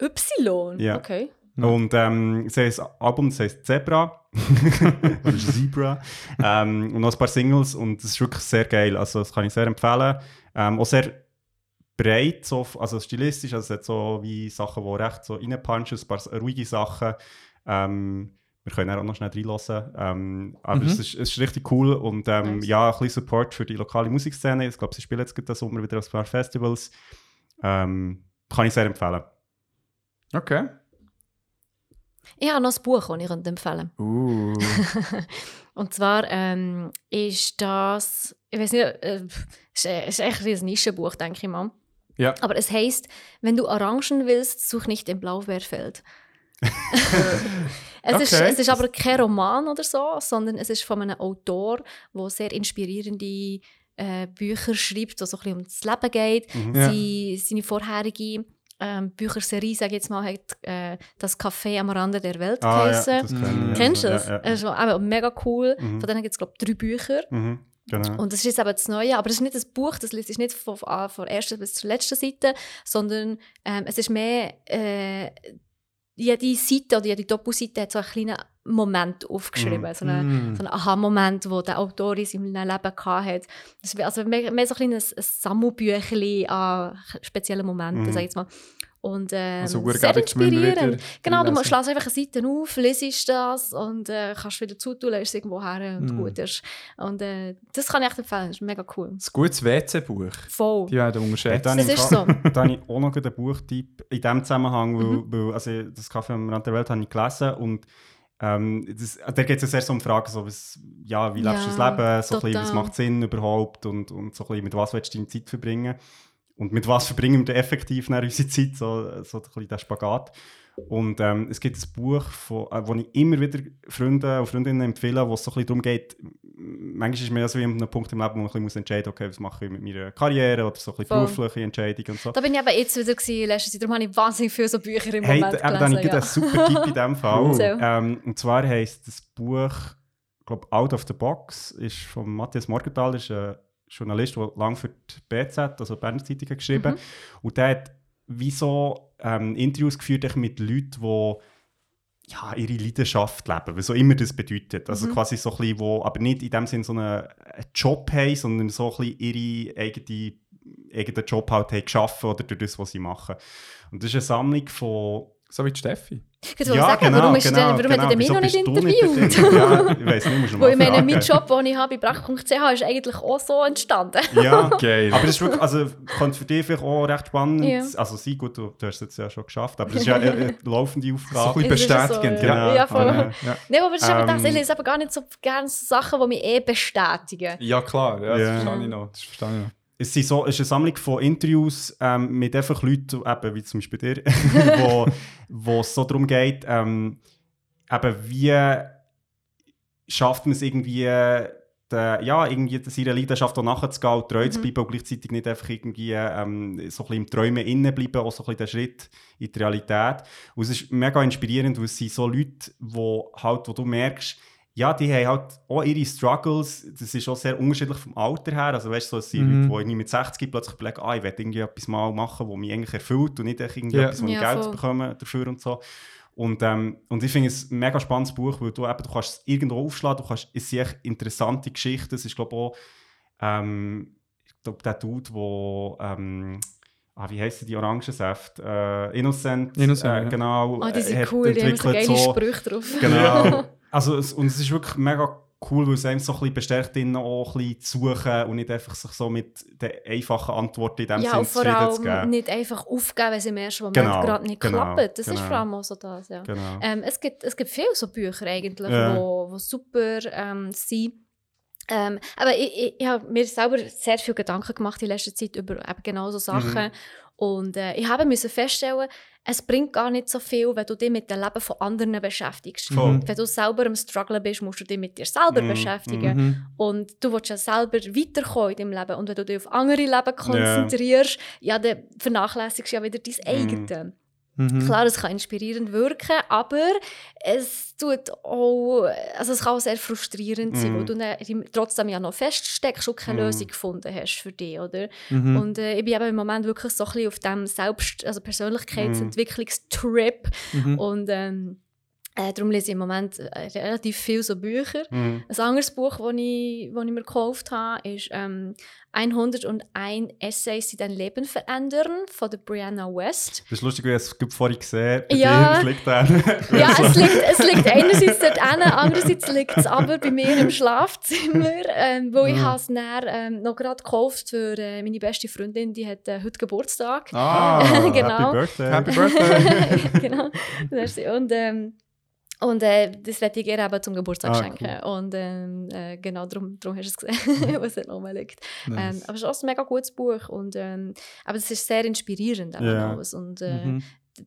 Y? Ja. Okay. Und ähm, sie haben ein Album, das heißt Zebra. Oder Zebra. ähm, und noch ein paar Singles und es ist wirklich sehr geil. Also das kann ich sehr empfehlen. Ähm, auch sehr breit, so, also stilistisch. Also es hat so wie Sachen, die recht so reinpunchen, ein paar ruhige Sachen. Ähm, wir können auch noch schnell reinlassen. Ähm, aber Mhm. es, ist, es ist richtig cool und ähm, Nice. ja, ein bisschen Support für die lokale Musikszene. Ich glaube, sie spielen jetzt gerade den Sommer wieder auf ein paar Festivals. Ähm, kann ich sehr empfehlen. Okay. Ich habe noch ein Buch, das ich empfehlen Uh. Und zwar ähm, ist das, ich weiß nicht, äh, ist, äh, ist echt ein Nischenbuch, denke ich mal. Ja. Aber es heißt, wenn du Orangen willst, such nicht im Blaubeerfeld. es, ist, Okay. es ist aber kein Roman oder so, sondern es ist von einem Autor, der sehr inspirierende äh, Bücher schreibt, wo so ein bisschen um das Leben geht. Mhm. Ja. Sie, seine vorherige ähm, Bücherserie, sage ich jetzt mal, hat äh, «Das Café am Rande der Welt» Ah, geheißen. das ja. Kennst du das? ja, ja. Es ist aber mega cool. Mhm. Von denen gibt es, glaube ich, drei Bücher. Mhm, genau. Und das ist jetzt eben das Neue, aber es ist nicht ein Buch, das liest nicht von, von, von der ersten bis zur letzten Seite, sondern ähm, es ist mehr, äh, jede Seite oder jede Doppelseite hat so einen kleinen Moment aufgeschrieben, Mhm. so einen, Mm. so einen Aha-Moment, den der Autor in seinem Leben hatte. Also mehr, mehr so ein kleines ein Sammelbüchlein an speziellen Momenten, Mhm. sag ich jetzt mal. Und ähm, Also, gut, sehr inspirierend. wieder Genau, du schlägst einfach eine Seite auf, lesest das und äh, kannst wieder zutun, lässt es irgendwo her und Mm. gut ist. Und äh, das kann ich echt empfehlen, das ist mega cool. Ein gutes WC-Buch. Voll. Die werden Ja, unterschätzt. dann Das ist so. Da habe ich auch noch einen Buchtipp in diesem Zusammenhang, weil, Mhm. weil also das Kaffee am Rand der Welt habe ich gelesen und ähm, das, da geht es ja sehr so um Fragen, so was, ja, wie lebst du Ja, das Leben, so ein bisschen, was macht Sinn überhaupt und, und so ein bisschen, mit was willst du deine Zeit verbringen. Und mit was verbringen wir effektiv unsere Zeit, so, so ein bisschen der Spagat. Und ähm, es gibt ein Buch, von, äh, wo ich immer wieder Freunde und Freundinnen empfehle, wo es so ein bisschen darum geht, manchmal ist ja so wie an einem Punkt im Leben, wo man ein bisschen entscheiden muss, okay, was mache ich mit meiner Karriere oder so ein bisschen berufliche Entscheidungen und so. Da bin ich aber jetzt wieder gewesen, letztes Jahr. Darum habe ich wahnsinnig viele so Bücher im Hey, Moment gelesen. gerade einen super Tipp in diesem Fall. So. ähm, und zwar heisst das Buch, ich glaube, Out of the Box, ist von Matthias Morgenthal, ist ein Journalist, der lange für die BZ, also die Berner Zeitung, geschrieben Mhm. Und der hat wie so ähm, Interviews geführt mit Leuten, die ja, ihre Leidenschaft leben, was auch immer das bedeutet. Also Mhm. quasi so ein bisschen, wo, aber nicht in dem Sinne so einen, einen Job haben, sondern so ein bisschen ihre eigene, eigenen Job halt haben geschaffen oder durch das, was sie machen. Und das ist eine Sammlung von So wie die Steffi. Ich wollte sagen, warum, ist genau, denn, warum hat er mich Wieso noch nicht interviewt? ja, ich weiß nicht, musst du Weil mal ich meine, fragen. mein Job, den ich habe bei brach.ch, ist eigentlich auch so entstanden. Ja, Geil. aber das ist wirklich, also könnte für dich vielleicht auch recht spannend, Ja. also sein, gut, du, du hast es jetzt ja schon geschafft, aber das ist ja eine, eine laufende so ein Aufgabe. bisschen Es ja so, bestätigend. ja. ja. Ja, voll. Ja, ja. Nein, aber das ist eben das, ich Ähm, lese aber gar nicht so gerne so Sachen, die mich eh bestätigen. Ja, klar, ja, das Ja. verstehe ich noch. Das verstehe ich noch. Es sind so, es ist eine Sammlung von Interviews ähm, mit einfach Leuten, eben, wie zum Beispiel dir, wo, wo es so darum geht, ähm, eben wie schafft man es irgendwie, der, ja, irgendwie seiner Leidenschaft auch nachzugehen und treu zu Mhm. bleiben und gleichzeitig nicht einfach irgendwie ähm, so ein bisschen im Träumen innen bleiben, auch so ein bisschen der Schritt in die Realität. Und es ist mega inspirierend, weil es sind so Leute, wo, halt, wo du merkst, ja, die haben halt auch ihre Struggles, das ist auch sehr unterschiedlich vom Alter her, also weißt du, so, es sind Mhm. Leute, die irgendwie mit 60 plötzlich überlegen, ah, ich will irgendwie etwas mal machen, was mich eigentlich erfüllt und nicht irgendwie Ja. etwas, wo ich Ja, Geld voll. bekomme dafür und so. Und, ähm, und ich finde es ein mega spannendes Buch, weil du, eben, du kannst es irgendwo aufschlagen, du kannst, es sind echt interessante Geschichten, es ist glaube ich auch, ähm, ich glaube der Dude, wo, ähm, ah, wie heissen die Orangensäfte? Äh, Innocent, Innocent, äh, ja. genau, Oh, die äh, sind hat cool, die haben so geile so- Sprüche drauf. Genau. Also, es, und es ist wirklich mega cool, weil es einem so ein bisschen bestärkt, innen auch ein bisschen zu suchen und nicht einfach sich so mit den einfachen Antworten in dem Ja, Sinn und vor zufrieden zu allem geben. nicht einfach aufgeben, wenn sie im ersten Moment Genau, gerade nicht genau, klappt. Das ist genau. vor allem auch so das, ja. Genau. Ähm, es, gibt, es gibt viele so Bücher eigentlich, Ja. wo, wo super ähm, sind. Ähm, aber ich, ich, ich habe mir selber sehr viel Gedanken gemacht in letzter Zeit über eben genau so Sachen. Mhm. Und äh, ich habe müssen feststellen, es bringt gar nicht so viel, wenn du dich mit dem Leben von anderen beschäftigst. Voll. Wenn du selber am Struggle bist, musst du dich mit dir selber Mhm, beschäftigen. Mhm. Und du willst ja selber weiterkommen in deinem Leben. Und wenn du dich auf andere Leben konzentrierst, ja, dann vernachlässigst du ja wieder dein eigene. Mhm. Klar, es kann inspirierend wirken, aber es tut auch, also es kann auch sehr frustrierend sein, Mhm. weil du trotzdem ja noch feststeckst und keine Mhm. Lösung gefunden hast für dich, oder? Mhm. Und äh, ich bin eben im Moment wirklich so ein bisschen auf dem Selbst-, also Persönlichkeitsentwicklungstrip Mhm. und ähm, äh, darum lese ich im Moment äh, relativ viel so Bücher. Mhm. Ein anderes Buch, das ich, das ich mir gekauft habe, ist ähm, 101 Essays, die dein Leben verändern, von der Brianna West. Das ist lustig, weil ich es vorhin gesehen bei Ja. dir, es liegt da. Ja, es liegt, es liegt einerseits dort hin, andererseits liegt es aber bei mir im Schlafzimmer, ähm, wo ich Mhm. habe es dann, ähm, noch gerade gekauft für äh, meine beste Freundin, die hat äh, heute Geburtstag. Ah, Genau. Happy Birthday. Happy Birthday. genau. Und, ähm, und äh, das werde ich ihr eben zum Geburtstag Ah, schenken. Und ähm, äh, genau darum, darum hast du es gesehen, was dort oben liegt. Ähm, Nice. aber es ist auch ein mega gutes Buch. Und, ähm, aber es ist sehr inspirierend alles. Und, äh, Mhm.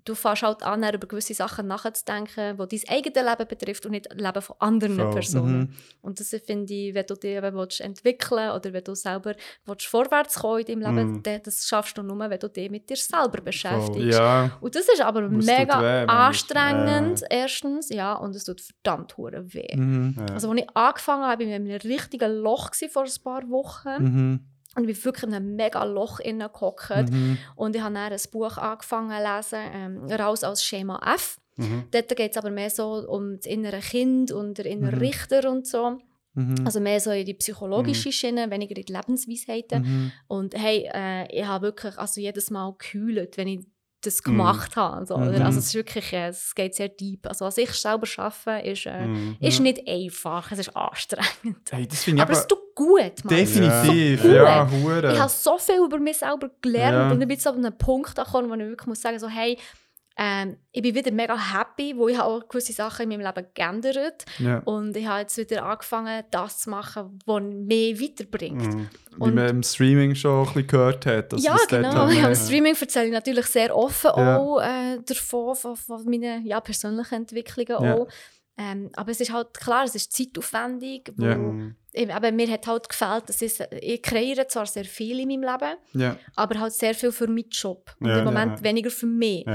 Du fängst halt an, über gewisse Sachen nachzudenken, die dein eigenes Leben betrifft und nicht das Leben von anderen Voll. Personen. Mhm. Und das finde ich, wenn du dich eben willst entwickeln oder wenn du selber willst vorwärts kommen in deinem Leben, Mhm. dann- das schaffst du nur, wenn du dich mit dir selber beschäftigst. Ja. Und das ist aber es mega weh, anstrengend, erstens, ja, und es tut verdammt hure weh. Mhm. Ja. Also, als ich angefangen habe, war ich in einem richtigen Loch vor ein paar Wochen. Mhm. Und ich bin wirklich in einem mega Loch hineingehockt. Mhm. Und ich habe dann ein Buch angefangen zu lesen, ähm, «Raus aus Schema F». Mhm. Dort geht es aber mehr so um das innere Kind und der innere Mhm. Richter und so. Mhm. Also mehr so in die psychologische Schiene, weniger in die Lebensweisheiten. Mhm. Und hey, äh, ich habe wirklich also jedes Mal gekühlt, wenn ich das Mhm. gemacht habe. So, oder? Mhm. Also es ist wirklich, äh, es geht sehr deep. Also was ich selber schaffe, ist, äh, Mhm. ist nicht einfach, es ist anstrengend. Hey, ich Aber es aber tut gut, Mann. definitiv. Ja. Ja, Ich habe so viel über mich selber gelernt Ja. und ich bin jetzt an einem Punkt gekommen, wo ich wirklich muss sagen, so, hey, Ähm, ich bin wieder mega happy, wo ich auch gewisse Sachen in meinem Leben geändert Ja. und ich habe jetzt wieder angefangen, das zu machen, was mich weiterbringt. Mhm. Wie Und- man im Streaming schon ein bisschen gehört hat. dass ja, genau. Ja, Im Streaming erzähle ich natürlich sehr offen Ja. auch äh, davon, von, von meinen ja, persönlichen Entwicklungen auch. Ähm, aber es ist halt klar, es ist zeitaufwendig. Wo. Mhm. Aber mir hat halt gefällt, dass ich, ich kreiere zwar sehr viel in meinem Leben, Ja, aber halt sehr viel für meinen Job. Und Ja, im Moment ja. weniger für mich.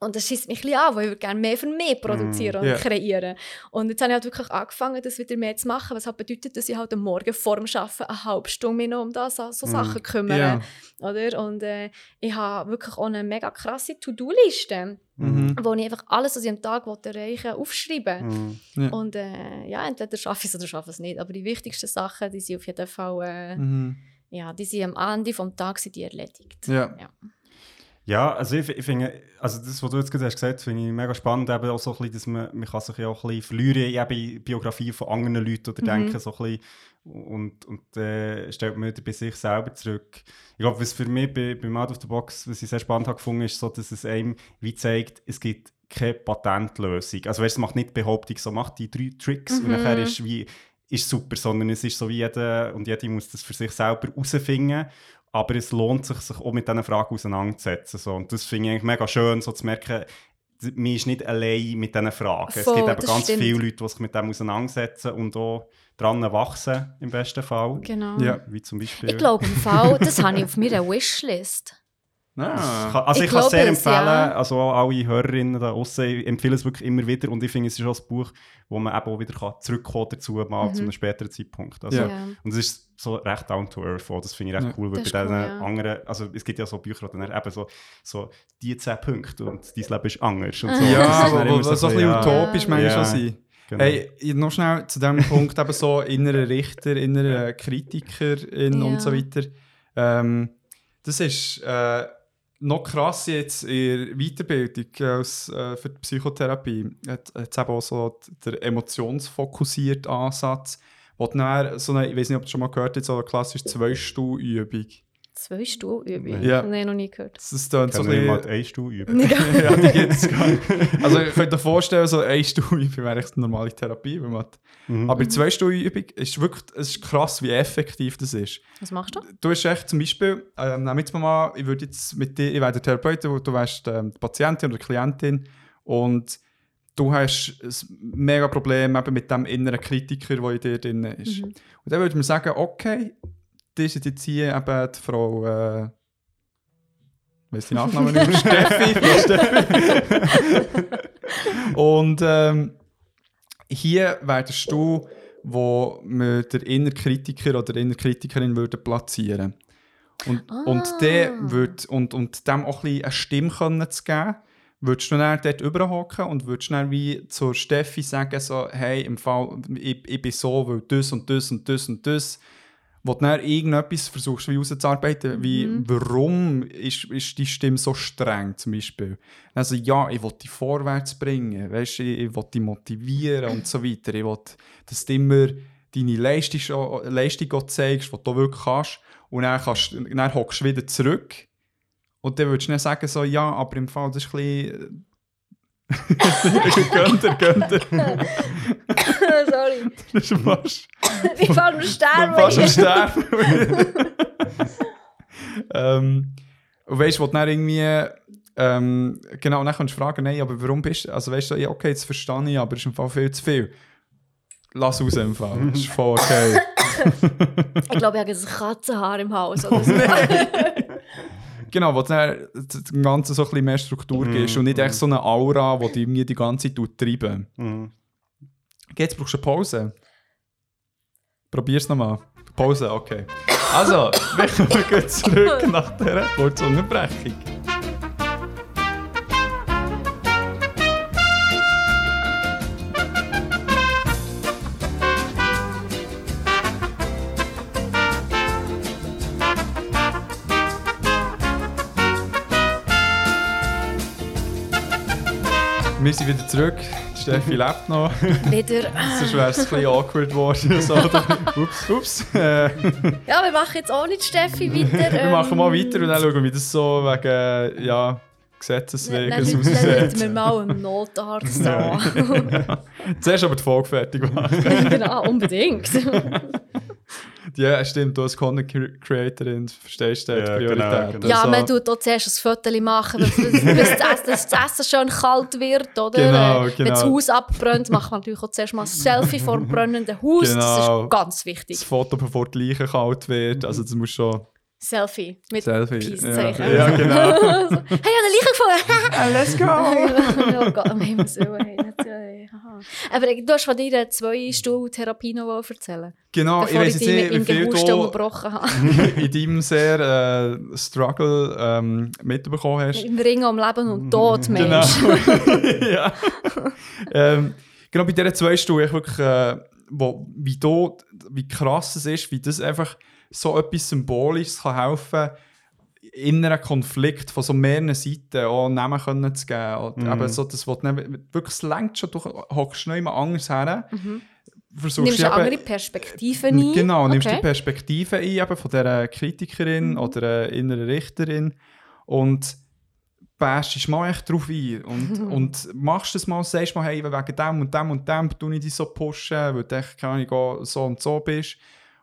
Und das schießt mich ein bisschen an, weil ich würde gerne mehr für mich produzieren und Ja. kreieren. Und jetzt habe ich halt wirklich angefangen, das wieder mehr zu machen, was halt bedeutet, dass ich halt am Morgen vor dem Arbeiten eine halbe Stunde mich noch um das, so so Sachen kümmere. Oder? Und äh, ich habe wirklich auch eine mega krasse To-Do-Liste, Mhm. wo ich einfach alles, was ich am Tag erreichen will, aufschreibe. Mhm. Ja. Und äh, ja, entweder schaffe ich es oder schaffe ich es nicht. Aber die wichtigsten Sachen, die sind auf jeden Fall, äh, Mhm. ja, die sind am Ende des Tages sind die erledigt. Ja. Ja, also ich, ich finde, also das, was du jetzt gerade hast gesagt hast, finde ich mega spannend, eben auch so ein bisschen, dass man, man kann sich ja auch ein bisschen verlieren in Biografien von anderen Leuten oder Mhm. denken so ein bisschen und, und äh, stellt man wieder bei sich selber zurück. Ich glaube, was für mich bei, beim Out of the Box, was ich sehr spannend habe gefunden, ist so, dass es einem wie zeigt, es gibt keine Patentlösung. Also weißt, es macht nicht Behauptung, so macht die drei Tricks und Mhm. nachher ist wie ist super, sondern es ist so wie jeder und jede muss das für sich selber herausfinden. Aber es lohnt sich, sich auch mit diesen Fragen auseinanderzusetzen. So. Und das finde ich eigentlich mega schön, so zu merken, man ist nicht allein mit diesen Fragen. Voll, es gibt eben ganz stimmt. viele Leute, die sich mit dem auseinandersetzen und auch dran wachsen, im besten Fall. Genau. Ja. Wie zum Beispiel. Ich glaube im Fall, das habe ich auf meiner Wishlist. Ah. Kann- Also ich, Ich kann es sehr empfehlen, ja. also auch alle Hörerinnen da draussen, ich empfehle es wirklich immer wieder und ich finde, es ist auch ein Buch, wo man eben auch wieder kann zurückkommen dazu, mal zu einem späteren Zeitpunkt. Also, Ja. Ja. Und es ist so recht down to earth, auch. das finde ich recht Ja. cool, weil Das bei diesen cool, ja. anderen, also es gibt ja so Bücher, die dann eben so, so die 10 Punkte und dein Leben ist anders und so. Ja, Das ist Ja, wo, immer wo so ein bisschen ja, utopisch manchmal Ja. schon sein. Genau. Hey, noch schnell zu dem Punkt, eben so innerer Richter, innerer Kritikerin Ja. und so weiter. Ähm, das ist äh, noch krass jetzt in der Weiterbildung als, äh, für die Psychotherapie. Hat es eben auch so der emotionsfokussierte Ansatz, wo dann so eine, ich weiß nicht, ob du schon mal gehört hast, so eine klassische Zwei-Stuhl-Übung. Zwei Stuhlübungen. Ja. Nein, noch nie gehört. Das ist dann Ich so ein mal bisschen... die Einstuhl üben. ja, die gibt's gar nicht. Also ich könnte mir vorstellen, so eine Stuhlübung wäre echt eine normale Therapie. Wenn man Mhm. Aber zwei Stuhlübung ist wirklich es ist krass, wie effektiv das ist. Was machst du? Du hast echt zum Beispiel, ähm, nehmen wir jetzt mal, ich würde jetzt mit dir, ich wäre der Therapeut, du, du wärst ähm, die Patientin oder die Klientin und du hast ein mega Problem eben mit dem inneren Kritiker, der in dir drin ist. Mhm. Und dann würde man sagen, okay, das ist jetzt hier eben die Frau, äh, weiss die Nachnamen nicht mehr, Steffi. Steffi. Und ähm, hier wärst du, wo wir den inneren Kritiker oder innere Kritikerin würde platzieren und, und, Ah. der würd, und, und dem auch ein bisschen eine Stimme können zu geben, würdest du dann dort überhocken und würdest dann wie zur Steffi sagen, so, hey, im Fall, ich, ich bin so, weil das und das und das und das. Wo du dann irgendetwas versuchst wie rauszuarbeiten, wie warum ist, ist die Stimme so streng zum Beispiel. Also ja, ich will dich vorwärts bringen, weißt, ich, ich will dich motivieren und so weiter. Ich will, dass du immer deine Leistung, Leistung zeigst, die du wirklich kannst. Und dann, kannst, dann hockst du wieder zurück und dann würdest du dann sagen, so, ja, aber im Fall, das ist ein bisschen... gönnt er, gönnt er. Sorry. Das ist fast... Ich fall mir sterben. fast am Sterben. ähm, und weißt du, wo du dann irgendwie... Ähm, genau, und dann kannst du fragen, nein, aber warum bist du... Also weißt du, ja, okay, jetzt verstehe ich, aber es ist im Fall viel zu viel. Lass raus im Fall, das ist voll okay. Ich glaube, ich habe ein Katzenhaar im Haus. Oder so. Genau, wo du dann dem Ganzen so ein bisschen mehr Struktur Mhm, gibst und nicht mhm. echt so eine Aura, die dich irgendwie die ganze Zeit treiben. Mhm. Jetzt brauchst du eine Pause. Probier's nochmal. Pause, okay. Also, wir gehen zurück nach dieser kurzen Unterbrechung. Wir sind wieder zurück. Steffi lebt noch. Wieder. Sonst wäre es ein bisschen awkward geworden. So, ups, ups. Äh, Ja, wir machen jetzt ohne die Steffi weiter. wir machen mal Ähm, weiter und dann schauen wir, wie das so wegen ja, Gesetzeswegen Dann dann aussieht. rufen wir mal einen Notarzt an. Zuerst aber die Folge fertig machen. genau, unbedingt. Ja, stimmt, du als Content Cre- Creatorin verstehst du die Ja, Priorität. genau, genau. Ja, Also, man tut auch zuerst ein Foto machen, bis das, das, das Essen schön kalt wird, oder? Genau, Äh, Wenn das genau. Haus abbrennt, macht man natürlich auch zuerst mal ein Selfie vor dem brennenden Haus. Das Genau. ist ganz wichtig. das Foto, bevor die Leiche kalt wird, also das muss schon Selfie mit Selfie. Peace-Zeichen. Ja, ja genau. so, hey, ich habe eine Leiche gefunden! Let's go! oh Gott, um Himmels Willen. Aber äh, du hast von deiner Zwei-Stuhl-Therapie noch was erzählen Genau, ich bevor weiß ich jetzt dich nicht, wie viel du in deinem sehr äh, Struggle ähm, mitbekommen hast. Im Ring um Leben und Tod, Mensch. Genau. ja. ähm, genau, bei diesen zwei Stunden, ich wirklich, äh, wo, wie, do, wie krass es ist, wie das einfach so etwas Symbolisches kann helfen in einem Konflikt von so mehreren Seiten auch Namen können zu geben. Und Mhm. eben so, das, was wirklich, es längt schon, du hockst noch immer anders her. Mhm. Versuchst Nimmst du eine eben- andere Perspektive ein. Genau, nimmst okay. die Perspektive ein, eben von dieser Kritikerin Mhm. oder einer inneren Richterin und bäschst mal echt drauf ein und, und machst das mal, sagst mal, hey, wegen dem und dem und dem tue ich dich so pushen, weil du echt, keine Ahnung, auch so und so bist.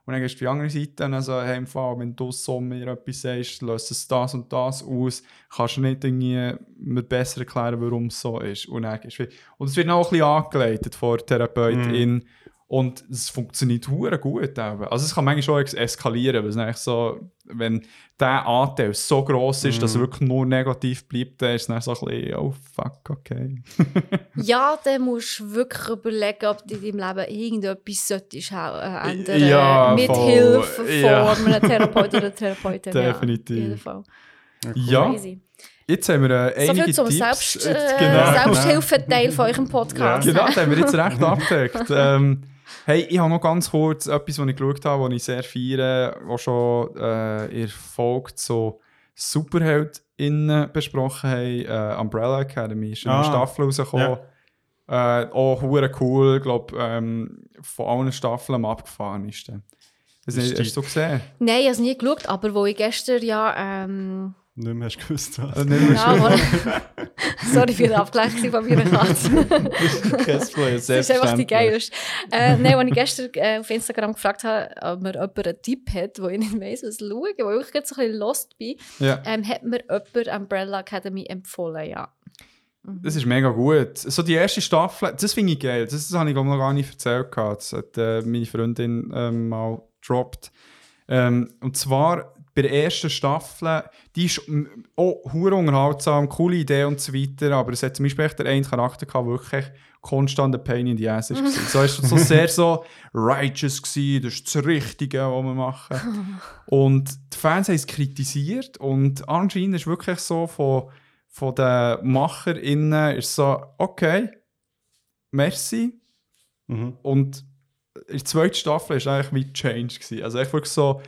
Und dann gehst du auf die andere Seite und so, hey, Fall, wenn du so mir etwas sagst, löst es das und das aus, kannst du nicht irgendwie mir besser erklären, warum es so ist. Und, dann gehst du und es wird noch ein bisschen angeleitet von der Therapeutin und es funktioniert hure gut. Eben. Also es kann manchmal schon eskalieren, weil es eigentlich so, wenn der Anteil so gross ist, dass er wirklich nur negativ bleibt, dann ist es dann so ein bisschen, oh fuck, okay. Ja, dann musst du wirklich überlegen, ob du in deinem Leben irgendetwas solltest, äh, ändern Ja, Mit voll. Hilfe Ja. von einem Therapeut oder Therapeutin. Definitiv. Ja, Fall. Ja, Crazy. jetzt haben wir äh, So einige viel zum Tipps. Selbst, äh, genau. Selbsthilfeteil von eurem Podcast. Genau, das haben wir jetzt recht abgedeckt. Ähm, hey, ich habe noch ganz kurz etwas, was ich geschaut habe, was ich sehr feiere, was schon äh, in der Folge zu SuperheldInnen besprochen haben. Äh, Umbrella Academy ist eine Ah, Staffel rausgekommen. Äh, auch hure cool, ich glaube, ähm, von allen Staffeln am abgefahrensten. Das hast du so gesehen? Nein, ich habe es nie geschaut, aber wo ich gestern ja... Ähm, Nicht mehr hast du gewusst, was. Äh, nicht mehr ja, sorry für den Abgleich von meiner Katze. Das ist einfach die geilste. Äh, nein, als ich gestern äh, auf Instagram gefragt habe, ob mir jemand einen Tipp hat, wo ich nicht weiss, was schauen, wo ich jetzt so ein bisschen lost bin, Ja. ähm, hat mir jemand Umbrella Academy empfohlen, ja. Das ist mega gut. So die erste Staffel, das finde ich geil. Das, das habe ich glaub, noch gar nicht erzählt. gehabt. Das hat äh, meine Freundin ähm, mal gedroppt. Ähm, und zwar bei der ersten Staffel, die ist auch hure unterhaltsam, coole Idee und so weiter, aber es hat zum Beispiel echt der einen Charakter gehabt, der wirklich konstant ein Pain in the Ass war. so ist so sehr so righteous gewesen, das ist das Richtige, was wir machen. Und die Fans haben es kritisiert und anscheinend ist wirklich so von, von den MacherInnen ist so, okay, merci. Mhm. Und in der zweiten Staffel war eigentlich wie Change. Gewesen. Also echt wirklich so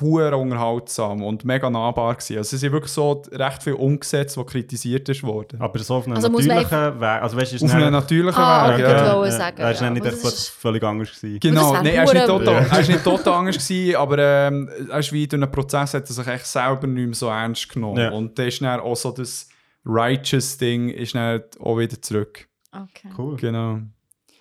hure unterhaltsam und mega nahbar gewesen. Also es sind wirklich so recht viel umgesetzt, was kritisiert ist worden. Aber so auf einem Also natürlichen Weg. Also weißt ist Auf dann- einem natürlichen Ah, Weg. ja. wollte sagen, Er ist ja, nicht echt ist- völlig anders gewesen. Genau, nein, er ist nicht total, er ist nicht total anders gewesen, aber ähm, er ist wie durch einen Prozess hat er sich echt selber nicht mehr so ernst genommen. Ja. Und dann ist dann auch so das righteous Ding ist dann auch wieder zurück. Okay. Cool. Genau.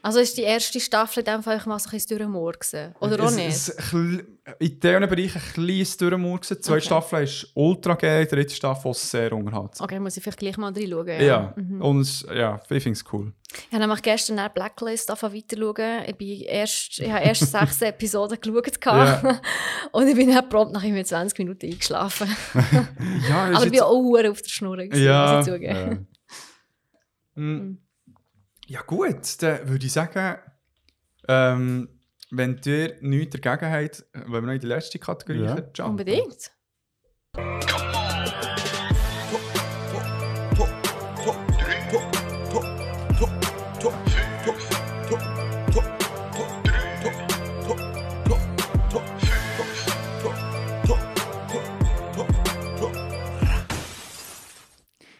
Also ist die erste Staffel in dem Fall mal so ein bisschen durch den Humor gewesen? Oder auch Es- nicht? es- chli- In diesen Bereichen ein kleines gewesen. Die zweite Okay. Staffel ist ultra geil, die dritte Staffel ist sehr unterhaltsam. Okay, muss ich vielleicht gleich mal reinschauen. Ja, Mhm. und es, ja, ich finde es cool. Ich habe nämlich gestern nach Blacklist angefangen weiter schauen. Ich, bin erst, ich habe erst sechs Episoden geschaut. Ja. Und ich bin dann prompt nach irgendwie 20 Minuten eingeschlafen. Ja, Aber ich bin auch hure auf der Schnur. gewesen, Ja. muss ich zugeben. Ja. Mm. Ja gut, dann würde ich sagen, ähm, wenn ihr nichts dagegen habt, wollen wir noch in die letzte Kategorie Ja. jumpen? Unbedingt.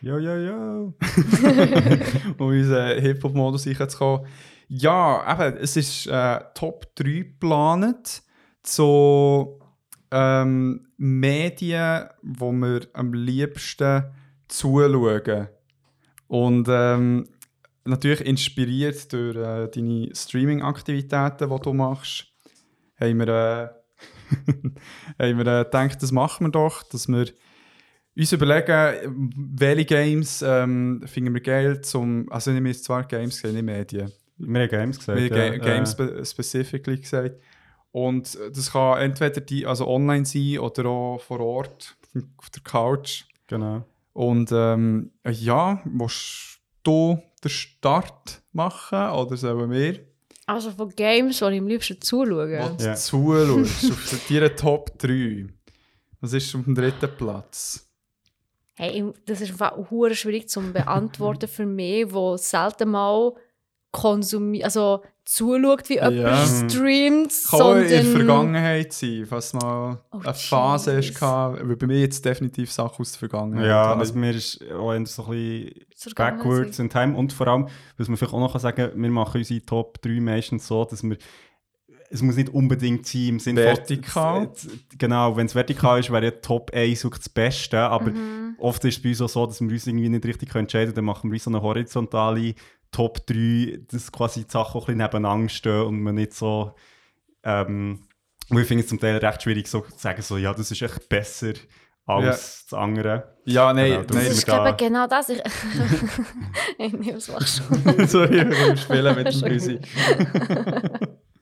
Ja, ja, ja. um unseren Hip-Hop-Modus reinzukommen. Ja, eben, es ist äh, Top 3 geplant zu ähm, Medien, wo wir am liebsten zuschauen. Und ähm, natürlich inspiriert durch äh, deine Streaming-Aktivitäten, die du machst, haben wir, äh, haben wir äh, gedacht, das machen wir doch, dass wir uns überlegen, welche Games ähm, finden wir geil, zum, also nicht mehr zwar Games, nicht Medien, Wir haben Games gesagt. wir ja. haben Ga Games Äh, spe specifically gesagt. Und das kann entweder die, also online sein oder auch vor Ort auf der Couch. genau. Und ähm, ja, willst du den Start machen oder sollen wir? Also von Games, die ich am liebsten zuschaue. Ja. Ja. Zuschaust auf deine Top 3. Was ist auf dem dritten Platz? Hey, das ist hure schwierig zu beantworten für mich, wo selten mal konsumiert, also zuschaut, wie Ja. jemand streamt, Kann auch in der sondern... Vergangenheit sein, falls mal Oh, eine Phase weil bei mir jetzt definitiv Sachen aus der Vergangenheit. Ja, also mir ist auch so ein bisschen backwards in time und vor allem, was man vielleicht auch noch kann sagen wir machen unsere Top 3 meistens so, dass wir es muss nicht unbedingt sein im Sinne Vertikal. von... Genau, wenn es vertikal ist, wäre ja Top 1 sucht das Beste, aber Mhm. oft ist es bei uns auch so, dass wir uns irgendwie nicht richtig entscheiden können, dann machen wir so eine horizontale Top 3, dass quasi die Sachen auch ein bisschen nebeneinander stehen und man nicht so... Ähm, und ich finde es zum Teil recht schwierig so zu sagen, so, ja, das ist echt besser als das andere. ja, nein, Genau, Das ist wir da. glaube genau das. Ich nee, was machst du? Sorry, beim Spielen mit dem Schon Büsi.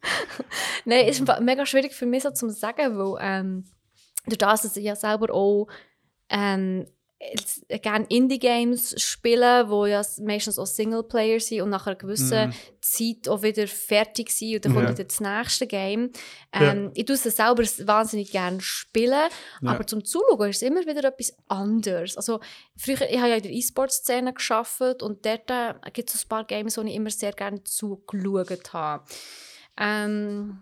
Nein, es ist einfach mega schwierig für mich so zu sagen, weil ähm, durch das, dass ich ja selber auch ähm, gerne Indie-Games spiele, wo ja meistens auch Singleplayer sind und nach einer gewissen Mhm. Zeit auch wieder fertig sind und dann kommt Ja. wieder das nächste Game. Ähm, Ich tue es selber wahnsinnig gerne spielen, Ja. aber zum Zuschauen ist es immer wieder etwas anderes. Also früher, ich habe ja in der E-Sport-Szene gearbeitet und dort äh, gibt es ein paar Games, die ich immer sehr gerne zugeschaut habe. Ähm,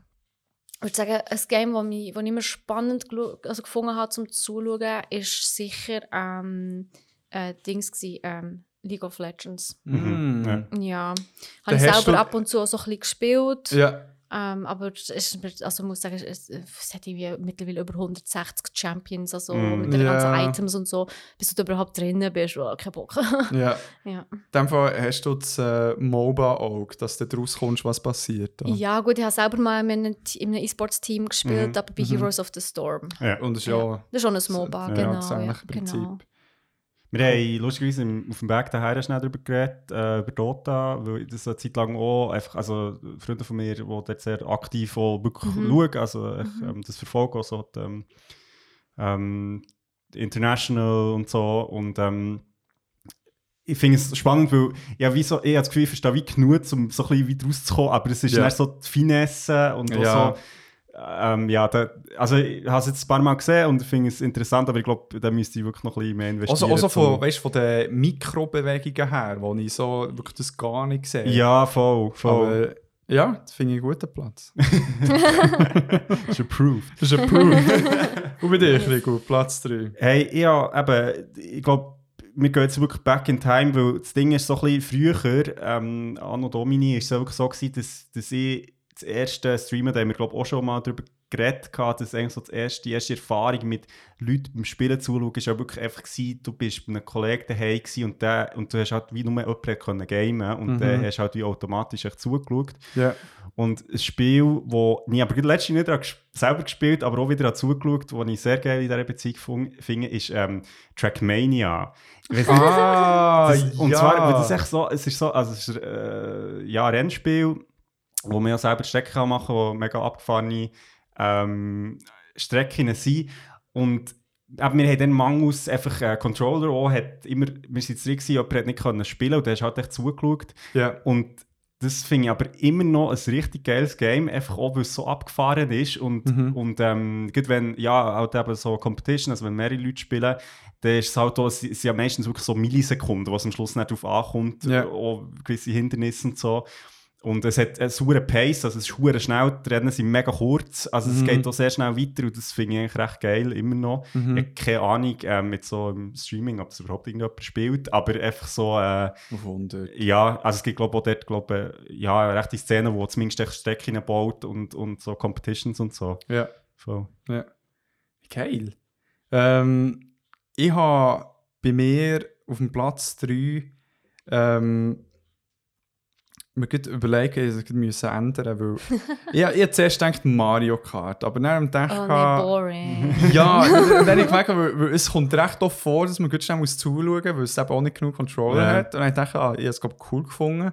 ich würde sagen, ein Game, das das ich immer spannend also gefunden habe zum Zuschauen, ist sicher ähm, äh, Dings gewesen, ähm, League of Legends. Mhm. Ja. Ja, Da habe ich selber du- ab und zu auch so ein bisschen gespielt. Ja, Ähm, aber es ist, mir- also ich muss sagen, es, es hat irgendwie mittlerweile über 160 Champions, also Mm. mit den Ja. ganzen Items und so, bis du da überhaupt drinnen bist, oh, kein Bock. ja. ja. In dem Fall hast du das äh, MOBA-Auge, dass du daraus kommst, was passiert. da. ja gut, ich habe selber mal in einem, in einem E-Sports-Team gespielt, Mhm. aber bei Heroes of the Storm. Ja. Und das ist Ja. ja, Das ist schon ein MOBA, ja, genau. das Ja, ähnliche Prinzip. genau. Wir haben lustigerweise auf dem Weg daher schnell darüber geredet, äh, über Dota, weil ich das eine Zeit lang auch, einfach, also Freunde von mir, die dort sehr aktiv auch wirklich Mhm. schauen, also ich, Mhm. ähm, das verfolge auch so, die, ähm, ähm, International und so und ähm, ich finde es spannend, weil ja, wie so, ich habe das Gefühl, ich verstehe wie genug, um so ein bisschen wieder rauszukommen, aber es ist Ja. so die Finesse und Ja. so, ähm, ja, da, also ich habe es jetzt ein paar Mal gesehen und ich finde es interessant, aber ich glaube, da müsste ich wirklich noch ein bisschen mehr investieren. Also, also von, weißt, von den Mikrobewegungen her, wo ich so wirklich das gar nicht sehe. Ja, voll, voll. Aber ja, das finde ich einen guten Platz. ist approved. Das ist approved. Und bei dir, Rico, Platz 3. Hey, ja, eben, ich glaube, wir gehen jetzt wirklich back in time, weil das Ding ist so ein bisschen früher, ähm, Anno Domini, ist es wirklich so gewesen, dass, dass ich das erste Streamen, da haben wir glaube auch schon mal darüber geredet, dass eigentlich so das erste, die erste Erfahrung mit Leuten beim Spielen zuschauen, ist ja wirklich einfach gewesen, du bist bei einem Kollegen daheim und, der, und du hast halt wie nur jemanden können gamen und Mhm. dann hast halt wie automatisch echt zugeschaut. Ja. Und ein Spiel, das ich aber letztens nicht selber gespielt aber auch wieder zugeschaut, das ich sehr geil in dieser Beziehung finde, ist ähm, Trackmania. Nicht, Ah, das, und ja. zwar, weil das ist echt so, es ist so, also es ist äh, ja, ein Rennspiel, wo man ja selber Strecken kann machen kann, wo mega abgefahrene ähm, Strecken sind. Und aber wir haben dann mangels einfach einen Controller auch, hat immer, wir sind gewesen, jemand hat nicht können spielen und der hast halt echt zugeschaut. ja. Und das finde ich aber immer noch ein richtig geiles Game, einfach auch, weil es so abgefahren ist. Und, Mhm. und ähm, gerade wenn, ja, halt eben so Competition, also wenn mehrere Leute spielen, dann ist es halt auch, es sind ja meistens wirklich so Millisekunden, was am Schluss nicht darauf ankommt, Ja. auch gewisse Hindernisse und so. Und es hat einen sauren Pace, also es ist hure schnell, die Rennen sind mega kurz, also es Mhm. geht auch sehr schnell weiter und das finde ich eigentlich recht geil, immer noch. Mhm. Ich habe keine Ahnung ähm, mit so im Streaming, ob das überhaupt irgendjemand spielt, aber einfach so... Äh, Wunder. ja, also es gibt glaube ich auch dort glaub, äh, ja, rechte Szene, wo zumindest echt Strecken baut und, und so Competitions und so. Ja. Voll. Geil. Ähm, ich habe bei mir auf dem Platz 3 ähm, mir gut überlegen, dass ich müssen ändern weil ich, ich zuerst gedacht Mario Kart, aber dann dachte Oh ich, nein, boring. ja, dann habe ich gemerkt, weil, weil es kommt recht oft vor, dass man gut schnell muss zuschauen muss, weil es eben auch nicht genug Controller Ja. hat. Und dann dachte ich, ah, ich habe es glaub, cool gefunden.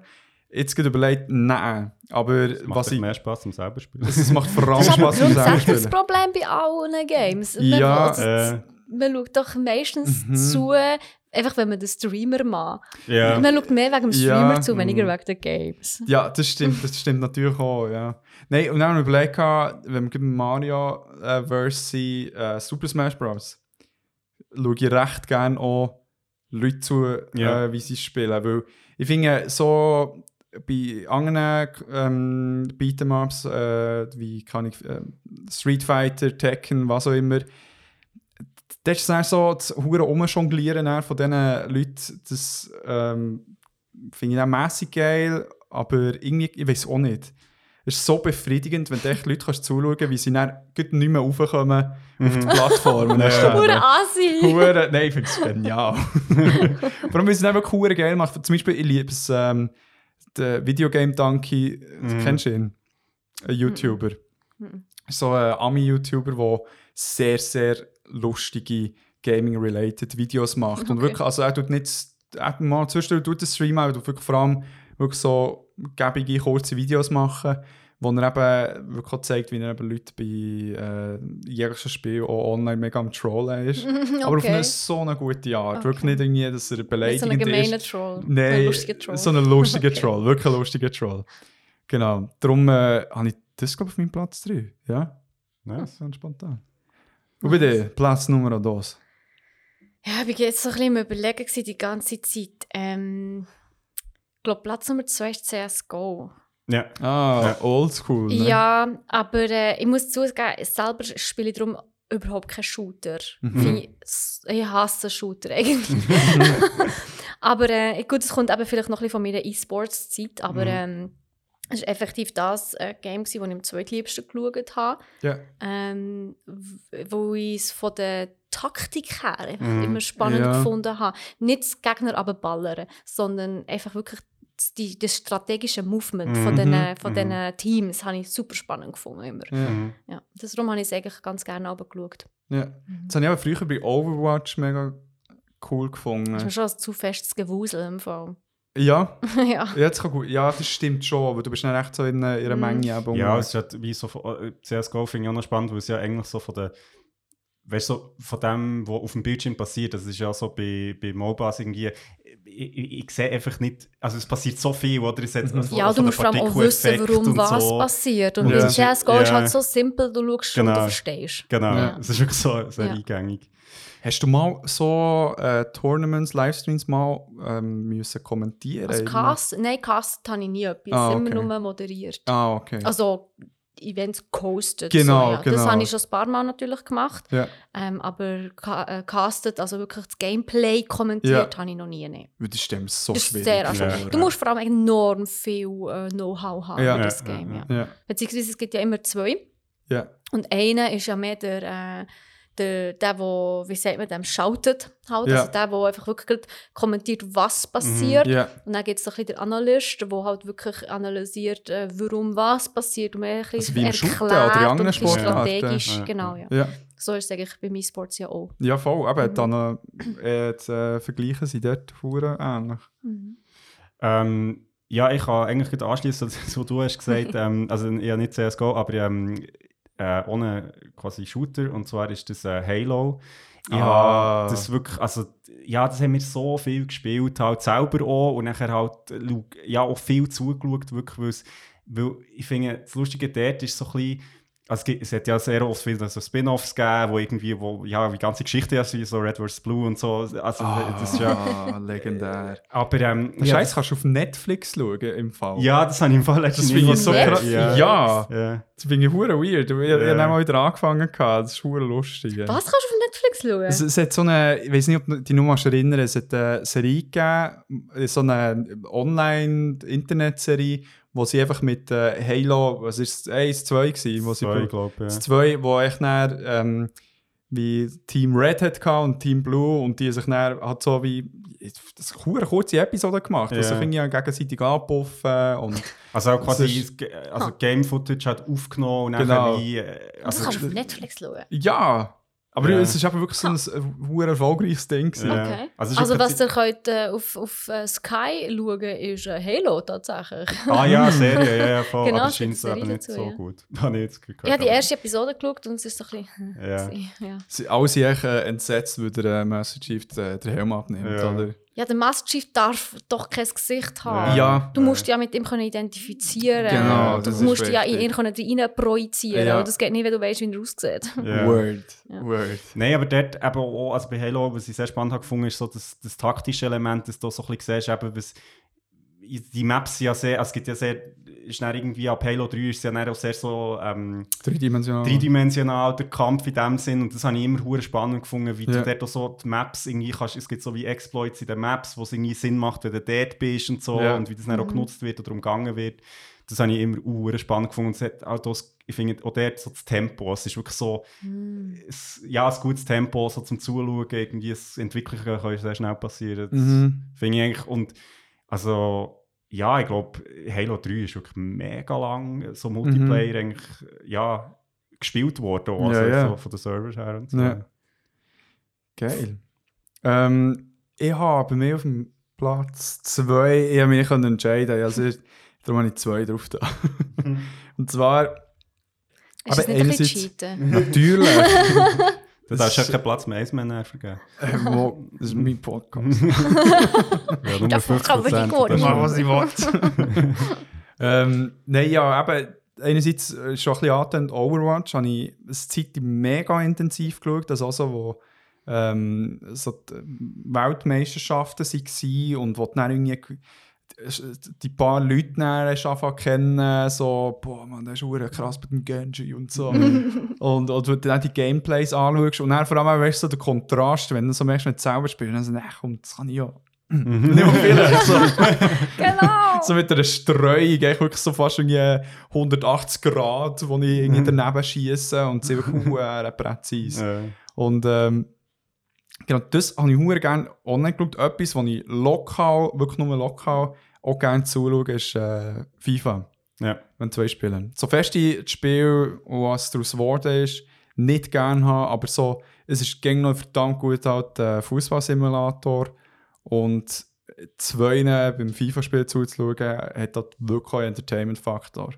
Jetzt gerade überlegt, nein. Aber Das macht was ich, mehr Spaß zum selber spielen. es es macht vor allem Das ist Spaß zum selber grundsätzlich das spielen. Problem bei allen Games. Ja, man, äh. man schaut doch meistens Mhm. zu, einfach wenn man den Streamer macht. Ja. Man schaut mehr wegen dem Ja, Streamer zu, weniger mhm. wegen den Games. Ja, das stimmt, das stimmt natürlich auch, ja. Nein, und dann habe ich überlegt, wenn wir Mario äh, versus äh, Super Smash Bros. schaue ich recht gerne auch Leute zu, Ja. äh, wie sie spielen. Weil ich finde, so bei anderen ähm, Beat'em-Ups, äh, wie kann ich, äh, Street Fighter, Tekken, was auch immer, das ist dann so das hure Umjonglieren dann von diesen Leuten, das ähm, finde ich auch mässig geil, aber irgendwie, ich weiß auch nicht. Es ist so befriedigend, wenn du echt Leute kannst zuschauen wie sie dann gut nicht mehr raufkommen auf die Plattform. dann. Pure Asi! Hure, nein, ich finde es genial. Vor allem, weil sie es einfach hure geil macht. Zum Beispiel, ich liebe es, ähm, der Videogame Donkey, Mhm. kennst du ihn? Ein YouTuber. Mhm. So ein Ami-YouTuber, der sehr, sehr lustige Gaming-related Videos macht. Und Okay. wirklich, also er tut nicht, er mal zwischendurch tut den Stream auch, er tut wirklich vor allem wirklich so gäbige, kurze Videos machen, wo er eben wirklich auch zeigt, wie er eben Leute bei äh, jeglichem Spiel auch online mega am Trollen ist. Aber auf Okay. eine so eine gute Art. Okay. Wirklich nicht irgendwie, dass er Nicht so beleidigend ein gemeiner ist. Troll. ein Nein, lustiger Troll. so ein lustiger Okay. Troll. Wirklich ein lustiger Troll. Genau. Darum äh, habe ich das, glaube ich, auf meinem Platz 3. Ja, Nice. das ist ganz spontan. Und bei dir, Platz Nummer 2. Ja, ich war jetzt so ein bisschen am überlegen gewesen, die ganze Zeit. Ähm, ich glaube, Platz Nummer 2 ist CSGO. Ja. Ah, Ja. oldschool. Ne? Ja, aber äh, ich muss zugeben, selber spiele ich darum überhaupt keinen Shooter. Mhm. Ich, ich hasse Shooter eigentlich. aber äh, gut, es kommt eben vielleicht noch ein bisschen von meiner E-Sports-Zeit, aber Mhm. ähm, es war effektiv das äh, Game, das ich am zweitliebsten geschaut habe. Ja. Ähm, wo ich es von der Taktik her einfach Mhm. immer spannend Ja. gefunden habe. Nicht das Gegner aber ballern, sondern einfach wirklich das, die, das strategische Movement von Mhm. diesen von Mhm. Teams habe ich super spannend gefunden immer. Ja. Mhm. Ja, darum habe ich es eigentlich ganz gerne geschaut. ja. Das habe ich aber früher bei Overwatch mega cool Das ist gefunden. schon ein zu festes Gewusel im Fall. Ja, ja. ja, das kann gut. ja, das stimmt schon, aber du bist dann echt so in, in einer Mhm. Menge eben Ja, es ist halt wie so äh, CSGO finde ich auch noch spannend, weil es ja eigentlich so von der weißt du, so von dem, was auf dem Bildschirm passiert, das ist ja so bei, bei MOBAs irgendwie, ich, ich, ich sehe einfach nicht, also es passiert so viel, oder? Es hat, also ja, du musst vor allem auch wissen, warum was so. passiert. Und Ja. bei CSGO ist Ja. halt so simpel, du schaust schon und Genau. du verstehst. Genau, Ja. es ist wirklich so sehr Ja. eingängig. Hast du mal so äh, Tournaments, Livestreams mal ähm, müssen kommentieren? Also? Cast, nein, Cast habe ich nie etwas, Ah, immer okay. nur moderiert. Ah, okay. Also Events gehostet. Genau, so, ja. genau. Das habe ich schon ein paar Mal natürlich gemacht. ja. Ähm, aber ca äh, castet, also wirklich das Gameplay kommentiert, Ja. habe ich noch nie. Weil Das stimmt so Das ist schwierig. sehr Ja. Du musst vor allem enorm viel äh, Know-how haben Ja. über das Ja, Game. ja, Ja, Ja, Beziehungsweise es gibt ja immer zwei. ja. Und einer ist ja mehr der, äh, der, der wo, wie sagt man, dem shoutet halt. Ja. Also der, der einfach wirklich kommentiert, was passiert. ja. Und dann gibt es bisschen den Analyst, der halt wirklich analysiert, äh, warum was passiert und mehr ein Also bisschen im erklärt oder in anderen strategisch. Ja. Genau, ja. ja. So ist es eigentlich bei meinen Sports ja auch. Ja, voll. Aber Mhm. dann äh, äh, Vergleiche sind dort ähnlich. Ähm, ja, ich kann eigentlich anschließen, was du hast gesagt. ähm, also ja nicht CSGO, aber ähm, äh, ohne quasi Shooter und zwar ist das äh, Halo. Ah. Ja, das wirklich, also ja, das haben wir so viel gespielt, halt selber auch und nachher halt äh, ja auch viel zugeschaut, wirklich, weil ich finde, das Lustige dort ist so ein bisschen, also es, hat ja sehr oft viele so Spin-Offs gegeben, wo irgendwie, wo, ja, die ganze Geschichte ist, wie so Red vs. Blue und so, also das ist ja, Ah, legendär. aber ähm, ja, Scheiße, kannst du auf Netflix schauen im Fall. ja, das habe ich im Fall letztens Das finde ich so krass. Ja. Ja. Ja. Das finde ich hure weird. Ich, ich, ich Ja. habe mal wieder angefangen. gehabt. Das ist hure lustig. ja. Was kannst du auf Netflix schauen? Es, es hat so eine, ich weiß nicht, ob du dich noch mal erinnern, es hat eine Serie gegeben, so eine Online-Internet-Serie, wo sie einfach mit äh, Halo, was ist es, 1, 2 gewesen, wo sie Zwei, glaube ich. das Ja. 2, wo echt dann, ähm, wie Team Red hat und Team Blue und die sich dann halt so wie, das eine kurze Episode gemacht. Also Ja. ich ja gegenseitig anpuffen und Also auch quasi Das das Ge- also Game-Footage hat aufgenommen und Genau. nachher wie... das Also, kannst du auf Netflix schauen. ja, aber Ja. es ist eben wirklich so ein äh, erfolgreiches Ding. Okay. Also Also, was ihr könnt äh, auf, auf äh, Sky schauen ist äh, Halo tatsächlich. Ah ja, Serie, ja, ja, voll. Genau, aber es scheint es eben nicht dazu, so ja. gut. Habe ich jetzt gehört. Ich habe die erste Episode geschaut und es ist so ein bisschen... Ja. ja. Sie, alle sind echt äh, entsetzt, weil der äh, Master Chief den, den Helm abnimmt. Ja. Oder? Ja, der Master Chief darf doch kein Gesicht haben. Ja. Du musst dich ja mit ihm können identifizieren Genau, Du das ist musst dich ja in ihn können rein projizieren Ja. Und das geht nicht, wenn du weißt, wie er aussieht. Ja. Word. Ja. Word. Nein, aber dort eben auch, also bei Halo, was ich sehr spannend habe gefunden, ist so das, das taktische Element, dass du so ein bisschen siehst, eben, was, die Maps sind ja sehr, also es gibt ja sehr, ist dann irgendwie ab Halo 3 ist es ja dann auch sehr so ähm, Dreidimensional. dreidimensional, der Kampf in dem Sinn und das habe ich immer hure spannend gefunden, wie Ja. du dort so die Maps irgendwie kannst, es gibt so wie Exploits in den Maps, wo es irgendwie Sinn macht, wenn du dort bist und so Ja. und wie das dann auch genutzt wird oder umgangen wird. Das habe ich immer hure spannend gefunden und es hat auch das, ich finde auch dort so das Tempo, es ist wirklich so, es, ja, ein gutes Tempo so zum Zuschauen, irgendwie das Entwicklungen kann sehr schnell passieren. Das Mhm. finde ich eigentlich, und also, ja, ich glaube, Halo 3 ist wirklich mega lang, so Multiplayer eigentlich, ja, gespielt worden, also Ja, ja. So von den Servers her und so. Ja. Geil. Ähm, ich habe bei mir auf dem Platz zwei, ich habe mich nicht entscheiden also ich- darum habe ich zwei drauf da. Und zwar, Ist Aber das nicht ein bisschen einerseits- natürlich, Du darfst ja keinen Platz mehr näher vergeben. äh, wo, das ist mein Podcast. Ja, nur Davon kann man nicht geworden. das Mach, stimmt. was ich will. ähm, nein, ja, eben, einerseits äh, schon ein bisschen angetönt, Overwatch habe ich eine Zeit mega intensiv geschaut, das also, wo ähm, so die Weltmeisterschaften waren und wo dann irgendwie die paar Leute zu kennen, so, boah, man, der ist verdammt krass mit dem Genji und so. und, und du dann die Gameplays anschaust und dann vor allem, weißt du, so der Kontrast, wenn du so merkst, wenn du selber spielst, dann so, ach komm, das kann ich ja. Nicht mehr viel. So. Genau! So mit einer Streuung, eigentlich wirklich so fast irgendwie 180 Grad, wo ich irgendwie daneben schiesse und sie wirklich hure präzise. Ja. Und ähm, genau, das habe ich hure gerne online geschaut. Etwas, was ich lokal, wirklich nur lokal, auch gerne zuschaue, ist äh, FIFA, Ja. wenn zwei spielen. So fest ich das Spiel, was daraus geworden ist, nicht gerne habe, aber so, es ist gängig noch verdammt gut halt der Fußballsimulator und zwei beim FIFA-Spiel zuzuschauen, hat dort wirklich einen Entertainment-Faktor.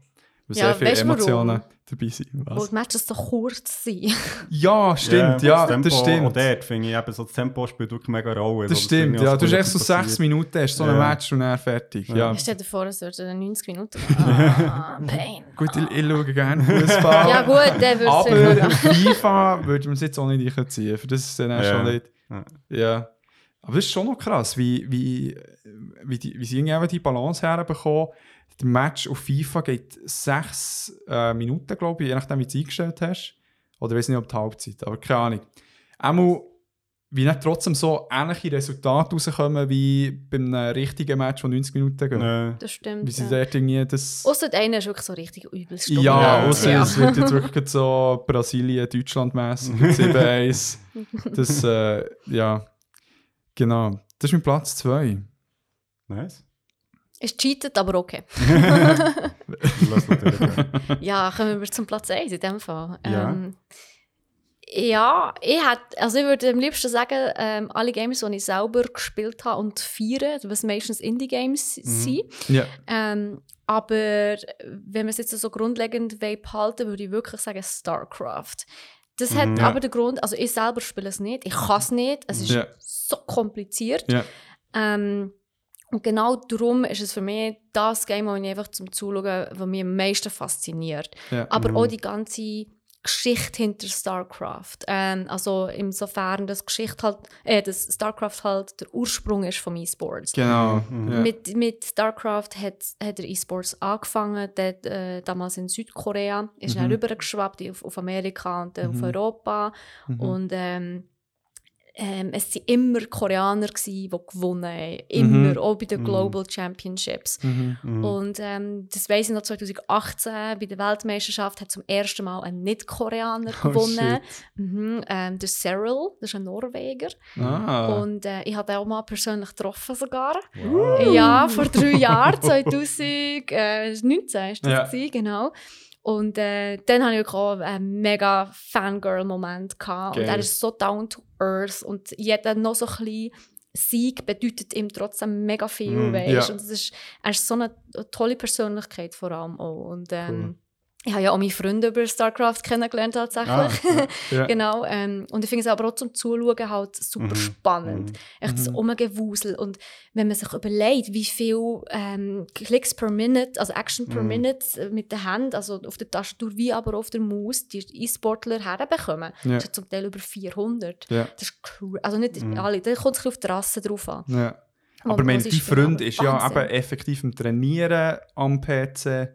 Weil Ja, sehr viele du warum? Emotionen dabei sind. Wo Was? die Matches so kurz sind. Ja, stimmt, ja, Tempo, das stimmt. Auch dort finde ich eben so das Tempo spielt wirklich mega Rolle. Das stimmt, ja. Du hast echt so passiert. sechs Minuten, hast so ein Ja. Match und dann fertig. Ja. Ich stell dir vor, es würden 90 Minuten. Ah, Pain. Gut, ich, ich schaue gerne Fußball. Ja gut, der würde aber FIFA würde man es jetzt auch nicht ziehen. Für das ist dann auch Ja. schon nicht. Ja. Ja. Aber das ist schon noch krass, wie, wie, wie, die, wie sie irgendwie die Balance herbekommen. Der Match auf FIFA geht sechs äh, Minuten, glaube ich, je nachdem, wie du es eingestellt hast. Oder ich weiß nicht, ob die Halbzeit, aber keine Ahnung. Einmal, wie nicht trotzdem so ähnliche Resultate rauskommen wie bei einem richtigen Match, von 90 Minuten geht. Das stimmt. Wie sie Ja. dort irgendwie das... Ausser einer ist wirklich so richtig übelst Ja, Ja, außer ja. es wird jetzt wirklich so Brasilien-Deutschland-mässig mit 7-1. Das, äh, ja, genau. Das ist mein Platz 2. Nice. Ist cheated, aber okay. Ja, kommen wir zum Platz 1 in dem Fall. Ja. Ähm, ja, ich, hätt, also ich würde am liebsten sagen, ähm, alle Games, die ich selber gespielt habe und feiere, was meistens Indie-Games sind. Ja. Ähm, aber wenn wir es jetzt so grundlegend behalten würde ich wirklich sagen StarCraft. Das hat Mhm. Ja. aber den Grund, also ich selber spiele es nicht, ich kann es nicht, es ist Ja. so kompliziert. Ähm, und genau darum ist es für mich das Game, das mich einfach zum Zuschauen, was mich am meisten fasziniert. Ja. Aber Mhm. auch die ganze Geschichte hinter StarCraft. Ähm, also insofern, dass Geschichte halt, äh, dass StarCraft halt der Ursprung ist vom E-Sports. Genau. Mhm. Ja. Mit, mit StarCraft hat, hat der E-Sports angefangen, dort, äh, damals in Südkorea, ist dann Mhm. rübergeschwappt auf, auf Amerika und dann auf Mhm. Europa. Mhm. Und ähm, ähm, es waren immer Koreaner, gewesen, die gewonnen haben. Immer, Mhm. auch bei den Global Championships. Mhm. Und ähm, das weiss ich noch 2018 bei der Weltmeisterschaft hat zum ersten Mal ein Nicht-Koreaner Oh, gewonnen. mhm, ähm, der Cyril, das ist ein Norweger. Ah. Und äh, ich habe ihn auch mal persönlich getroffen sogar. Wow. Ja, vor drei Jahren, 2019 ist das Ja. gewesen, genau. Und äh, dann hatte ich auch einen mega Fangirl-Moment. gehabt. Und er ist so down to earth und jeder noch so ein bisschen Sieg bedeutet ihm trotzdem mega viel, Mm, weißt? ja. Und es ist, er ist so eine tolle Persönlichkeit vor allem auch. Und ähm. Ich habe ja auch meine Freunde über StarCraft kennengelernt tatsächlich. Ah, Ja. genau. Ähm, und ich finde es aber auch zum Zuschauen halt super Mhm. spannend. Mhm. Echt das Mhm. Umgewusel. Und wenn man sich überlegt, wie viel ähm, Klicks per Minute, also Action per Mhm. Minute äh, mit der Hand, also auf der Tastatur wie aber auf der Maus, die E-Sportler herbekommen, Ja. das ist zum Teil über 400. Ja. Das ist cra- also nicht Mhm. alle, da kommt es ein bisschen auf die Rasse drauf an. Ja. Aber wo mein, dein. Freund Aber ist ja eben effektiv im Trainieren am PC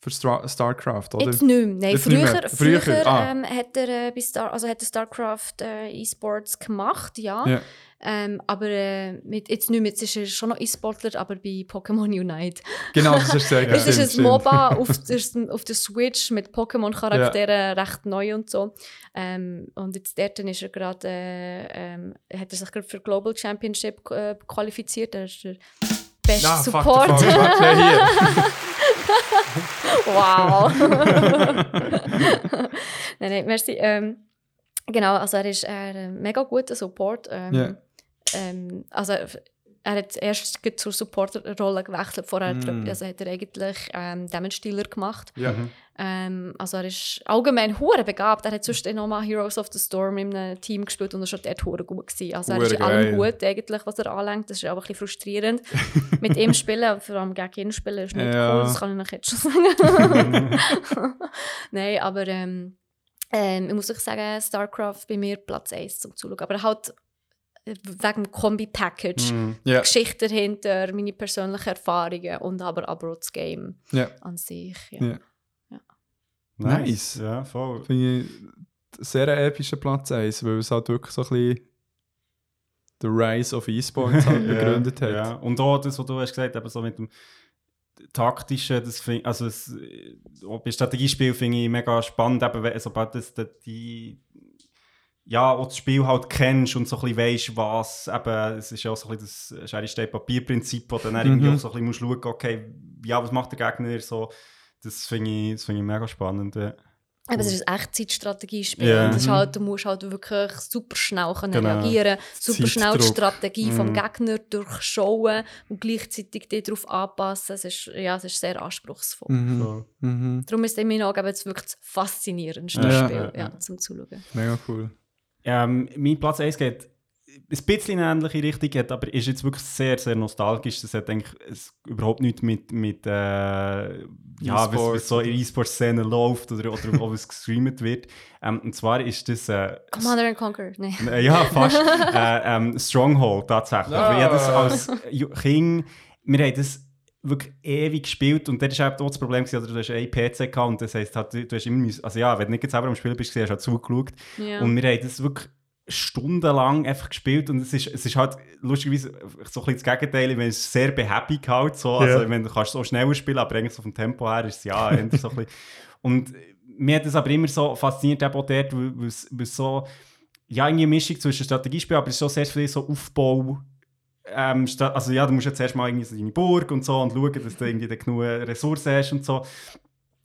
für Stra StarCraft, oder? Jetzt nicht mehr. Nein, Jetzt früher, mehr. früher, Früher, ah. ähm, hat er äh, bei Star, also hat er StarCraft äh, E-Sports gemacht, ja. Ja. Ähm, aber äh, mit, jetzt nicht mehr, jetzt ist er schon noch E-Sportler, aber bei Pokémon Unite. Genau, das ist sehr Es ist ein. MOBA auf der, auf der Switch mit Pokémon-Charakteren recht neu und so. Ähm, und jetzt dort ist er gerade, äh, ähm, hat er sich gerade für Global Championship äh, qualifiziert. Er ist der beste Ah, fuck, Support. Warte, ja, hier. wow. nein, nein, merci. Ähm, genau, also er ist ein mega guter Support. Ähm, Ja. ähm, also er hat erst zur Supporterrolle gewechselt. Vorher Mm. also hat er eigentlich ähm, Damage-Dealer gemacht. Ja. Ähm, also er ist allgemein hure begabt. Er hat sonst auch mal Heroes of the Storm in einem Team gespielt und er war schon dort hure gut. Gewesen. Also er ist in allem gut, eigentlich, was er anlenkt. Das ist aber ein bisschen frustrierend. Mit ihm spielen, vor allem gegen ihn spielen, ist nicht Ja. cool. Das kann ich euch jetzt schon sagen. Nein, aber ähm, ähm, ich muss euch sagen, StarCraft bei mir Platz 1 zum Zuschauen. Aber halt wegen dem Kombi-Package. Mhm. Ja. Geschichte dahinter, meine persönlichen Erfahrungen und aber, aber auch das Game Ja. an sich. Ja. Ja. Nice. Ja, voll. Finde ich sehr einen epischen Platz 1, weil es halt wirklich so ein bisschen der Rise of E-Sports halt begründet hat. Ja. Und auch das, was du hast gesagt, eben so mit dem taktischen, das find, also es, äh, bei Strategiespiel finde ich mega spannend, eben, sobald das, das die ja, auch das Spiel halt kennst und so ein bisschen weisst, was eben, es ist ja auch so ein bisschen das Schere, Stein, Papier-Prinzip, wo dann irgendwie Mhm. auch so ein bisschen musst schauen, okay, ja, was macht der Gegner so, das finde ich, das find ich mega spannend. Ja. Aber es ist ein Echtzeitstrategiespiel. Und das ist Mhm. halt, du musst halt wirklich super schnell können Genau. reagieren super schnell die. Strategie vom Mhm. Gegner durchschauen und gleichzeitig dich darauf anpassen. Es ist, ja, es ist sehr anspruchsruhs. Mhm. So. Mhm. Darum ist es in meinen Augen jetzt wirklich das faszinierendste Ja. Spiel Ja, ja, ja. zum Zuschauen. Mega cool. Ähm, mein Platz 1 geht ein bisschen in eine ähnliche Richtung, hat, aber ist jetzt wirklich sehr, sehr nostalgisch. Das hat eigentlich es, überhaupt nichts mit, mit äh, ja, was, was so in E-Sport-Szene läuft oder, oder ob es gestreamt wird. Ähm, und zwar ist das äh, Commander and Conquer, nein. äh, ja, fast. äh, ähm, Stronghold tatsächlich. Weil ich das als Kind, wir haben das wirklich ewig gespielt und das war auch das Problem, gewesen, oder du hast einen PC gehabt und das heisst, halt, du, hast immer also ja, wenn du nicht selber am Spielen bist, hast du halt zugeschaut Ja. und wir haben das wirklich stundenlang einfach gespielt und es ist, es ist halt lustigerweise so ein bisschen das Gegenteil, wenn es sehr behäbig halt so, also wenn du kannst so schneller spielen, aber eigentlich so vom Tempo her ist es ja eher so ein bisschen und mir hat das aber immer so fasziniert, eben auch dort, weil es, es so, ja, irgendwie eine Mischung zwischen Strategiespiel, aber es ist schon sehr viel so Aufbau. Ähm, also ja, du musst jetzt erstmal irgendwie so deine Burg und so und schauen, dass du irgendwie dann genug Ressourcen hast und so.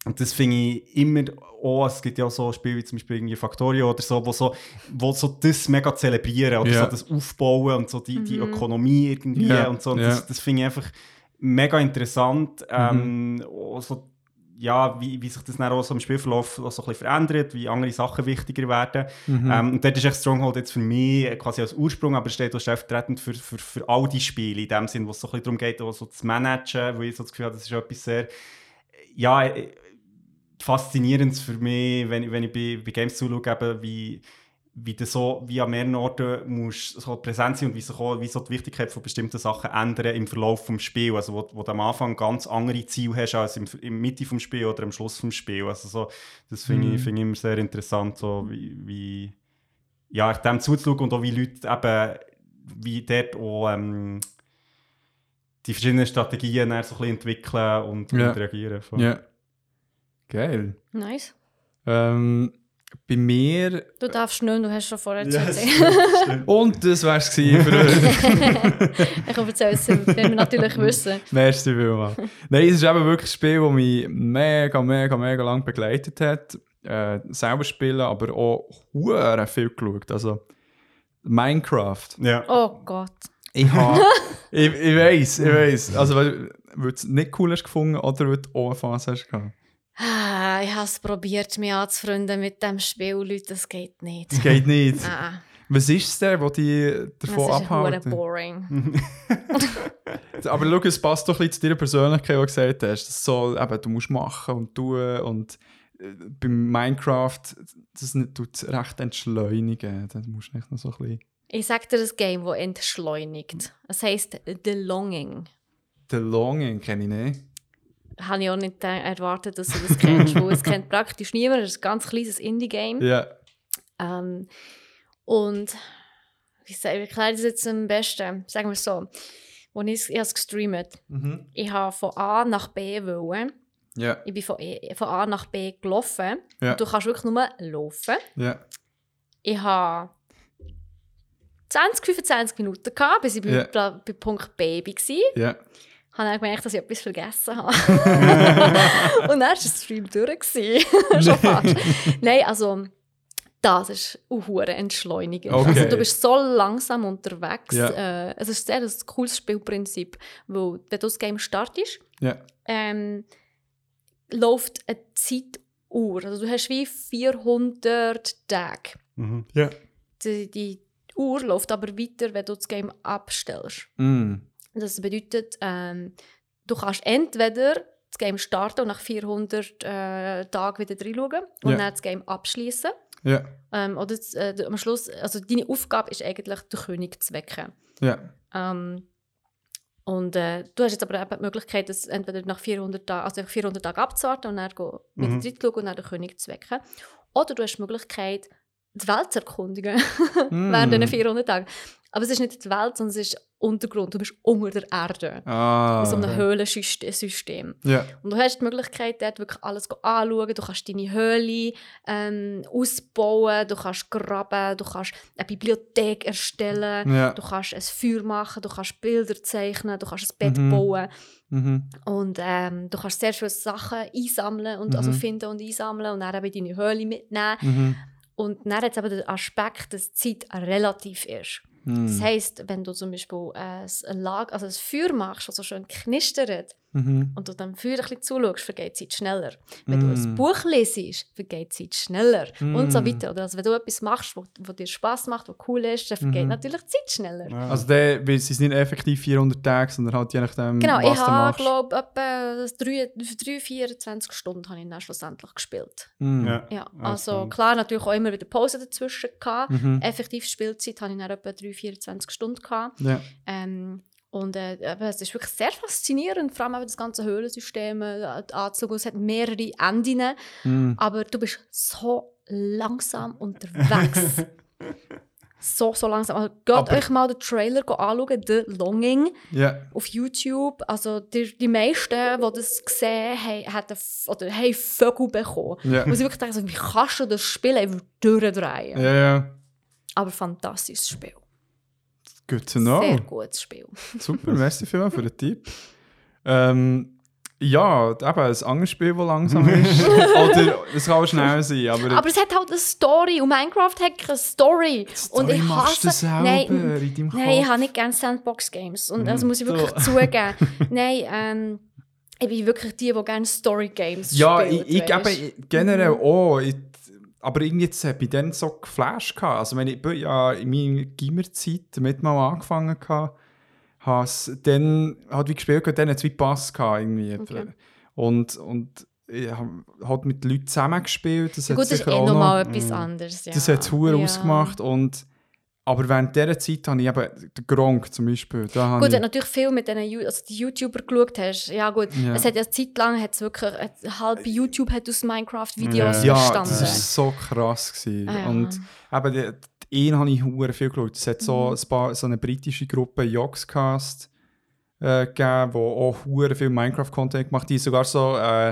Und das finde ich immer auch, es gibt ja auch so Spiele wie zum Beispiel irgendwie Factorio oder so, wo so, wo so das mega zelebrieren oder Ja. so das Aufbauen und so die, die Mhm. Ökonomie irgendwie Ja, und so. Und ja. das, das finde ich einfach mega interessant. Ähm, auch so, ja, wie, wie sich das dann auch so im Spielverlauf so ein bisschen verändert, wie andere Sachen wichtiger werden. Mhm. Ähm, und dort ist echt Stronghold jetzt für mich quasi als Ursprung, aber steht auch stellvertretend für, für, für all die Spiele, in dem Sinn, wo es so ein bisschen darum geht, auch so zu managen, wo ich so das Gefühl habe, das ist etwas sehr, ja, faszinierendes für mich, wenn, ich- wenn ich bei, bei Games zuschaue, eben, wie, wie du so wie an mehreren Orten musst so präsent sein und wie auch, wie so die Wichtigkeit von bestimmten Sachen ändern im Verlauf des Spiels. Also wo, wo du am Anfang ganz andere Ziele hast als im, im Mitte des Spiels oder am Schluss des Spiels. Also so, das finde Mhm. ich, find ich immer sehr interessant, so wie, wie ja, dem zuzuschauen und auch wie Leute eben, wie dort auch ähm, die verschiedenen Strategien so ein bisschen entwickeln und, Ja. und reagieren. Voll. Ja. Geil. Nice. Ähm, bei mir. Du darfst nicht, du hast schon vorher Ja, erzählt. stimmt, stimmt. Und das wär's gewesen für heute. ich hoffe, es werden wir natürlich wissen. Merci vielmals. Nein, es ist eben wirklich ein Spiel, das mich mega, mega, mega lang begleitet hat. Äh, selber spielen, aber auch hure viel geschaut. Also Minecraft. Ja. Oh Gott. Ich habe. ich, ich weiß, ich weiß. Also, weil du es nicht cool hast gefunden oder weil du auch eine Phase hast gehabt. Ah, ich habe es probiert, mich anzufreunden mit dem Spiel, Leute, das geht nicht. Das geht nicht. Ah, Was ist es denn, was dich das davon ist hure abhält? boring. Aber schau, es passt doch ein bisschen zu deiner Persönlichkeit, die du gesagt hast. Das soll, eben, du musst machen und tun. Und äh, beim Minecraft, das tut es recht entschleunigen. Dann musst du nicht noch so ein bisschen... Ich sage dir das Game, das entschleunigt. Es heisst The Longing. The Longing kenne ich nicht. Habe ich auch nicht erwartet, dass du das kennst, weil es kennt praktisch niemand. Es ist ein ganz kleines Indie-Game. Ja. Ähm, und ich erkläre das jetzt am besten? Sagen wir es so. Als ich, es gestreamt, Mhm. ich habe von A nach B wollen. Ja. Ich bin von, E- von A nach B gelaufen. Ja. Und du kannst wirklich nur laufen. Ja. Ich habe 20, 25 Minuten gehabt, bis ich bei, bei Punkt B war. Habe dann gemerkt, dass ich etwas vergessen habe. und dann war der Stream durch. Schon fast. Nein, also das ist auch entschleunigend. Okay. Also, du bist so langsam unterwegs. Ja. Äh, es ist sehr ein cooles Spielprinzip, weil wenn du das Game startest, Ja. ähm, läuft eine Zeituhr. Also du hast wie 400 Tage. Mhm. Ja. Die, die Uhr läuft aber weiter, wenn du das Game abstellst. Mm. Das bedeutet, ähm, du kannst entweder das Game starten und nach 400 äh, Tagen wieder reinschauen und Ja. dann das Game abschließen. Ja. Ähm, oder das, äh, am Schluss, also deine Aufgabe ist eigentlich, den König zu wecken. Ja. Ähm, und äh, du hast jetzt aber eben die Möglichkeit, das entweder nach 400 Tagen, also nach 400 Tagen abzuwarten und dann wieder Mhm. reinschauen und dann den König zu wecken. Oder du hast die Möglichkeit, die Welt zu erkundigen Mm. während diesen 400 Tagen. Aber es ist nicht die Welt, sondern es ist Untergrund. Du bist unter der Erde. Ah. in so einem Höhlensystem. Ja. Und du hast die Möglichkeit, dort wirklich alles anzuschauen. Du kannst deine Höhle ähm, ausbauen, du kannst graben, du kannst eine Bibliothek erstellen, Ja. du kannst ein Feuer machen, du kannst Bilder zeichnen, du kannst ein Bett Mhm. bauen Mhm. und ähm, du kannst sehr viele Sachen einsammeln und also Mhm. finden und einsammeln und dann eben in deine Höhle mitnehmen. Und dann hat es eben den Aspekt, dass die Zeit relativ ist. Mhm. Das heisst, wenn du zum Beispiel äh, ein, Lag also ein Feuer machst, das so schön knistert, Mhm. und du dem Feuer ein bisschen zuschaust, vergeht die Zeit schneller. Wenn du Mm. ein Buch lesest, vergeht die Zeit schneller. Und so Mm. weiter. Oder also wenn du etwas machst, wo, wo dir Spaß macht, was cool ist, dann vergeht Mhm. natürlich die Zeit schneller. Ja. Also der, weil es sind nicht effektiv 400 Tage, sondern halt je nachdem, Genau, was ich du habe, machst. glaube etwa 3, 3, 24 Stunden habe ich dann schlussendlich gespielt. Ja. Ja, also klar, natürlich auch immer wieder Pause dazwischen gehabt. Mhm. Effektiv Spielzeit habe ich dann etwa 3, 24 Stunden gehabt. Ja. Ähm, und äh, es ist wirklich sehr faszinierend, vor allem das ganze Höhlensystem äh, anzuschauen. Es hat mehrere Enden, Mm. aber du bist so langsam unterwegs. so, so langsam. Also, geht Aber- euch mal den Trailer anschauen, «The Longing» Ja. auf YouTube. Also die, die meisten, die das gesehen haben, haben, oder haben Vögel bekommen. Ja. Wo sie wirklich denken, wie kannst du das Spiel einfach durchdrehen? Ja, ja. Aber fantastisches Spiel. Good to know. Sehr gutes Spiel. Super, merci vielmals für den Tipp. Ähm, ja, eben ein anderes Spiel, das langsam ist. Oder es kann auch schnell sein, aber... Aber es hat halt eine Story und Minecraft hat keine Story. und ich du hasse... selber Nein, in nein, ich habe nicht gerne Sandbox-Games. Und das Mhm. muss ich wirklich So. zugeben. Nein, ähm, ich bin wirklich die, die gerne Story-Games Ja, spielt. ich, ich weisst. eben generell auch. Ich, aber irgendwie jetzt hat mich dann so geflasht. gehabt. Also wenn ich ja in meiner Gimmerzeit damit mal angefangen habe es dann halt wie gespielt dann hat es wie Pass gehabt irgendwie. Okay. Und, und ich habe mit Leuten zusammen gespielt. Das Ja, hat gut, das ist eh nochmal noch- etwas Mhm. anderes. Ja. Das hat es Ja. ausgemacht. Und, aber während dieser Zeit habe ich eben den Gronk zum Beispiel. Da Gut, ich, natürlich viel mit den also die YouTuber geschaut hast, ja gut, Ja. es hat ja eine Zeit lang hat's wirklich, hat, halb YouTube hat aus Minecraft-Videos Ja, ja, entstanden. das war so krass. Gewesen. Ah, ja. Und eben, ihn habe ich hure viel geschaut. Es hat so, ein paar, so eine britische Gruppe, Yogscast, äh, gegeben, die auch hure viel Minecraft-Content gemacht haben. Die haben sogar so äh,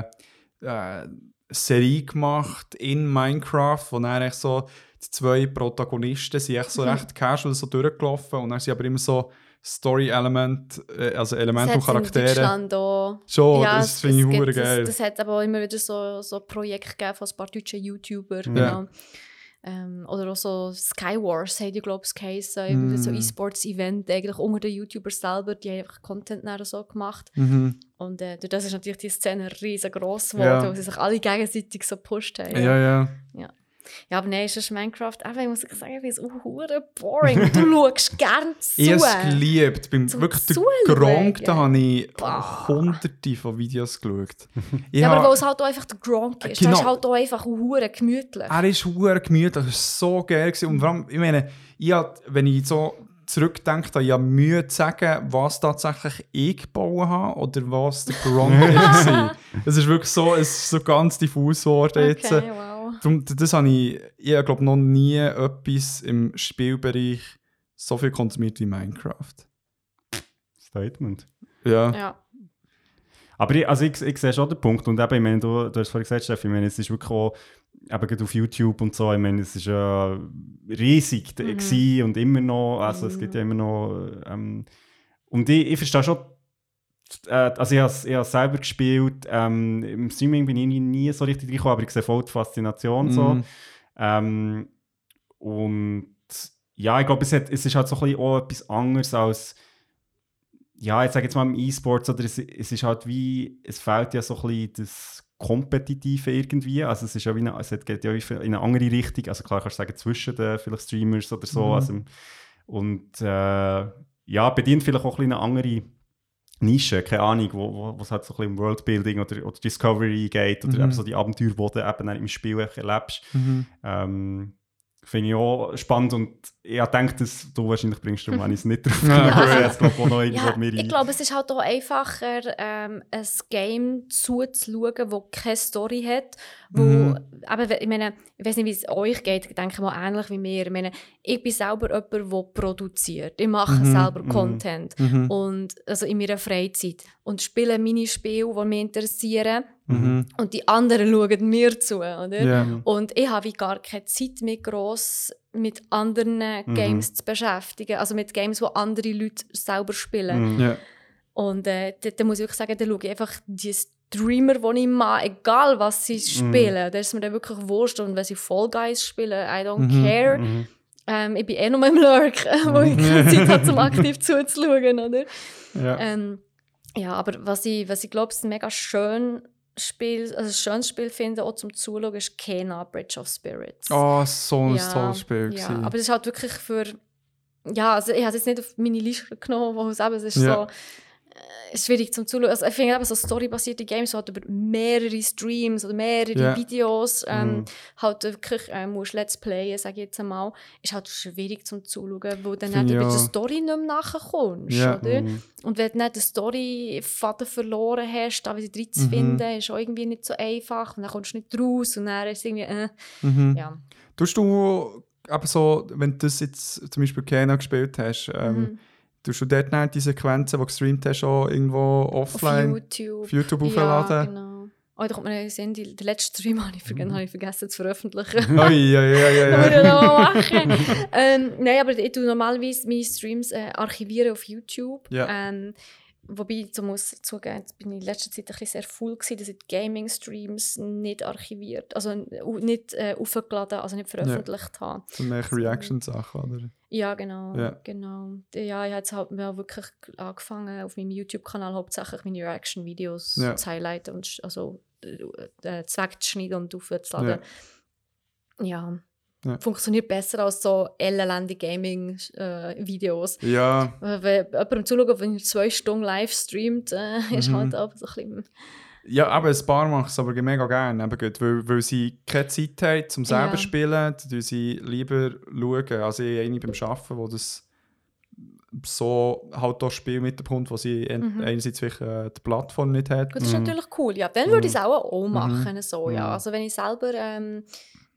äh, Serie gemacht in Minecraft, wo dann echt so die zwei Protagonisten sind echt so recht casual so durchgelaufen und dann sind aber immer so Story-Element, äh, also Elemente und hat's in Charaktere. Deutschland auch. Schon, Ja, das finde ich hure geil. Das, das hat aber auch immer wieder so, so Projekte gegeben von ein paar deutschen YouTuber. Ja. Genau. Ähm, oder auch so Skywars, haben die, glaube ich, geheißen. Irgendwie So Mm. E-Sports-Event, eigentlich unter den YouTubers selber, die haben einfach Content nachher so gemacht. Mhm. Und äh, durch das ist natürlich die Szene riesengroß Ja. geworden, wo sie sich alle gegenseitig so gepusht haben. Ja, ja. Ja, aber nein, ist das Minecraft, einfach muss ich sagen, wie es hure boring. Du schaust gern zu. Ich habe es geliebt. Beim Zum wirklich der. Gronk, da habe ich Boah. hunderte von Videos geschaut. Ich Ja, aber weil es halt auch einfach der Gronk ist. Genau. Das ist halt auch einfach hure gemütlich. er ist hure gemütlich, er ist so geil gewesen. und vor allem, ich meine, ich hab, wenn ich so zurückdenke, habe ich habe Mühe zu sagen, was tatsächlich ich gebaut habe oder was der Gronk war. Es ist wirklich so, es ist so ganz diffus geworden jetzt. Okay, wow. Darum, das habe ich, ich glaube noch nie etwas im Spielbereich so viel konsumiert wie Minecraft. Statement. Ja. Ja. Aber ich, also ich, ich sehe schon den Punkt. Und eben, ich meine, du, du hast vorhin gesagt, Steffi, ich meine, es ist wirklich auch, eben gerade auf YouTube und so, ich meine, es ist ja riesig Mhm. und immer noch, also es gibt ja immer noch, ähm, und ich, ich verstehe schon, also ich habe es- ich habe es selber gespielt, ähm, im Streaming bin ich nie, so richtig reingekommen, aber ich sehe voll die Faszination so. Mhm. Ähm, und ja, ich glaube, es, hat, es ist halt so ein bisschen auch etwas anderes als, ja, ich sage jetzt mal im E-Sports, oder es, es ist halt wie, es fehlt ja so ein bisschen das Kompetitive irgendwie, also es ist ja wie eine, es geht ja in eine andere Richtung, also klar kannst du sagen, zwischen den vielleicht Streamers oder so, Mhm. also, und äh, ja, bedient vielleicht auch ein bisschen eine andere Nische, keine Ahnung, wo, wo, es halt so ein bisschen Worldbuilding oder, oder Discovery geht, oder Mhm. eben so die Abenteuer, die du eben im Spiel erlebst. Mhm. Ähm, Finde ich auch spannend und ich denke, dass du wahrscheinlich bringst, darum habe ich es nicht drauf Ja, also- Jetzt glaube ich auch noch Ja, mir ich glaube, es ist halt auch einfacher, ähm, ein Game zuzuschauen, das keine Story hat. Wo, Mhm. aber ich meine, ich weiß nicht, wie es euch geht, ich denke mal ähnlich wie mir. Ich meine, ich bin selber jemand, der produziert. Ich mache Mhm, selber mhm. Content. Mhm. Und, also in meiner Freizeit. Und spiele meine Spiele, die mich interessieren. Mhm. Und die anderen schauen mir zu. Oder? Ja. Und ich habe gar keine Zeit mehr gross mit anderen Mhm. Games zu beschäftigen. Also mit Games, die andere Leute selber spielen. Mhm. Ja. Und äh, da, da muss ich wirklich sagen, da schaue ich einfach die Streamer, die ich mag, egal was sie spielen. Da ist mir dann wirklich wurscht. Und wenn sie Fall Guys spielen, I don't Mhm, care. Mhm. Ähm, ich bin eh nur im Lurk, wo ich keine Zeit habe, um aktiv zuzuschauen. Oder? Ja. Ähm, ja, aber was ich, was ich glaube, mega schön Spiel, also ein schönes Spiel finde, auch zum Zuschauen, ist Kena Bridge of Spirits. Oh, so ein Ja, tolles Spiel. Ja, gewesen. aber es ist halt wirklich für. Ja, also ich habe es jetzt nicht auf meine Liste genommen, wo es eben es ist Ja. so äh, schwierig zum Zuschauen. Also ich finde eben so storybasierte Games so halt über mehrere Streams oder mehrere Ja. Videos ähm, Mhm. halt wirklich äh, musst Let's Playen, sage ich jetzt einmal, ist halt schwierig zum Zuschauen, wo dann halt über die. Story nicht mehr nachkommst, Ja. oder? Mhm. Und wenn du nicht den Story-Faden verloren hast, da wieder drin zu Mhm. finden, ist auch irgendwie nicht so einfach. Und dann kommst du nicht raus und dann ist es irgendwie, äh, Mhm. ja. Tust du, aber so, wenn du das jetzt zum Beispiel Kena gespielt hast, ähm, Mhm. Tust du dort dann die Sequenzen, die du gestreamt hast, auch irgendwo Auf offline YouTube. auf YouTube Ja, aufladen? genau. Oh, da kommt mir Sinn, die, den letzten Stream habe ich, vergessen, habe ich vergessen zu veröffentlichen. Ui, ja, ja, ja, Das muss ich ja. noch mal machen. ähm, nein, aber ich tue normalerweise meine Streams äh, archivieren auf YouTube. Ja. Ähm, wobei ich so muss zugeben, jetzt bin ich in letzter Zeit ein bisschen sehr full gewesen, dass ich die Gaming-Streams nicht archiviert, also äh, nicht äh, aufgeladen, also nicht veröffentlicht habe. So mehr Reaction-Sachen, oder? Ja, genau. Ja. genau. Ja, ich habe halt mal wirklich angefangen, auf meinem YouTube-Kanal hauptsächlich meine Reaction-Videos Ja. zu highlighten und also äh, zweckzuschneiden und aufzuladen. Ja. Ja. Funktioniert besser als so ellenländige Gaming-Videos. Ja, Wenn jemandem zuschaut, wenn er zwei Stunden live streamt, äh, ist Mhm. halt auch so ein bisschen... ja aber ein paar machen es aber mega gerne, eben gut, weil, weil sie keine Zeit haben zum selber Ja. spielen, dann sie lieber schauen. Also ich eine beim Arbeiten, wo das so halt das Spiel mitbekommt, wo sie Mhm. einerseits vielleicht äh, die Plattform nicht hat. Gut, das ist Mhm. natürlich cool. Ja, dann würde ich es auch, auch Mhm. machen. So, ja. Mhm. Also wenn ich selber ähm,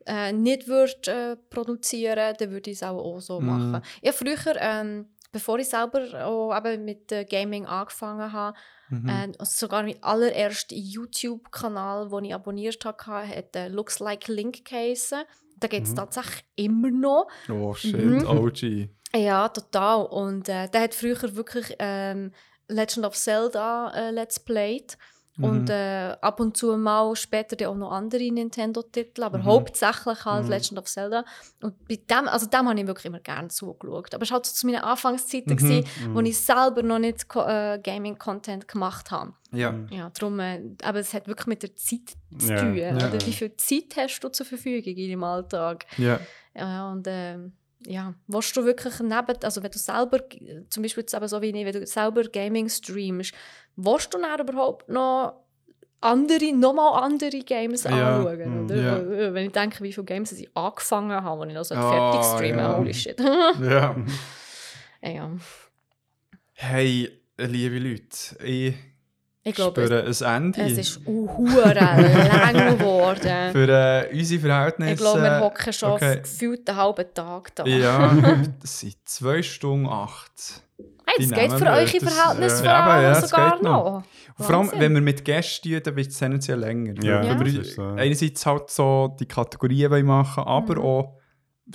äh, nicht würde äh, produzieren, dann würde ich es auch, auch so Mhm. machen. Ich habe früher, ähm, bevor ich selber auch eben mit äh, Gaming angefangen habe, Mhm. äh, sogar mein allererster YouTube-Kanal, den ich abonniert hatte, hat äh, Looks Like Link geheissen. Da gibt es Mhm. tatsächlich immer noch. Oh shit, Mhm. OG. Ja, total. Und äh, der hat früher wirklich ähm, Legend of Zelda äh, Let's Played. Und Mhm. äh, ab und zu mal später dann auch noch andere Nintendo-Titel, aber Mhm. hauptsächlich halt Mhm. Legend of Zelda. Und bei dem, also dem habe ich wirklich immer gerne zugeschaut. Aber es war halt so zu meinen Anfangszeiten, Mhm. gewesen, wo ich selber noch nicht äh, Gaming-Content gemacht habe. Ja. Ja, darum, äh, aber es hat wirklich mit der Zeit zu Ja. tun. Ja. Oder? Wie viel Zeit hast du zur Verfügung in deinem Alltag? Ja. Ja, und ähm, ja, willst du wirklich neben, also wenn du selber, zum Beispiel jetzt eben so wie ich, wenn du selber Gaming streamst, willst du dann überhaupt noch andere, nochmal andere Games Ja, anschauen? mm, Oder? ja. Wenn ich denke, wie viele Games ich angefangen habe, als ich noch so Ah, fertig streamen, ja. holy shit. ja. ja, Hey, liebe Leute, ich, ich glaube, es, spüre ein Ende. es ist hure lang geworden. Für äh, unsere Verhältnisse. Ich glaube, wir hocken schon okay. gefühlt einen halben Tag da. Ja, das sind 2 Stunden 8. Hey, das geht für wir. eure Das- Verhältnisse ja. vor allem Ja, sogar noch. noch. Vor allem, wenn wir mit Gästen tun, dann wird es tendenziell länger. Ja, das wir ist so. einerseits halt so die Kategorien wollen machen aber Mhm. auch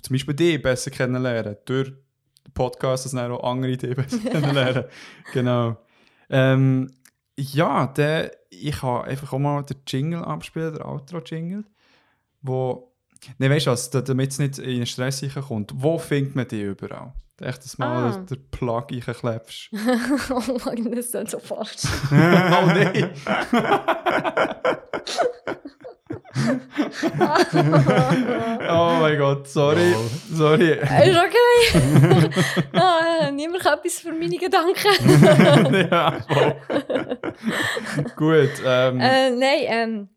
zum Beispiel die besser kennenlernen. Durch den Podcast, dass dann auch andere die besser kennenlernen. Genau. Ähm, ja, der, ich kann einfach auch mal den Jingle abspielen, der Outro-Jingle, wo... Ne, weißt du was, da- damit es nicht in den Stress kommt. Wo findet man die überall? Echt, dass mal Ah. der Plug reinklebst. oh Mann, das ist so falsch. oh nein! oh mein Gott, sorry. Sorry. ist okay. ah, niemand kann etwas für meine Gedanken. ja, voll. Gut. Ähm, äh, nein, ähm,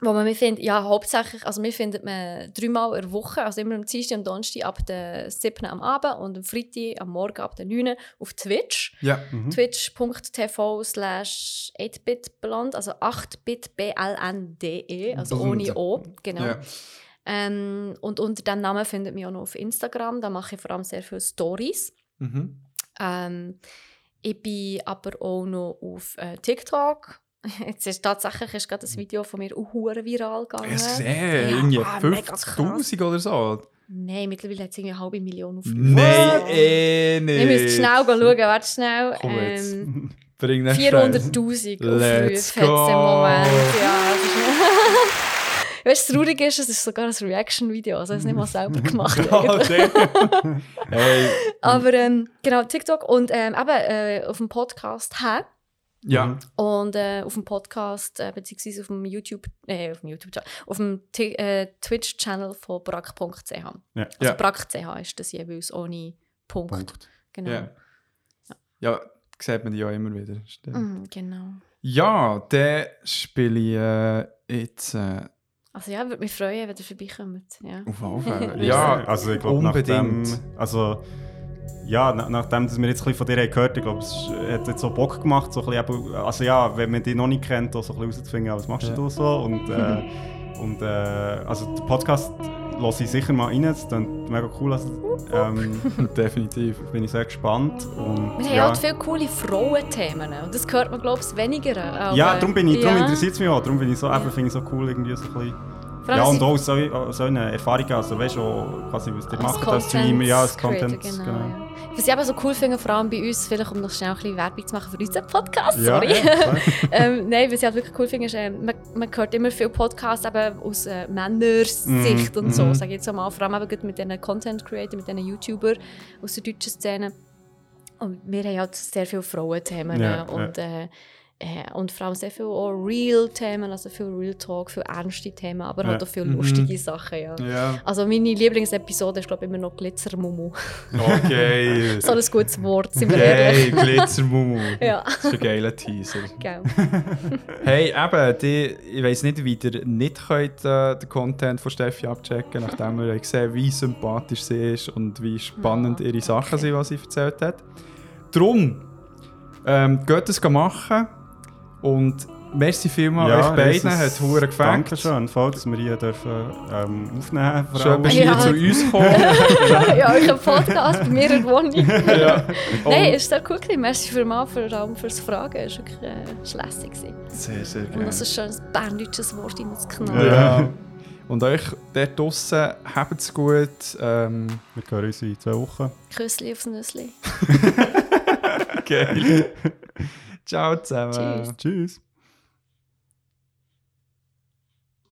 wo man mich findet, ja, hauptsächlich, also wir findet man dreimal in der Woche, also immer am Dienstag und Donnerstag ab der 7 am Abend und am Freitag am Morgen ab der 9 auf Twitch. ja. Mhm. twitch.tv slash 8bitblond, also 8bitblnde, also ohne O, genau. ja. Ähm, und unter diesem Namen findet mich auch noch auf Instagram, da mache ich vor allem sehr viele Stories. Mhm. Ähm, ich bin aber auch noch auf äh, TikTok. Jetzt ist tatsächlich ist gerade ein Video von mir auch hure viral gegangen. Ich sehe, Ja, irgendwie mega 50'000 oder so. Nein, mittlerweile hat es irgendwie eine halbe Million Aufrufe. Nein, eh nicht. Ihr müsst schnell schauen, warte schnell. Komm jetzt. Ähm, Bring den 400'000 Let's Aufrufe hat es im. Moment. Ja, Weißt du, das Traurige ist, es ist sogar ein Reaction-Video, also ich habe es nicht mal selber gemacht. Hey, Aber ähm, genau, TikTok und ähm, eben äh, auf dem Podcast «Hä?» Ja. und äh, auf dem Podcast, äh, beziehungsweise auf dem YouTube, äh, auf dem YouTube, auf dem äh, Twitch-Channel von brack.ch. Ja. Also Ja. brack.ch ist das jeweils ohne Punkt. Punkt. Genau. Ja. Ja, sieht man die ja immer wieder. Mhm, genau. Ja, dann spiele ich äh, jetzt äh, Also ja, würde mich freuen, wenn ihr vorbeikommt. Ja. auf alle Fälle. Ja, Ja, also ich glaube, unbedingt. nachdem, also, ja, na, nachdem dass wir jetzt ein bisschen von dir haben gehört haben, ich glaube, es hat jetzt so Bock gemacht, so ein bisschen, also ja, wenn man dich noch nicht kennt, so ein bisschen herauszufinden, was machst Ja. du so und, äh, und äh, also den Podcast lasse ich sicher mal rein, das klingt mega cool, also, ähm, definitiv. bin ich sehr gespannt und Wir haben ja, halt viele coole Frauenthemen und das hört man, glaube ich, weniger. Aber, ja, darum bin ich, darum ja. interessiert es mich auch, darum bin ich so, Ja. finde ich so cool, irgendwie so ein bisschen Ja, und auch so, so eine Erfahrung, also weißt du, quasi, was Als macht als Streamer, ja, als Creator, Content, genau. genau. Ja. Was ich eben so cool finde, vor allem bei uns, vielleicht um noch schnell ein bisschen Werbung zu machen für unseren Podcast, Ja, sorry. ja, ähm, nein, was ich halt wirklich cool finde, ist, äh, man, man hört immer viele Podcasts eben aus äh, Männersicht Mhm, und so, mhm. sage ich jetzt mal. Vor allem eben mit diesen Content Creator, mit diesen YouTuber aus der deutschen Szene. Und wir haben halt sehr viele Frauenthemen Ja, und, Äh, äh, und vor allem sehr viele auch Real-Themen, also viel Real Talk, viel ernste Themen, aber halt Ja. auch viele Mhm. lustige Sachen, ja. Ja. Also meine Lieblingsepisode ist glaube ich immer noch Glitzermumu. Okay. so ein gutes Wort, sind wir Okay, ehrlich. Glitzermumu. Ja, Das ist ein geiler Teaser. genau. Hey, eben, die, ich weiss nicht, wie ihr nicht könnt, äh, den Content von Steffi abchecken nachdem wir gesehen wie sympathisch sie ist und wie spannend Ja, ihre Sachen danke. sind, was sie erzählt hat. Drum, ähm, geht es machen und merci vielmals Ja, euch beiden, riesiges hat hure gefällt. Dankeschön, voll, dass wir hier dürfen, ähm, aufnehmen vor Schön allem. bist du hier Ja. zu uns gekommen. ja, euer Podcast bei mir in der Wohnung. ja. Nein, es war sehr cool. gewesen. Merci vielmals vor allem fürs Fragen. Es war wirklich äh, schlässig. gewesen. Sehr, sehr Und gerne. noch so ein schönes berndeutsches Wort reinzuknallen. Ja. Und euch dort draussen, habt es gut. Ähm, Wir hören uns in zwei Wochen. Küssli aufs Nüssli. geil. Ciao zusammen. Tschüss. Tschüss.